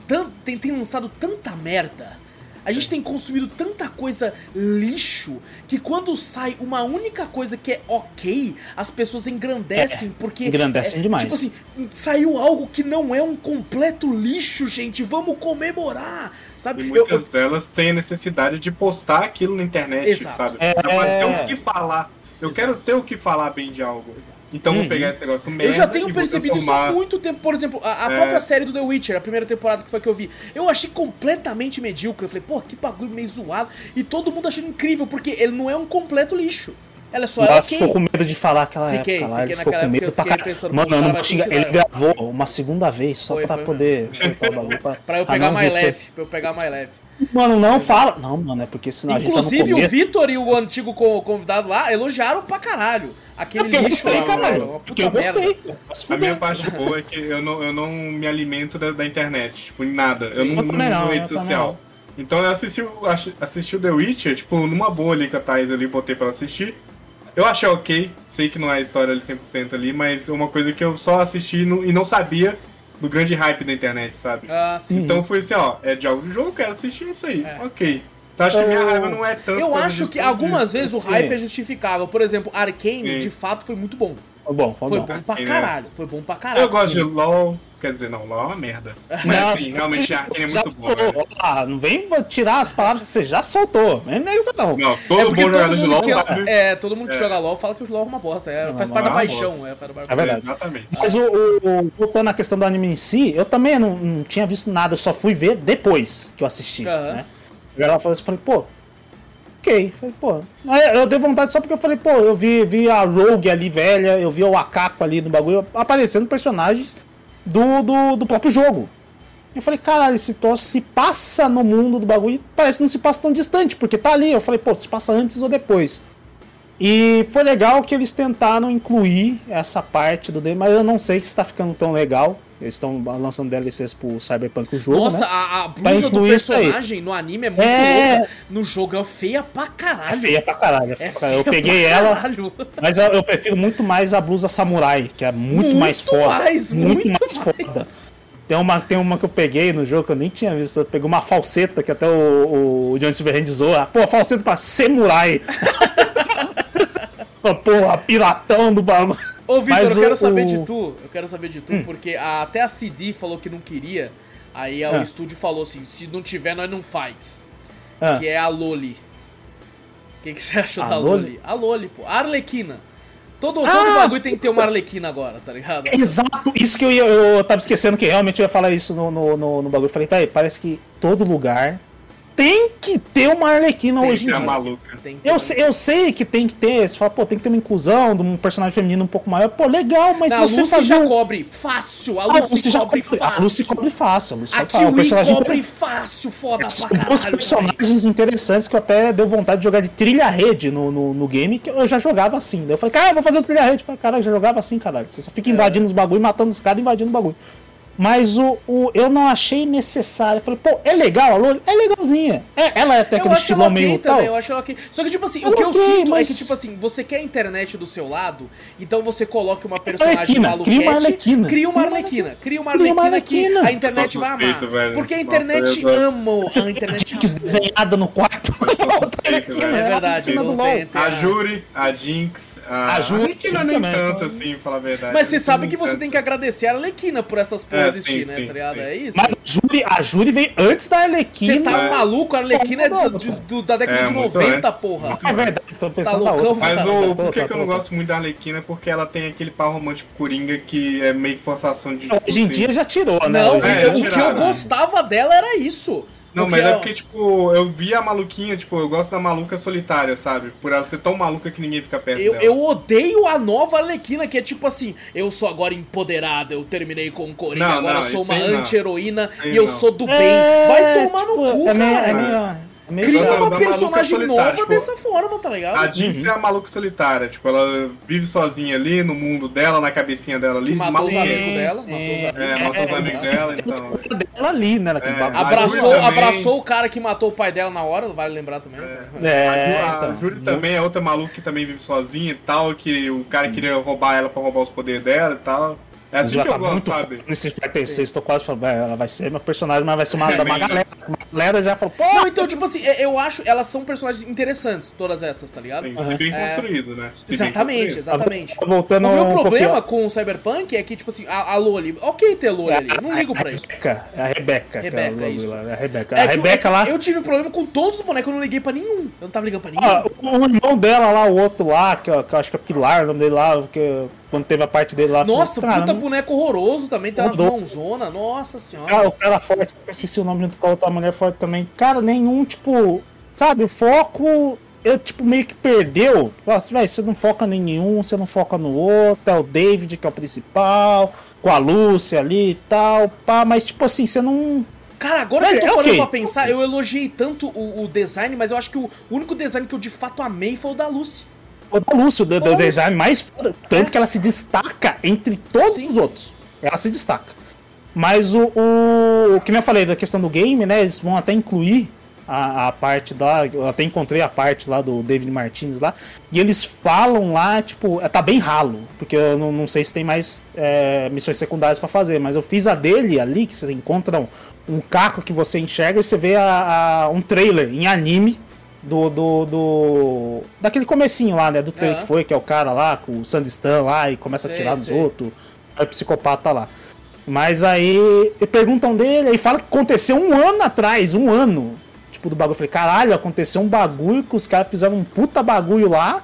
tan- tem, tem lançado tanta merda, A gente tem consumido tanta coisa lixo que quando sai uma única coisa que é ok, as pessoas engrandecem porque. engrandecem é, demais. Tipo assim, saiu algo que não é um completo lixo, gente. Vamos comemorar. Sabe? E muitas eu- delas têm a necessidade de postar aquilo na internet, Exato. sabe? É. Eu quero ter o que falar. Eu quero ter o que falar bem de algo. Então Uhum. vou pegar esse negócio merda Eu já tenho percebido isso há muito tempo. Por exemplo, a, a É. própria série do The Witcher, a primeira temporada que foi que eu vi, eu achei completamente medíocre. Eu falei, pô, que bagulho meio zoado. E todo mundo achando incrível, porque ele não é um completo lixo. Ela é só é Nossa, ok. ficou com medo de falar aquela Fiquei, época lá. fiquei Ele ficou com medo eu pra caralho. Mano, eu não Ele gravou uma segunda vez só Foi, pra foi poder cortar o bagulho. Pra, <laughs> Pra eu pegar não mais leve, pra eu pegar mais leve. Mano, não fala. Não, mano, é porque senão a gente tá Inclusive, o. Vitor e o antigo co- convidado lá elogiaram pra caralho. Aquele Porque eu lixo gostei, caralho. Porque eu gostei. Mas A minha parte boa é que eu não, eu não me alimento da, da internet, tipo, em nada. eu Sim. não, Eu não não, uso eu rede também social. Então eu assisti, o- assisti, o The Witcher, tipo, numa boa ali com a Thais ali, botei pra ela assistir. Eu achei ok, sei que não é a história ali 100% ali, mas é uma coisa que eu só assisti e não- e não sabia do grande hype da internet, sabe? Ah, sim. Então foi assim, ó, é de algo de jogo, eu quero assistir isso aí, É. ok. Então acho que a minha Eu- raiva não é tanto. Eu acho que algumas vezes o Sim. hype é justificável. Por exemplo, Arcane, Sim. de fato, foi muito bom. Foi bom, foi, Foi bom. bom pra Arcane, caralho. Foi bom pra caralho. Eu gosto de LOL, quer dizer, não, LOL é uma merda. <laughs> Mas Não, assim, realmente você- a Arkane é muito boa. velho. Ah, não vem tirar as palavras que você já soltou. Não é isso não. Não, É todo porque bom todo jogador de mundo LOL que, sabe. é, todo mundo que É. joga LOL fala que o LOL é uma bosta. É, Não, faz parte da é uma paixão. É, É verdade. Exatamente. Mas o, o- o- voltando à questão do anime em si, eu também não, não tinha visto nada, eu só fui ver depois que eu assisti. Aham. Né? E ela falou assim, falei, pô, ok. Falei, pô. Eu dei vontade só porque eu falei, pô, eu vi, vi a Rogue ali velha, eu vi o Akako ali no bagulho, aparecendo personagens do, do, do próprio jogo. Eu falei, caralho, esse troço se passa no mundo do bagulho parece que não se passa tão distante, porque tá ali. Eu falei, pô, se passa antes ou depois. E foi legal que eles tentaram incluir essa parte do dele, mas eu não sei se tá ficando tão legal. Eles estão lançando DLCs pro Cyberpunk o jogo, Nossa, né? a, a Pra blusa do personagem no anime é muito É. louca. No jogo é feia pra É caralho. feia pra caralho. é feia É pra caralho. Eu feia peguei ela, caralho. mas eu, eu prefiro muito mais a blusa samurai, que é muito, Muito mais foda. mais, muito mais mais. foda. Tem uma, tem uma que eu peguei no jogo que eu nem tinha visto. Eu peguei uma falseta que até o, o John Silverhand zoou. Pô, falseta pra samurai. <laughs> Porra, piratão do bagulho. Ô, Vitor, eu quero o- saber o- de tu. Eu quero saber de tu, porque a- até a CD falou que não queria. Aí o Ah. estúdio falou assim: se não tiver, nós não faz. Ah, Que é a Loli. O que, que você achou A da Loli? Loli? A Loli, pô. A Arlequina. Todo, todo Ah! bagulho tem que ter uma Arlequina agora, tá ligado? Exato, isso que eu ia. Eu tava esquecendo que realmente eu ia falar isso no, no, no, no bagulho. Eu falei, velho, parece que todo lugar tem que ter uma Arlequina Tem hoje que em É dia. maluca. Tem que ter Eu sei, eu sei que tem que ter, você fala, pô, tem que ter uma inclusão de um personagem feminino um pouco maior. Pô, legal, mas Não, a você Lucy fazer já um... cobre fácil. A Ah, a Lucy, Lucy já cobre cobre, fácil. a Lucy cobre fácil. A Lucy A cobre fácil. É Kiwi personagem cobre fácil, foda São pra caralho. velho. personagens interessantes que eu até deu vontade de jogar de trilha-rede no, no, no game, que eu já jogava assim. Daí eu falei, cara, eu vou fazer o trilha-rede. Falei, Caralho, eu já jogava assim, caralho. Você só É. fica invadindo os bagulho, matando os caras, invadindo o bagulho. Mas o, o, eu não achei necessário. Eu falei, pô, é legal a Loli? É legalzinha. É, ela é até Eu aquele acho ela estilão ok meio também, tal. eu acho ela ok. Só que, tipo assim, Eu o que eu sinto é mas- que, tipo assim, você quer a internet do seu lado, então você coloca uma personagem Arlequina, maluquete, cria uma Arlequina. cria uma Cria uma Arlequina, cria uma Arlequina que Arlequina. a internet Eu vai amar. suspeito, velho. Porque a Nossa, internet gosto. ama, Você a tem a internet Jinx ama. desenhada no quarto. <laughs> <laughs> suspeito, velho. É verdade, Arlequina não tem, A Juri, a Jinx, a, A Juri, que não é nem tanto assim, pra falar a verdade. Mas você sabe que você tem que agradecer a Arlequina por essas porras É, existir, sim, né, sim, tá ligado? sim. É isso. Mas a Júri, a Júri veio antes da Arlequina. Você tá É. maluco? A Arlequina é do- do- do- da década É, de muito 90, antes, porra. muito É verdade, tô tá pensando na loucão? outra. Mas Tá, o, tá, por que, tá, que eu tá, não tá. gosto muito da Arlequina? é Porque ela tem aquele par romântico coringa que é meio que forçação de. tipo, Hoje em assim- dia já tirou, né? Não, É, o já que eu tiraram. gostava dela era isso. Não, mas que é eu- porque, tipo, eu vi a maluquinha, tipo, eu gosto da maluca solitária, sabe? Por ela ser tão maluca que ninguém fica perto Eu, dela. eu odeio a nova Arlequina, que é tipo assim, eu sou agora empoderada, eu terminei com o Coringa, Não, agora não, eu sou uma anti-heroína e eu não. sou do bem. É, Vai tomar no tipo, cu, é meio, cara. é meio, é meio Cria da- uma personagem nova tipo, dessa forma, tá ligado? A Jinx é a maluca solitária, tipo, ela vive sozinha ali no mundo dela, na cabecinha dela ali, Que matou os maluca. amigos dela, sim. matou os amigos. É, matou os É, amigos é, dela, é, então. dela ali, né? É, a Abraçou, também. abraçou o cara que matou o pai dela na hora, vale lembrar também. É, a então. Júlia também é outra maluca que também vive sozinha e tal, que o cara queria roubar ela pra roubar os poderes dela e tal. É assim que tá eu gosto, sabe? nesse Fighter 6, tô quase falando, "Vai, ela vai ser meu personagem, mas vai ser uma, da uma galera. Uma galera já falou, pô, Não, então, tipo assim, é- eu acho, elas são personagens interessantes, todas essas, tá ligado? Tem que ser bem É. construído, né? Se Exatamente, construído. exatamente. Tá voltando o meu um problema pouquinho- com o Cyberpunk é que, tipo assim, a, a Loli, ok ter Loli ali, eu não ligo pra isso. Rebeca, é a Rebeca. Rebeca, que é isso. é a Rebeca. É a que eu- Rebeca é que lá. Eu tive problema com todos os bonecos, eu não liguei pra nenhum. Eu não tava ligando pra nenhum. Ah, o o irmão dela lá, o outro lá, que, eu- que eu acho que é Pilar, o nome dele lá, que quando teve a parte dele lá. Nossa, cara, puta boneco horroroso também, tem umas Mudou. mãozona, nossa Ah, senhora. o cara forte, eu esqueci o nome junto com a outra mulher forte também. Cara, nenhum, tipo, sabe, o foco, eu, tipo, meio que perdeu. Nossa, velho, você não foca em nenhum, você não foca no outro, é o David que é o principal, com a Lúcia ali e tal, pá, mas, tipo assim, você não. Cara, agora que eu tô é parando ok. pra pensar, eu elogiei tanto o, o design, mas eu acho que o único design que eu de fato amei foi o da Lucy. O da Lúcia, o de- do Lúcia. design mais foda, tanto É. que ela se destaca entre todos Sim. os outros. Ela se destaca. Mas o, o, o que eu falei da questão do game, né? Eles vão até incluir a, a parte da. Eu até encontrei a parte lá do David Martins lá. E eles falam lá, tipo, é, tá bem ralo. Porque eu não, não sei se tem mais é, missões secundárias pra fazer. Mas eu fiz a dele ali, que vocês encontram um caco que você enxerga e você vê a, a- um trailer em anime do, do, do. Daquele comecinho lá, né? Do trailer Aham. que foi, que é o cara lá com o Sandistan lá e começa a Sei, nos sei. outros. É o psicopata lá. Mas aí perguntam dele, aí fala que aconteceu um ano atrás, um ano. Tipo, do bagulho. Eu falei, caralho, aconteceu um bagulho que os caras fizeram um puta bagulho lá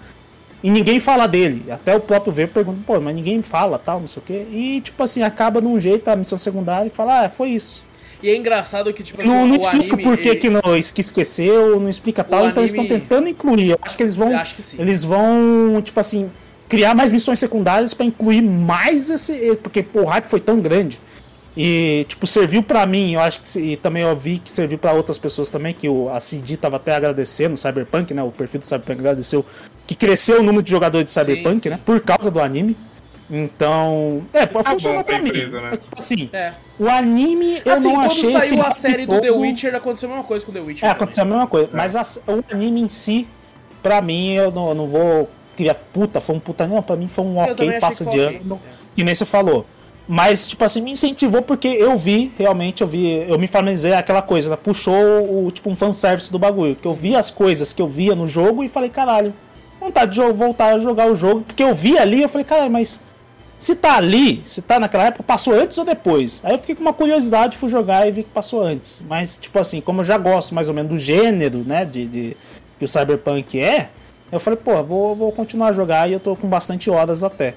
e ninguém fala dele. Até o próprio V pergunta, pô, mas ninguém fala, tal, não sei o quê. E, tipo assim, acaba de um jeito a missão secundária e fala, ah, foi isso. E é engraçado que, tipo assim, Não, não o explica anime. por que, ele- que não que esqueceu, não explica tal, então eles estão anime- tentando incluir. Eu acho que eles vão. Acho que sim. Eles vão, tipo assim, criar mais missões secundárias pra incluir mais esse. Porque pô, o hype foi tão grande. E, tipo, serviu pra mim, eu acho que. E também eu vi que serviu pra outras pessoas também, que o, a CD tava até agradecendo, o Cyberpunk, né? O perfil do Cyberpunk agradeceu. Que cresceu o número de jogadores de Cyberpunk, sim. né? Por causa do anime. Então. É, pode Tá funcionar pra pra mim. empresa, né? Mas, tipo assim, É. o anime eu Assim, não quando achei esse saiu a série do The Witcher, aconteceu a mesma coisa com The Witcher. é, também. aconteceu a mesma coisa. Mas a- o anime em si, pra mim, eu não, eu não vou criar puta, foi um puta. Não, pra mim foi um ok, passa de ano. não- Que nem você falou. Mas, tipo assim, me incentivou porque eu vi, realmente, eu vi, eu me familiarizei aquela coisa, né? Puxou o, tipo, um fanservice do bagulho. Que eu vi as coisas que eu via no jogo e falei, caralho, vontade de voltar a jogar o jogo. Porque eu vi ali, eu falei, caralho, mas se tá ali, se tá naquela época, passou antes ou depois? Aí eu fiquei com uma curiosidade, fui jogar e vi que passou antes. Mas, tipo assim, como eu já gosto mais ou menos do gênero, né, de, de- que o Cyberpunk é, eu falei, pô, vou, vou continuar a jogar e eu tô com bastante horas até.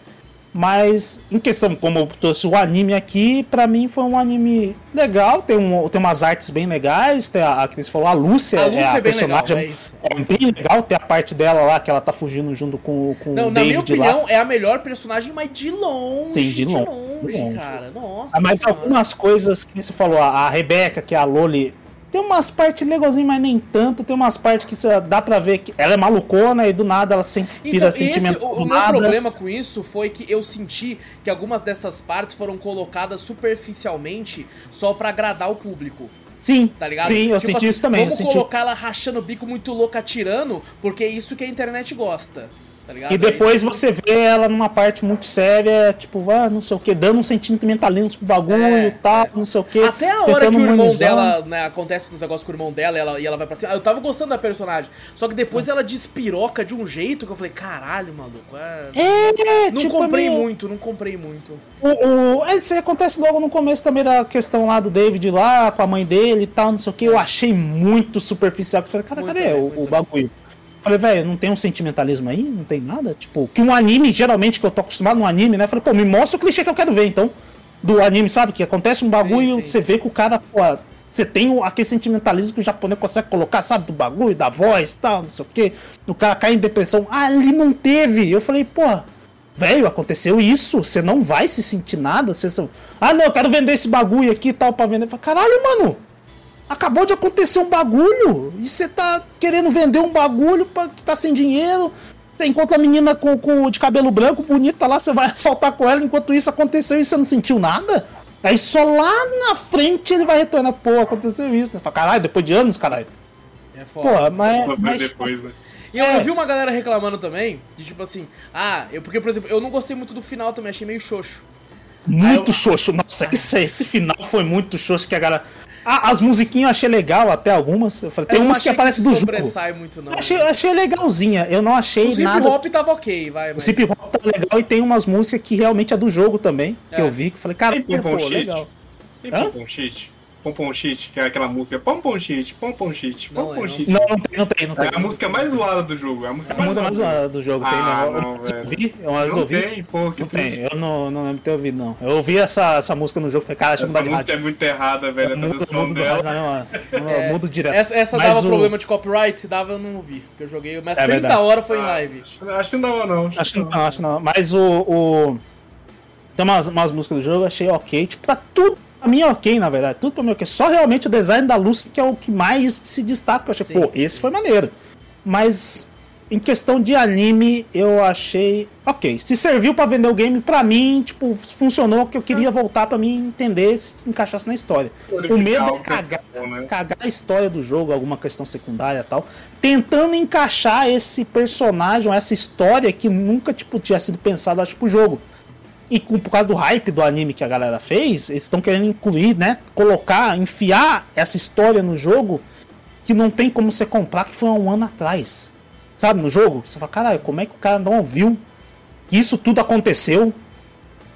Mas, em questão, como eu trouxe o anime aqui, pra mim foi um anime legal, tem, um, tem umas artes bem legais, tem a, a que você falou, a Lúcia, A Lúcia é a é bem legal, personagem. é isso. é bem legal, tem a parte dela lá, que ela tá fugindo junto com, com Não, o na minha David lá. opinião, é a melhor personagem, mas de longe. Sim, de longe, longe, de longe. cara. Nossa. Ah, Mas algumas coisas que você falou, a, a Rebeca, que é a Loli, tem umas partes legalzinhas, mas nem tanto. Tem umas partes que dá pra ver que ela é malucona e do nada ela sempre vira Então, esse, sentimento. o, o meu problema com isso foi que eu senti que algumas dessas partes foram colocadas superficialmente só pra agradar o público. Sim, Tá ligado? sim, eu Tipo senti assim, isso também. Eu Vamos senti... colocar ela rachando o bico muito louca, atirando, porque é isso que a internet gosta. Tá ligado? E depois É isso. você vê ela numa parte muito séria, tipo, ah, não sei o que, dando um sentimentalismo pro bagulho É, e tal, não sei o que. Até a hora que o irmão dela, né, acontece uns negócios com o irmão dela e ela, e ela vai pra cima. Eu tava gostando da personagem. Só que depois ela despiroca de um jeito que eu falei, caralho, maluco. é- É, Não tipo, comprei é meio- muito, não comprei muito. O, o, é, isso aí acontece logo no começo também da questão lá do David lá, com a mãe dele e tal, não sei o que. Eu achei muito superficial. Eu falei, cara, Muito cadê bem, o, muito o bem. Falei, velho, não tem um sentimentalismo aí? Não tem nada? Tipo, que um anime, geralmente, que eu tô acostumado no anime, né? Falei, pô, me mostra o clichê que eu quero ver, então. Do anime, sabe? Que acontece um bagulho, Sim, sim. você vê que o cara, pô, você tem aquele sentimentalismo que o japonês consegue colocar, sabe? Do bagulho, da voz tal, não sei o que. O cara cai em depressão. Ah, ali não teve. Eu falei, pô, velho, aconteceu isso. Você não vai se sentir nada. Você. Ah, não, eu quero vender esse bagulho aqui e tal pra vender. Eu falei, Caralho, mano. Acabou de acontecer um bagulho. E você tá querendo vender um bagulho pra que tá sem dinheiro. Você encontra a menina com, com- de cabelo branco, bonita lá, você vai <laughs> assaltar com ela. Enquanto isso aconteceu e você não sentiu nada. Aí só lá na frente ele vai retornar. Pô, aconteceu isso. Né? Fala, Caralho, depois de anos, caralho. É foda. Pô, mas. Mas depois, né? E eu, É. eu vi uma galera reclamando também, de tipo assim, ah, eu, porque, por exemplo, eu não gostei muito do final também, achei meio xoxo. Muito eu- xoxo. Nossa, esse, esse final foi muito xoxo que a galera. Ah, as musiquinhas eu achei legal, até algumas. Eu falei, tem Eu não umas que aparecem do jogo. sobressai muito, não. Eu achei, eu achei legalzinha. Eu não achei O hip nada. hop tava ok, vai. O Mas... hip hop tá legal e tem umas músicas que realmente é do jogo também. Que É. eu vi, que eu falei, cara, Tem pô, Shit? legal. Tem Hã? Shit? Pompom Shit, que é aquela música Pompom Shit, Pompom Shit, Não, Pompom é, Shit. Não, não tem, não tem, não tem. É a música mais zoada do jogo. É a música A música mais zoada. zoada do jogo tem, Ah, né? Eu- não, eu ouvi, eu mas Não ouvi. tem, pô, que Não triste. tem, eu não, não lembro de ter ouvido, não. Eu ouvi essa, essa música no jogo e falei, cara, deixa eu Essa mudar de música rádio. é muito errada, velho, a Mudo, tradução dela. não, não, eu mudo direto. Essa, essa Mas dava o- problema de copyright? Se dava, eu não vi. Porque eu joguei umas É 30 verdade. horas foi em Ah, live. acho- Acho que não dava, não. Acho que não, acho que não. Mas o. o... Tem umas, umas músicas do jogo, eu achei ok. Tipo, tá tudo pra mim é ok, na verdade. Tudo pra mim é ok. Só realmente o design da Lucy que é o que mais se destaca. Eu achei, Sim. pô, esse foi maneiro. Mas em questão de anime, eu achei ok. Se serviu pra vender o game, pra mim, tipo, funcionou que eu queria voltar pra mim entender se encaixasse na história. O medo é cagar, bom, né? cagar a história do jogo, alguma questão secundária tal, tentando encaixar esse personagem, essa história que nunca tipo tinha sido pensado acho pro jogo. E com, por causa do hype do anime que a galera fez, eles estão querendo incluir, né, colocar, enfiar essa história no jogo que não tem como você comprar que foi há um ano atrás. Sabe, no jogo? Você fala, caralho, como é que o cara não viu que isso tudo aconteceu?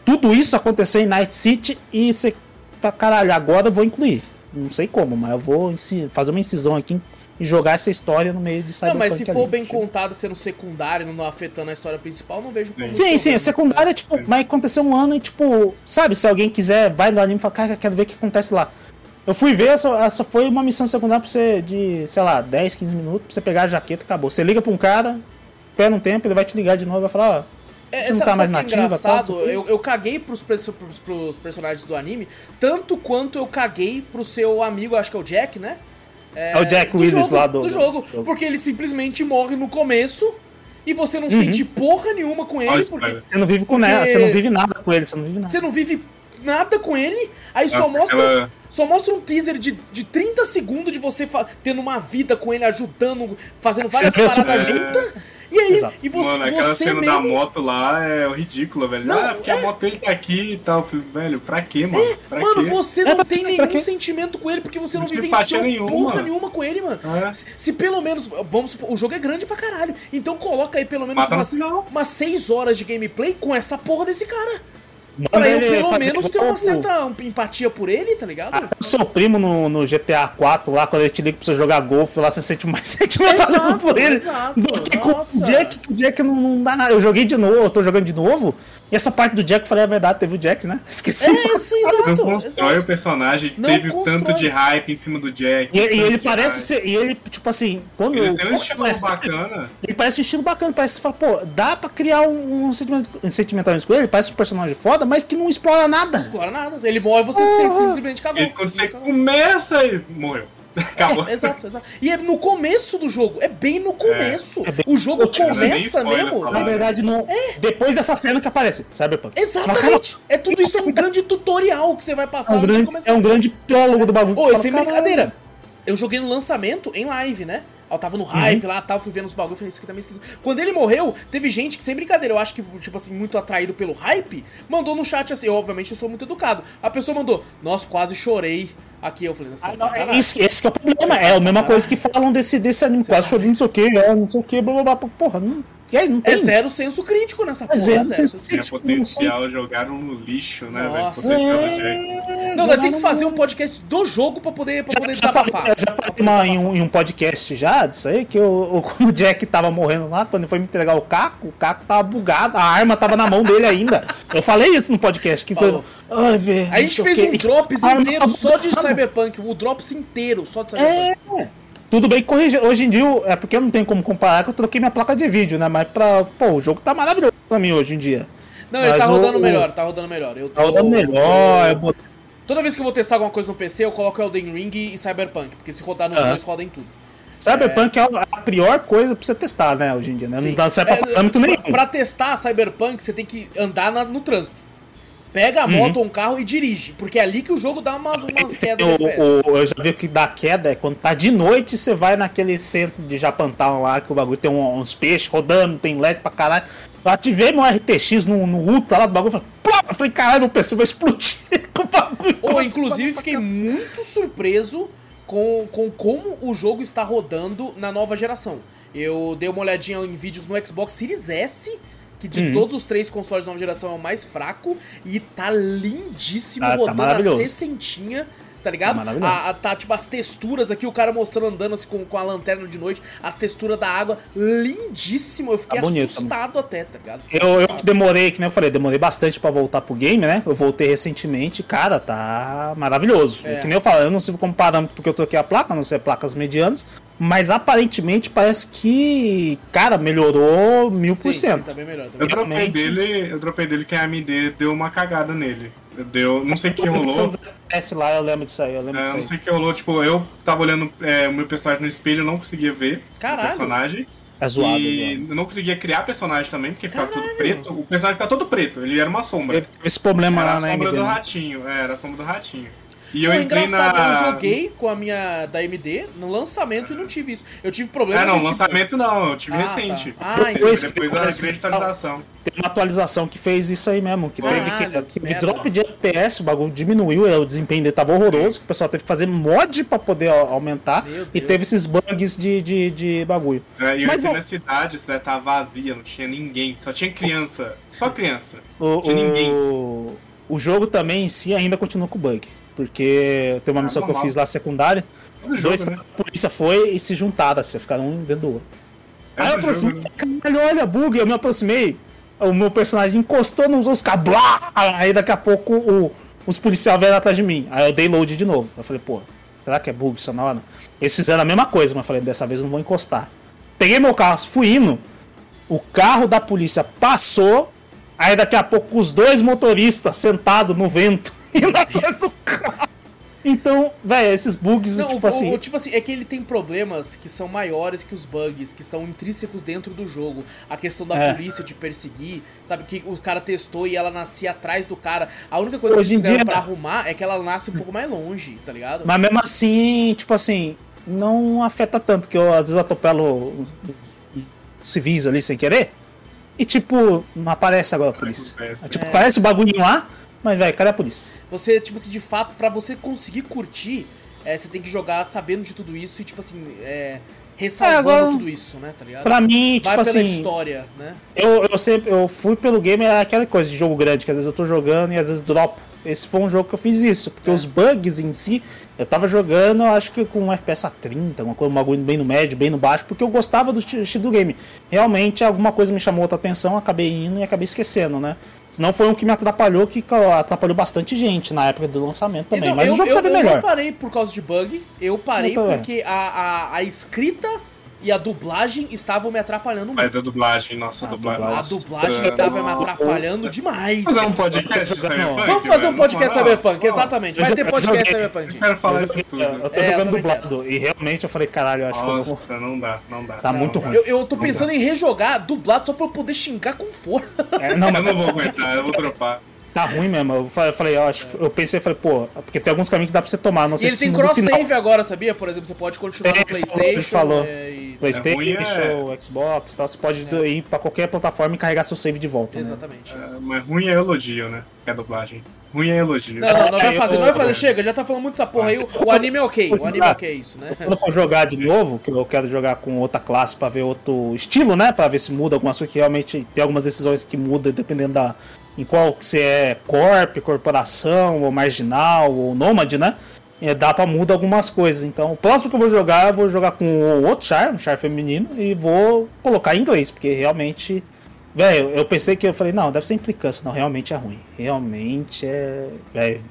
Tudo isso aconteceu em Night City e você fala, caralho, agora eu vou incluir. Não sei como, mas eu vou fazer uma incisão aqui e jogar essa história no meio de Não, Cyberpunk. mas se for ali. bem contado sendo secundário, não afetando a história principal, não vejo como. Sim, sim, problema. a secundária, tipo, vai acontecer um ano e, tipo, sabe, se alguém quiser, vai no anime e fala, cara, quero ver o que acontece lá. Eu fui ver, essa, essa foi uma missão secundária pra você de, sei lá, 10, 15 minutos, pra você pegar a jaqueta e acabou. Você liga pra um cara, espera um tempo, ele vai te ligar de novo e vai falar, ó, É, Você não tá mais é nativa, tal, engraçado? não quê? eu, eu caguei pros, pros, pros personagens do anime, tanto quanto eu caguei pro seu amigo, acho que é o Jack, né? É o Jack Willis jogo, lá do- do jogo. do jogo. Porque ele simplesmente morre no começo e você Uhum. não sente porra nenhuma com ele, porque você não vive com Porque- nada, você não vive nada com ele, você não vive nada. você não vive nada com ele, aí só Nossa, mostra. aquela- Só mostra um teaser de, de 30 segundos de você tendo uma vida com ele, ajudando, fazendo várias paradas é- juntas. E aí, Exato. e você, Mano, aquela você cena mesmo. da moto lá é ridícula, velho. Não, ah, porque é. a moto dele tá aqui e tal. Falei, velho, pra quê, mano? Pra Mano, quê? você É, não pra tem nenhum sentimento com ele, porque você não, Não vivenciou nenhuma. porra nenhuma com ele, mano. É. Se, se pelo menos. Vamos supor, o jogo é grande pra caralho. Então coloca aí pelo menos Mata umas, umas 6 horas de gameplay com essa porra desse cara. Pra eu pelo menos ter uma certa empatia por ele, tá ligado? Até o seu primo no, no GTA 4 lá, quando ele te liga pra você jogar golfe, lá você sente mais <laughs> sentimentalismo por ele exato, do que com o Jack, que o Jack não, não dá nada. Eu joguei de novo, eu tô jogando de novo, e essa parte do Jack, eu falei, é verdade, teve o Jack, né? Esqueci. É, sim, Não exato. constrói exato. o personagem, Não teve constrói. tanto de hype em cima do Jack. E, e ele parece hype. ser, e ele, tipo assim, quando Ele tem um estilo bacana. Ele parece um estilo bacana, parece que você fala, pô, dá pra criar um, um sentimento- sentimentalismo com ele, parece um personagem foda, mas que não explora nada. Não explora nada. Ele morre, você se- simplesmente acabou. E quando você começa, ele morreu. <laughs> Acabou. É, exato, exato. E é no começo do jogo. É bem no começo. É bem- O jogo Tipo, é nem começa mesmo. falar. Na verdade, não. Depois dessa cena que aparece, Cyberpunk. Exatamente. É tudo isso, é um grande tutorial que você vai É passar um, antes de grande, é um grande prólogo do bagulho. Ô, Você e fala, sem brincadeira. Eu joguei no lançamento em live, né? Eu tava no hype lá, tal, fui vendo os bagulhos, falei, isso aqui tá meio esquisito. Quando ele morreu, teve gente que, sem brincadeira, eu acho que, tipo assim, muito atraído pelo hype, mandou no chat assim, eu, obviamente eu sou muito educado. A pessoa mandou, nossa, quase chorei aqui. Eu falei, nossa, Ah, não, sacanagem. esse, esse que é o problema. É a mesma coisa que falam desse, desse anime. Quase chorando, não sei o que, é, não sei o que, blá blá blá. Porra, não, e aí, não tem. É zero senso crítico nessa É porra. zero zero senso Tinha Tipo, potencial, jogaram no lixo, né, velho? Nossa. Potencial do É. Jack. Não, nós temos que fazer um podcast do jogo pra poder, pra poder Já falei, desabafar. eu já falei uma- em, um, em um podcast já disso aí, que o, o, quando <laughs> o Jack tava morrendo lá, quando ele foi me entregar o Caco, o Caco tava bugado, a arma tava na mão dele ainda. Eu falei isso no podcast. Que quando- Ai, velho. A gente fez um drops inteiro só de. Cyberpunk. O drops inteiro só de Cyberpunk. É. Tudo bem que. Hoje em dia, é porque eu não tenho como comparar que eu troquei minha placa de vídeo, né? Mas pra. Pô, o jogo tá maravilhoso pra mim hoje em dia. Não, ele Mas tá rodando o- melhor, tá rodando melhor. Eu tô, Tá rodando melhor. eu botei- Toda vez que eu vou testar alguma coisa no PC, eu coloco Elden Ring e Cyberpunk, porque se rodar nos Aham. dois, roda em tudo. Cyberpunk é a pior coisa pra você testar, né? Hoje em dia, né? Não Sim. dá certo pra É, nenhum. pra, pra testar Cyberpunk, você tem que andar na- no trânsito. Pega a moto ou um carro e dirige. Porque é ali que o jogo dá umas, umas quedas Eu, eu- eu já vi que dá queda é quando tá de noite, você vai naquele centro de Japantown lá, que o bagulho tem um- uns peixes rodando, tem LED pra caralho. Eu ativei meu RTX no, no Ultra lá do bagulho, falei, plá! eu falei, caralho, meu PC vai explodir com <laughs> o bagulho. Ou, inclusive, fiquei muito surpreso com, com como o jogo está rodando na nova geração. Eu dei uma olhadinha em vídeos no Xbox Series S, que de Uhum. todos os três consoles da nova geração é o mais fraco, e tá lindíssimo Ah, tá rodando a maravilhoso. 60, tá ligado? Tá. A, a- tá tipo as texturas aqui, o cara mostrando andando assim com, com a lanterna de noite, as texturas da água, lindíssimo. Eu fiquei Tá bonito, tá assustado até, tá ligado? Eu, eu demorei, que nem eu falei, demorei bastante pra voltar pro game, né? Eu voltei recentemente, cara, tá maravilhoso. É. Que nem eu falo, eu não sirvo como parâmetro porque eu troquei a placa, a não ser placas medianas, mas aparentemente parece que, cara, melhorou mil por cento. tá. Tá Eu dropei dele, eu dropei dele que a AMD deu uma cagada nele. Deu, não sei o que rolou. FPS lá, eu lembro disso aí, eu lembro É, disso não aí. sei o que rolou, tipo, eu tava olhando é, o meu personagem no espelho, eu não conseguia ver Caralho. o personagem. É zoado, é e zoado. eu não conseguia criar personagem também, porque ficava Caralho. tudo preto. O personagem ficava todo preto, ele era uma sombra. Teve esse problema Era lá a na sombra AMD, do né? ratinho, é, era a sombra do ratinho. E eu entrei engraçado, na. eu joguei com a minha da AMD no lançamento e não tive isso. Eu tive problema É, não, tipo, lançamento não, eu tive Ah, recente. tá. Ah, entendi. Depois da grande atualização. Tem uma atualização que fez isso aí mesmo, que teve Caralho, que, que que merda. drop de FPS, o bagulho diminuiu, o desempenho dele tava horroroso, o pessoal teve que fazer mod pra poder aumentar, e teve esses bugs de, de, de bagulho. É, e eu Mas, entrei ó- na cidade, a cidade tava vazia, não tinha ninguém. Só tinha criança. Só criança. O, De ninguém. o, o jogo também em si ainda continua com bug, porque tem uma Ah, missão que eu normal. fiz lá secundária, Todo dois jogo, né? caras da polícia foi e se juntaram, assim, ficaram um dentro do outro. É Aí eu aproximei, jogo, né? falei, caralho, olha, bug, eu me aproximei. O meu personagem encostou nos outros caras, aí daqui a pouco o- os policiais vieram atrás de mim. Aí eu dei load de novo. Eu falei, pô, será que é bug isso na hora? Eles fizeram a mesma coisa, mas eu falei, dessa vez eu não vou encostar. Peguei meu carro, fui indo, o carro da polícia passou, aí daqui a pouco os dois motoristas sentados no vento, <laughs> indo atrás do carro. Então, velho, esses bugs, Não, tipo o, assim. o- tipo assim, é que ele tem problemas que são maiores que os bugs, que são intrínsecos dentro do jogo. A questão da É. polícia te perseguir, sabe? Que o cara testou e ela nascia atrás do cara. A única coisa Hoje que eles fizeram dia- pra arrumar é que ela nasce um pouco mais longe, tá ligado? Mas mesmo assim, tipo assim, não afeta tanto, que eu às vezes atropelo civis ali sem querer. E tipo, não aparece agora a polícia. Acontece. Tipo, aparece o bagulhinho lá, mas velho, cadê a polícia? Você, tipo assim, de fato, pra você conseguir curtir, é, você tem que jogar sabendo de tudo isso e, tipo assim, é, ressalvando É, agora- tudo isso, né? Tá ligado? Pra mim, Vai tipo pela assim, história, né? eu, eu sempre eu fui pelo game, é aquela coisa de jogo grande, que às vezes eu tô jogando e às vezes dropo. Esse foi um jogo que eu fiz isso, porque É. os bugs em si, eu tava jogando, eu acho que com um FPS a 30, uma coisa, um bagulho bem no médio, bem no baixo, porque eu gostava do esti- estilo do game. Realmente alguma coisa me chamou outra atenção, acabei indo e acabei esquecendo, né? Senão foi um que me atrapalhou, que atrapalhou bastante gente na época do lançamento também. Então, Mas eu, o jogo eu, tá bem eu melhor. não parei por causa de bug, eu parei Eu porque a, a, a escrita e a dublagem estavam me atrapalhando Mas muito. da dublagem, nossa, a dublagem. A dublagem estava me atrapalhando demais. Vamos fazer um podcast Cyberpunk? Vamos fazer um podcast Não, Cyberpunk, não. exatamente. Eu Vai ter eu podcast joguei. Eu Cyberpunk. quero falar isso Eu, tudo. eu tô É, eu jogando dublado e realmente eu falei, caralho, eu acho que eu vou... Nossa, não dá, não dá. Tá Não, muito não ruim. Eu, eu tô pensando em rejogar dublado só pra eu poder xingar com força. É, não, <laughs> Eu mas não vou aguentar, eu vou dropar. Tá ruim mesmo. Eu fa- eu falei, eu acho que- eu pensei, falei, pô, porque tem alguns caminhos que dá pra você tomar. Não E sei ele se tem no final- cross-save agora, sabia? Por exemplo, você pode continuar no falou, PlayStation. ele falou. é, e- PlayStation, É ruim, Xbox e tal. Você pode ir pra qualquer plataforma e carregar seu save de volta. Né? Exatamente. É, Mas ruim é elogio, né? É a dublagem. Ruim é elogio. Não, não, não vai eu- fazer, não vai fazer. Chega, já tá falando muito dessa porra aí. O, o anime é ok, o anime é ok, isso, né? Quando eu for jogar de novo, que eu quero jogar com outra classe pra ver outro estilo, né? Pra ver se muda algumas coisas que realmente tem algumas decisões que mudam dependendo da. Em qual você é corp, corporação, ou marginal, ou nômade, né? É, dá pra mudar algumas coisas. Então, o próximo que eu vou jogar, eu vou jogar com o outro char, um char feminino, e vou colocar em inglês, porque realmente. Velho, eu pensei que eu falei, não, deve ser implicância. Não, realmente é ruim. Realmente é. Velho.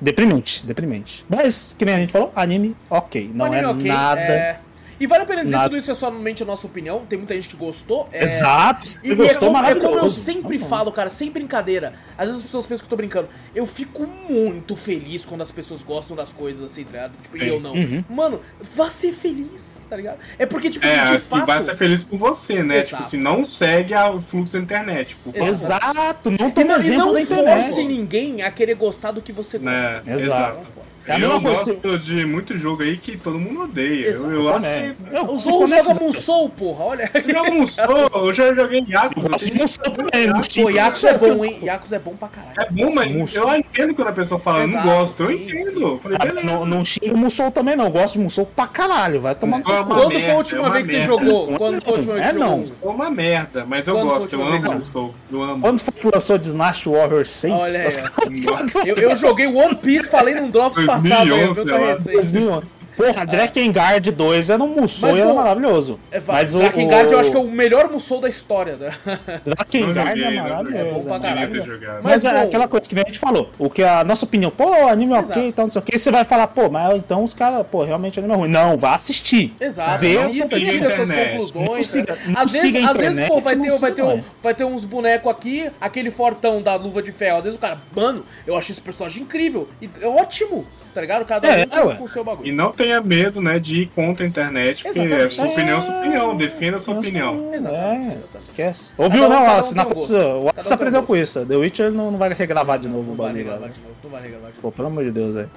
Deprimente, deprimente. Mas, que nem a gente falou, anime, ok. Não anime é ok, nada. é- E vale a pena dizer que Nada. tudo isso é somente a nossa opinião, tem muita gente que gostou. é- Exato, E, e é, gostou, como, é como eu sempre bom. falo, cara, sem brincadeira. Às vezes as pessoas pensam que eu tô brincando. Eu fico muito feliz quando as pessoas gostam das coisas, assim, tá ligado? Tipo, e eu não. Uhum. Mano, vá ser feliz, tá ligado? É porque, tipo, É, assim, de fato. vai ser feliz por você, né? Exato. Tipo assim, não segue o fluxo da internet, favor. Exato, não E toma não, e exemplo não da internet. force ninguém a querer gostar do que você gosta. Né? Exato. Exato. É a eu coisa. gosto de muito jogo aí que todo mundo odeia. Eu, eu Exatamente. aceito. Eu, O Zorro joga Musou, porra, olha. Eu jogo Musou, eu já joguei Yakuza. Eu gosto Musou também, no Pô. Yakuza é bom, hein? Yakuza é bom pra caralho. É bom, mas Musou. eu entendo quando a pessoa fala, eu não Exato, gosto. Eu sim, entendo. Eu Falei, Ah, beleza. Não, não xingo o Musou também, não. Eu gosto de Musou pra caralho. Vai tomar Musou é uma Quando merda, foi a última é vez que você jogou? Quando foi a última vez É que você não. jogou? É uma merda, mas eu gosto, eu amo? Musou. Eu amo. Quando foi que lançou Snatch Warrior 6? Olha aí, <laughs> Eu, joguei One Piece, falei num Drops 2011, passado, aí, viu? Tá sei lá. recente. 2000. Porra, Drakengard 2 era um Musou Mas, e era maravilhoso. É, Mas o, Drakengard o... eu acho que é o melhor Musou da história. Né? <laughs> Drakengard é maravilhoso. É pra é caralho. Jogado. Mas, Mas, é aquela coisa que a gente falou. O que a nossa opinião, pô, anime é ok, Exato. então não sei o que. Você vai falar, pô, mas então os caras, pô, realmente anime é ruim. Não, vá assistir. Exato, Vê assista, tira suas conclusões. Siga- né? às vezes, às vezes, pô, vai ter, vai, ter, um- vai ter uns bonecos aqui, aquele fortão da luva de ferro. Às vezes o cara, mano, eu achei esse personagem incrível. E é ótimo, tá ligado? Cada É, um ué. com o seu E bagulho. não tenha medo, né, de ir contra a internet, porque Exatamente. a sua opinião é sua opinião, defenda a sua opinião. Exatamente, É, esquece. Ouviu, não? cada um Assim, um o Cada um aprendeu com isso. The Witcher não, não vai regravar de novo Não o vai bagulho. regravar lá. de novo, não vai regravar de novo. Pô, pelo amor de Deus, velho.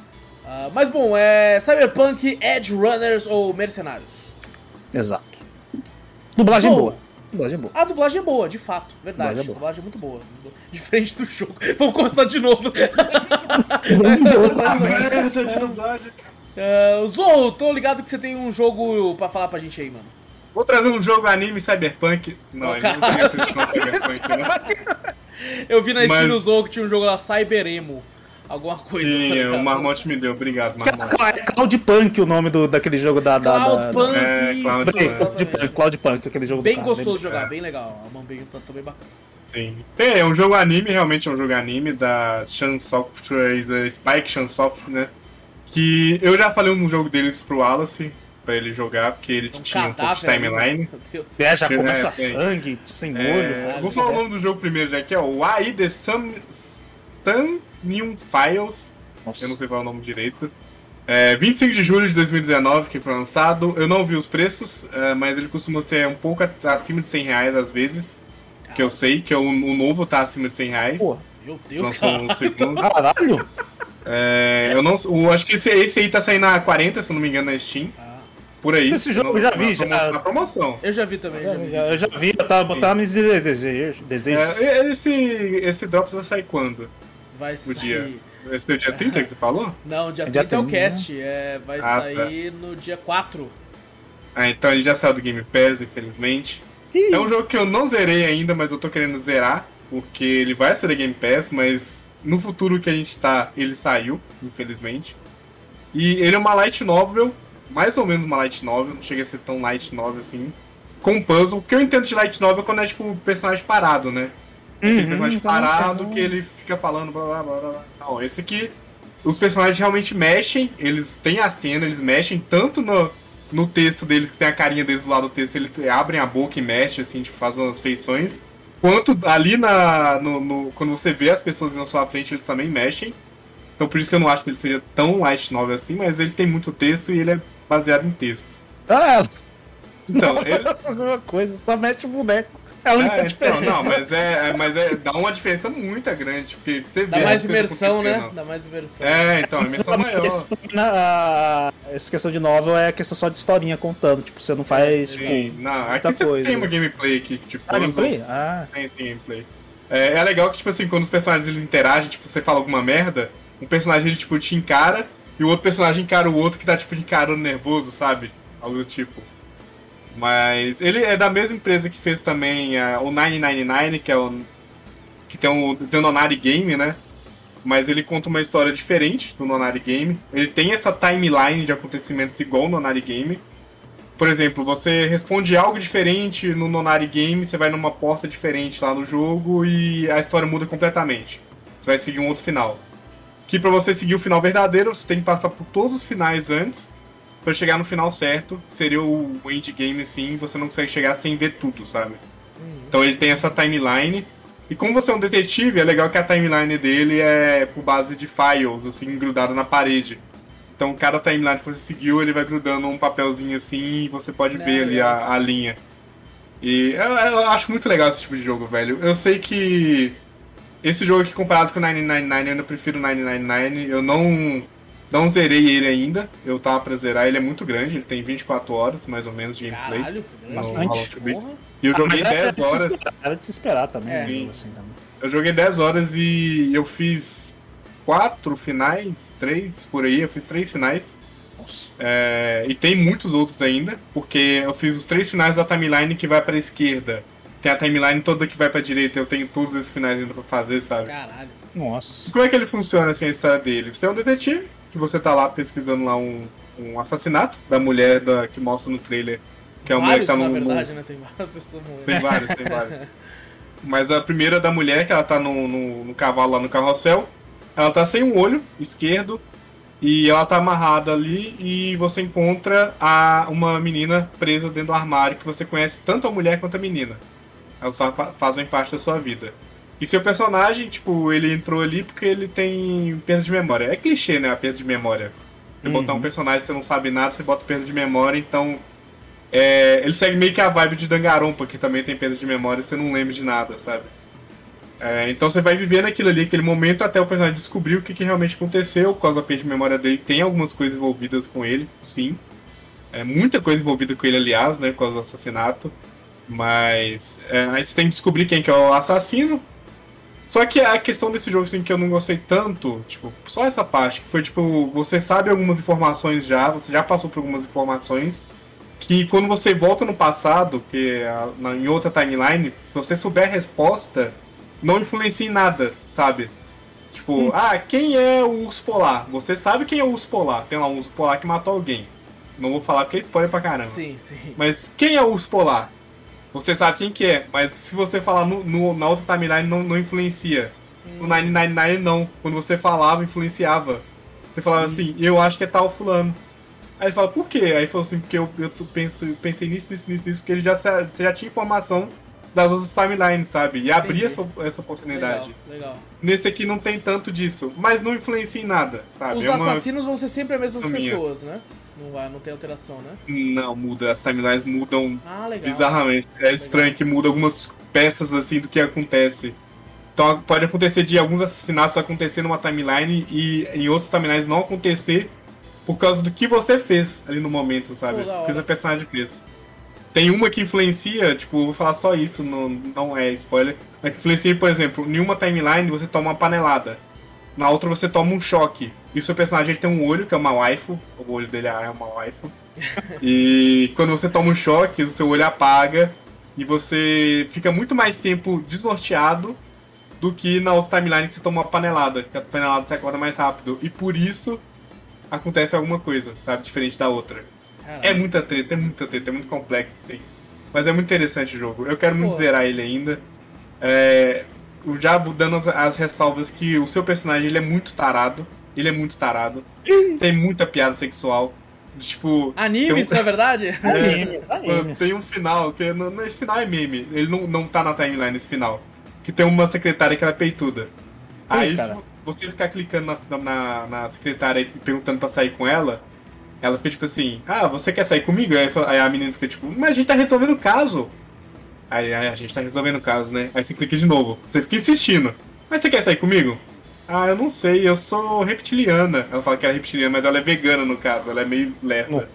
Ah, mas bom, é Cyberpunk, Edge Runners ou Mercenários? Exato. Dublagem Sou. boa. Dublagem boa. A dublagem é boa, de fato, verdade. Dublagem é A boa. dublagem é muito boa. Diferente do jogo. <laughs> Vamos começar de novo. <laughs> Uh, <laughs> Zorro, tô ligado que você tem um jogo pra falar pra gente aí, mano. Vou trazer um jogo anime cyberpunk. Não, Oh, não tem essa cyberpunk, não. Eu vi na Mas- Steam do Zorro que tinha um jogo lá, Cyberemo. Alguma coisa. Sim, ligado? o Marmote me deu, obrigado, Marmote. É Cloudpunk o nome do, daquele jogo da. da, da- Cloudpunk, É, Cloud- Peraí, exatamente. Cloudpunk, Cloudpunk, aquele jogo Bem do gostoso de jogar, É. bem legal. Uma ambientação bem bacana. Sim. É, é um jogo anime, realmente é um jogo anime da Chan Software, é Spike Chan Software, né? Que eu já falei um jogo deles pro Wallace, pra ele jogar, porque ele Um tinha um pouco de cadáver. timeline. É, já É, começa sangue, sem olho. É, sabe? vou falar o nome do jogo primeiro já, que é o AI The Sun, Stanium Files. Nossa. Eu não sei falar o nome direito. É, 25 de julho de 2019 que foi lançado. Eu não vi os preços, é, mas ele costuma ser um pouco acima de 100 reais às vezes. Que eu sei, que o, o novo tá acima de 100 reais. Pô, Meu Deus, Lançou cara. um segundo. <laughs> caralho. É, eu não, eu acho que esse, esse aí tá saindo a 40, se eu não me engano, na Steam. Ah, Por aí. Esse jogo eu já vi, já. Na promoção. Eu já vi também, já vi. Eu já vi, eu tava botando meus desejos. desejos. É, esse, esse Drops vai sair quando? Vai sair. dia? Esse é o dia 30 que você falou? Não, dia É 30 dia é o 30, cast. É, vai Ah, sair no dia 4. Ah, então ele já saiu do Game Pass, infelizmente. É um jogo que eu não zerei ainda, mas eu tô querendo zerar, porque ele vai ser da Game Pass, mas no futuro que a gente tá, ele saiu, infelizmente. E ele é uma light novel, mais ou menos uma light novel, não chega a ser tão light novel assim, com puzzle, porque eu entendo de light novel quando é tipo personagem parado, né? Aquele Uhum, personagem então, parado então. que ele fica falando blá blá blá blá. blá. Não, esse aqui, os personagens realmente mexem, eles têm a cena, eles mexem tanto no, no texto deles, que tem a carinha deles do lado do texto, eles abrem a boca e mexem, assim, tipo, fazem as feições. Quanto ali na. No, no- quando você vê as pessoas na sua frente, eles também mexem. Então por isso que eu não acho que ele seja tão light novel assim, mas ele tem muito texto e ele é baseado em texto. Ah, Então, <laughs> ele, essa é a mesma coisa, só mete o boneco. É a única É, então, diferença. não, mas é, é- mas é, dá uma diferença muito grande, porque você Dá mais imersão, né? Dá mais imersão. É, então, a imersão maior. Esse, na- essa questão de novel é questão só de historinha contando. Tipo, você não faz. Sim, Tipo, não, muita aqui você coisa. tem uma gameplay aqui, tipo, ah, gameplay? Ah, tem, tem gameplay. É, é legal que, tipo assim, quando os personagens eles interagem, tipo, você fala alguma merda, um personagem ele, tipo, te encara, e o outro personagem encara o outro que tá, tipo, encarando nervoso, sabe? Algo do tipo. Mas ele é da mesma empresa que fez também ah, o 999, que é o. que tem o, tem o Nonari Game, né? Mas ele conta uma história diferente do Nonari Game. Ele tem essa timeline de acontecimentos igual o Nonari Game. Por exemplo, você responde algo diferente no Nonari Game, você vai numa porta diferente lá no jogo e a história muda completamente. Você vai seguir um outro final. Que pra você seguir o final verdadeiro, você tem que passar por todos os finais antes. Pra chegar no final certo, seria o endgame, assim, você não consegue chegar sem ver tudo, sabe? Então ele tem essa timeline. E como você é um detetive, é legal que a timeline dele é por base de files, assim, grudado na parede. Então cada timeline que você seguiu, ele vai grudando um papelzinho assim e você pode É, ver ali a, a linha. E eu, eu acho muito legal esse tipo de jogo, velho. Eu sei que esse jogo aqui comparado com o 999, eu ainda prefiro o 999. Eu não, não zerei ele ainda. Eu tava pra zerar, ele é muito grande, ele tem 24 horas mais ou menos de gameplay. Caralho, grande. Bastante. E eu Ah, joguei era 10 de se horas. esperar, Era de se esperar também, É. jogo assim também. Eu joguei 10 horas e eu fiz quatro finais, três por aí, eu fiz três finais. Nossa. É, e tem muitos outros ainda, porque eu fiz os três finais da timeline que vai pra esquerda. Tem a timeline toda que vai pra direita, eu tenho todos esses finais ainda pra fazer, sabe? Caralho. Nossa. Como é que ele funciona assim a história dele? Você é um detetive, que você tá lá pesquisando lá um, um assassinato da mulher da, que mostra no trailer. Que é uma mulher que tá na no, no- verdade, né? Tem várias pessoas morrendo. Tem vários, tem <laughs> vários. Mas a primeira da mulher, que ela tá no, no, no cavalo lá no carrossel, ela tá sem um olho esquerdo e ela tá amarrada ali e você encontra a, uma menina presa dentro do armário que você conhece tanto a mulher quanto a menina. Elas fa- fazem parte da sua vida. E seu personagem, tipo, ele entrou ali porque ele tem perda de memória. É clichê, né? A perda de memória. Você botar um personagem que você não sabe nada, você bota perda de memória, então é, ele segue meio que a vibe de Dangarompa, que também tem perda de memória e você não lembra de nada, sabe? É, então você vai vivendo aquilo ali, aquele momento, até o personagem descobrir o que, que realmente aconteceu, por causa da perda de memória dele. Tem algumas coisas envolvidas com ele, sim. É muita coisa envolvida com ele, aliás, né, por causa do assassinato. Mas é, aí você tem que descobrir quem que é o assassino. Só que a questão desse jogo, assim, que eu não gostei tanto, tipo, só essa parte, que foi, tipo, você sabe algumas informações já, você já passou por algumas informações, que quando você volta no passado, que a- na- em outra timeline, se você souber a resposta, não influencia em nada, sabe? Tipo, ah, quem é o urso polar? Você sabe quem é o urso polar. Tem lá um urso polar que matou alguém. Não vou falar porque é spoiler pra caramba. Sim, sim. Mas quem é o urso polar? Você sabe quem que é, mas se você falar no, no- na outra timeline não, não influencia. No 999 não. Quando você falava, influenciava. Você falava assim, eu acho que é tal fulano. Aí ele fala, por quê? Aí ele falou assim, porque eu, eu penso, pensei nisso, nisso, nisso, nisso, porque ele já, você já tinha informação das outras timelines, sabe? E abria essa, essa oportunidade. Legal, legal. Nesse aqui não tem tanto disso, mas não influencia em nada, sabe? Os É assassinos vão ser sempre as mesmas caminha. pessoas, né? Não, não tem alteração, né? Não, muda. As timelines mudam Ah, legal. Bizarramente. É estranho que muda algumas peças assim do que acontece. Então pode acontecer de alguns assassinatos acontecer numa timeline e em outros timelines não acontecer por causa do que você fez ali no momento, sabe? Pô, o que o seu personagem fez. Tem uma que influencia, tipo, vou falar só isso, não, não é spoiler. Mas que influencia, por exemplo, em uma timeline você toma uma panelada. Na outra você toma um choque. E o seu personagem ele tem um olho, que é uma waifu. O olho dele é uma waifu. <laughs> E quando você toma um choque, o seu olho apaga e você fica muito mais tempo desnorteado do que na outra timeline que você toma uma panelada, que a panelada você acorda mais rápido. E por isso acontece alguma coisa, sabe? Diferente da outra. É muita treta, é muita treta, é muito complexo, sim. Mas é muito interessante o jogo. Eu quero muito Pô. zerar ele ainda. É, o já dando as, as ressalvas que o seu personagem ele é muito tarado. Ele é muito tarado. Tem muita piada sexual. Tipo. Animes, tem na verdade? <laughs> Animes, Mano, animes. tem um final, que no, no- esse final é meme. Ele não, não tá na timeline esse final. Que tem uma secretária que ela é peituda. Aí se você ficar clicando na, na, na secretária e perguntando pra sair com ela, ela fica tipo assim, ah, você quer sair comigo? Aí a menina fica tipo, mas a gente tá resolvendo o caso. Aí, a gente tá resolvendo o caso, né? Aí você clica de novo. Você fica insistindo. Mas você quer sair comigo? Ah, eu não sei, eu sou reptiliana. Ela fala que ela é reptiliana, mas ela é vegana no caso, ela é meio lerda.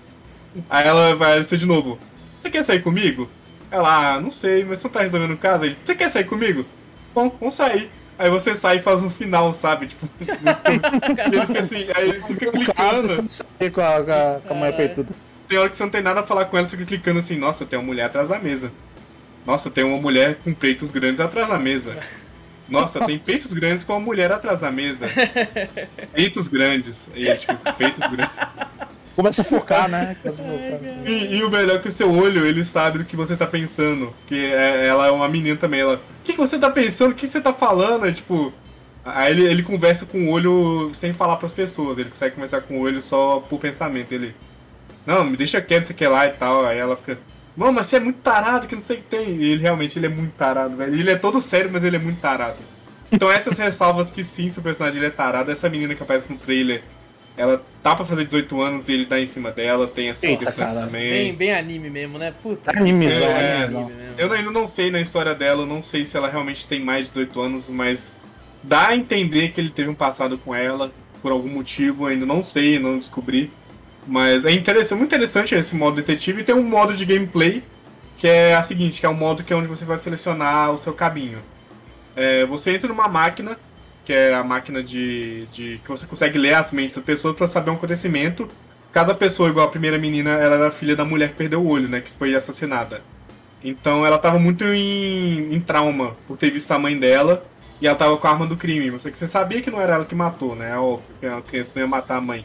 Aí ela vai ser de novo. Você quer sair comigo? Ela, ah, não sei, mas você não tá resolvendo o caso? Ele, você quer sair comigo? Bom, vamos sair. Aí você sai e faz um final, sabe? Tipo, <laughs> e ele fica assim, aí ele fica caso, clicando. sair com a, com a, com a mulher peituda. Tem hora que você não tem nada a falar com ela, você fica clicando assim, nossa, tem uma mulher atrás da mesa. Nossa, tem uma mulher com peitos grandes atrás da mesa. Nossa, tem <laughs> peitos grandes com uma mulher atrás da mesa. <laughs> Peitos grandes. E, tipo, peitos grandes. Começa a focar, né? <laughs> Começa a focar. E, e o melhor é que o seu olho, ele sabe do que você tá pensando. Que é- ela é uma menina também. Ela, o que, que você tá pensando? O que você tá falando? É, tipo. Aí ele, ele conversa com o olho sem falar pras pessoas. Ele consegue conversar com o olho só por pensamento. Ele. não, me deixa quieto, você quer lá e tal. Aí ela fica, mano, mas você é muito tarado, que não sei o que tem. E ele realmente ele é muito tarado, velho. Ele é todo sério, mas ele é muito tarado. Então essas <laughs> ressalvas que sim, se o personagem ele é tarado, essa menina que aparece no trailer, ela tá pra fazer 18 anos e ele dá em cima dela, tem essa Eita, questão cara. também. Bem, bem anime mesmo, né? Puta. Animezão, É, animezão. anime mesmo. Eu ainda não sei na história dela, eu não sei se ela realmente tem mais de 18 anos, mas dá a entender que ele teve um passado com ela, por algum motivo, ainda não sei, não descobri. Mas é interessante, muito interessante esse modo detetive e tem um modo de gameplay que é a seguinte, que é um modo que é onde você vai selecionar o seu caminho. É, você entra numa máquina, que é a máquina de, de que você consegue ler as mentes das pessoas para saber um acontecimento. Cada pessoa, igual a primeira menina, ela era filha da mulher que perdeu o olho, né, que foi assassinada. Então ela tava muito em, em trauma por ter visto a mãe dela e ela tava com a arma do crime. Você, você sabia que não era ela que matou, né? É óbvio que a criança não ia matar a mãe.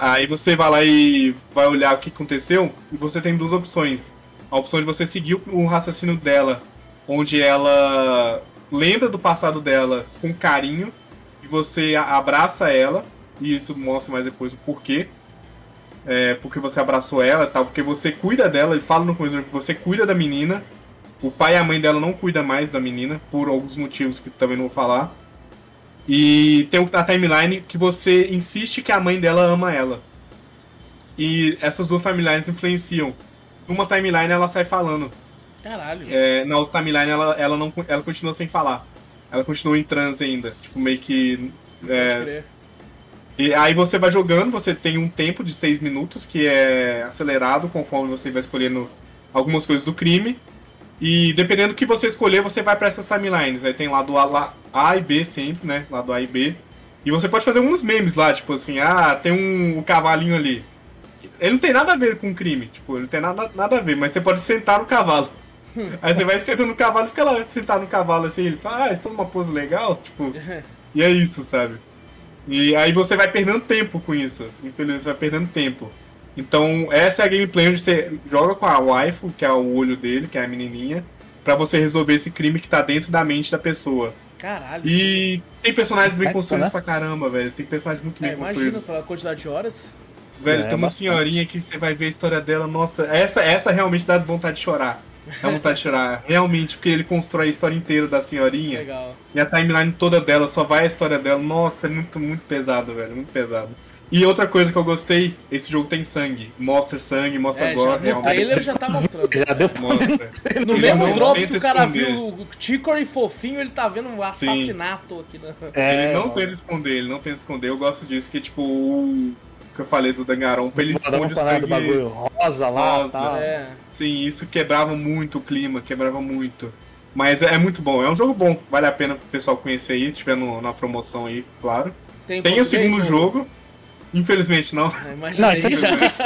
Aí você vai lá e vai olhar o que aconteceu e você tem duas opções. A opção de você seguir o- raciocínio dela, onde ela lembra do passado dela com carinho e você abraça ela, e isso mostra mais depois o porquê. É, porque você abraçou ela tal, porque você cuida dela, ele fala no começo que você cuida da menina. O pai e a mãe dela não cuidam mais da menina, por alguns motivos que também não vou falar. E tem a timeline que você insiste que a mãe dela ama ela. E essas duas timelines influenciam. Numa timeline ela sai falando. Caralho. É, na outra timeline ela, ela, não, ela continua sem falar. Ela continua em transe ainda. Tipo, meio que. É, e aí você vai jogando, você tem um tempo de 6 minutos que é acelerado conforme você vai escolhendo algumas coisas do crime. E dependendo do que você escolher, você vai pra essas timelines. Aí tem lado A, lá- A e B sempre, né? Lado A e B. E você pode fazer uns memes lá, tipo assim, ah, tem um, um cavalinho ali. Ele não tem nada a ver com crime, tipo, ele não tem nada, nada a ver, mas você pode sentar no cavalo. <laughs> Aí você vai sentando no cavalo e fica lá sentado no cavalo assim, ele fala, ah, estou numa pose legal, tipo. <laughs> E é isso, sabe? E aí você vai perdendo tempo com isso. Infelizmente, você vai perdendo tempo. Então, essa é a gameplay onde você joga com a waifu, que é o olho dele, que é a menininha, pra você resolver esse crime que tá dentro da mente da pessoa. Caralho. E tem personagens bem construídos pra caramba, velho. Tem personagens muito É, bem imagina construídos. pela quantidade de horas. Velho, É, tem uma bastante. senhorinha que você vai ver a história dela, nossa, essa, essa realmente dá vontade de chorar. Dá vontade de chorar. <laughs> Realmente, porque ele constrói a história inteira da senhorinha. Legal. E a timeline toda dela, só vai a história dela. Nossa, é muito, muito pesado, velho. Muito pesado. E outra coisa que eu gostei, esse jogo tem sangue. Mostra sangue, mostra É, já, agora. no realmente. trailer já tá <laughs> mostrando. Já deu pra Mostra. No Ele mesmo Drops que o cara esconder. viu o Chicory fofinho, ele tá vendo um assassinato aqui na. É, ele não mano. tenta esconder, ele não tenta esconder. Eu gosto disso, que tipo, o que eu falei do Danganronpa, ele esconde o parada do sangue. bagulho rosa lá Rosa. tal. É. Sim, isso quebrava muito o clima, quebrava muito. Mas é, é muito bom, é um jogo bom, vale a pena pro pessoal conhecer aí, se tiver no, na promoção aí, claro. Tem, Tem o segundo jogo, infelizmente não. Imagina Não, isso aí já. já Mas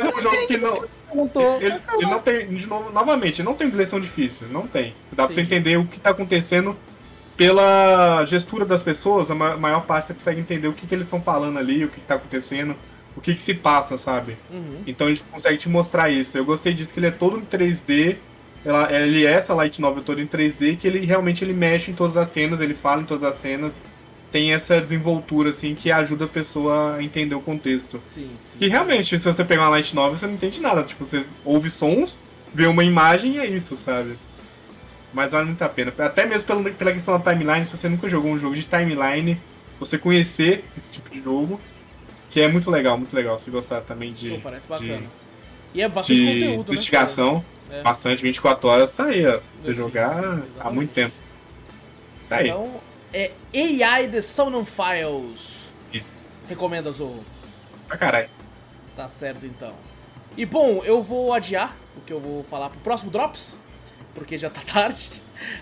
é um jogo que não. Ele, ele não tem, de novo, novamente, ele não tem direção difícil, não tem. Dá pra você entender o que tá acontecendo pela gestura das pessoas, a ma- maior parte você consegue entender o que, que eles estão falando ali, o que, que tá acontecendo, o que, que se passa, sabe? Uhum. Então ele consegue te mostrar isso. Eu gostei disso que ele é todo em 3D. Ela, ele é essa light novel toda em 3D, que ele realmente ele mexe em todas as cenas, ele fala em todas as cenas. Tem essa desenvoltura assim que ajuda a pessoa a entender o contexto. Sim, sim. Que realmente, se você pegar uma light novel, você não entende nada. Tipo, você ouve sons, vê uma imagem e é isso, sabe? Mas vale muito a pena. Até mesmo pela, pela questão da timeline, se você nunca jogou um jogo de timeline, você conhecer esse tipo de jogo, que é muito legal, muito legal. Se gostar também de, Pô, parece bacana. de, E é bastante de conteúdo, né? investigação, É. bastante, 24 horas, tá aí, ó. Você jogar há muito tempo. Tá aí. Então, é AI The Sound Files. Isso. Recomenda, Zorro. Pra caralho. Tá certo, então. E bom, eu vou adiar o que eu vou falar pro próximo Drops, porque já tá <laughs> tarde.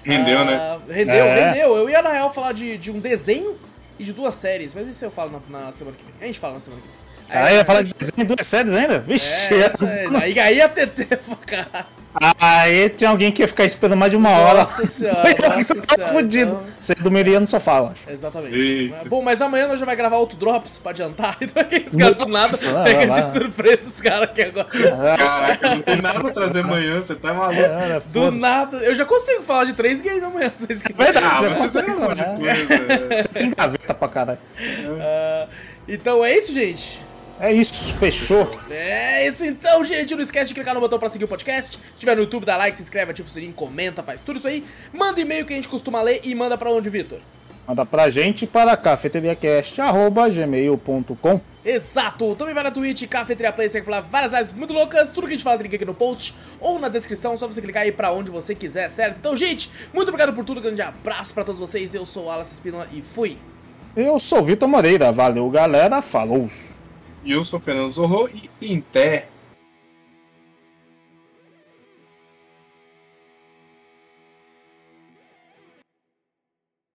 Rendeu, Ah, né? Rendeu, É. rendeu. Eu ia, na real, falar de, de um desenho e de duas séries, mas isso eu falo na, na semana que vem. A gente fala na semana que vem. Aí ia falar de desenho de duas séries ainda? Vixe, É, aí. Aí, aí ia ter <laughs> tempo, cara. Aí tinha alguém que ia ficar esperando mais de uma hora. Nossa <laughs> senhora, Você nossa tá senhora, fudido. então- Você dormiria no sofá, eu acho. Exatamente. Eita. Bom, mas amanhã nós já vai gravar outro Drops pra adiantar. <laughs> Então aqueles caras do nada vai, pega de surpresa os caras aqui agora. Caraca, não tem nada pra trazer amanhã, você tá maluco. Cara, Do foda-se. nada. Eu já consigo falar de três games amanhã, se vocês quiserem. Verdade, Ah, você consegue, você né? coisa. Você tem gaveta pra caralho. Ah, então é isso, gente. É isso, fechou. É isso então, gente. Não esquece de clicar no botão pra seguir o podcast. Se tiver no YouTube, dá like, se inscreve, ativa o sininho, comenta, faz tudo isso aí. Manda e-mail que a gente costuma ler e manda pra onde, Vitor? Manda pra gente para cafeteriacast.gmail.com Exato! Também vai na Twitch, Cafeteria Play, segue por lá várias lives muito loucas. Tudo que a gente fala tem aqui no post ou na descrição, só você clicar aí pra onde você quiser, certo? Então, gente, muito obrigado por tudo, grande abraço pra todos vocês. Eu sou o Alas Espínola e fui! Eu sou o Vitor Moreira, valeu galera, falou! E o Fernando Zorro e pé.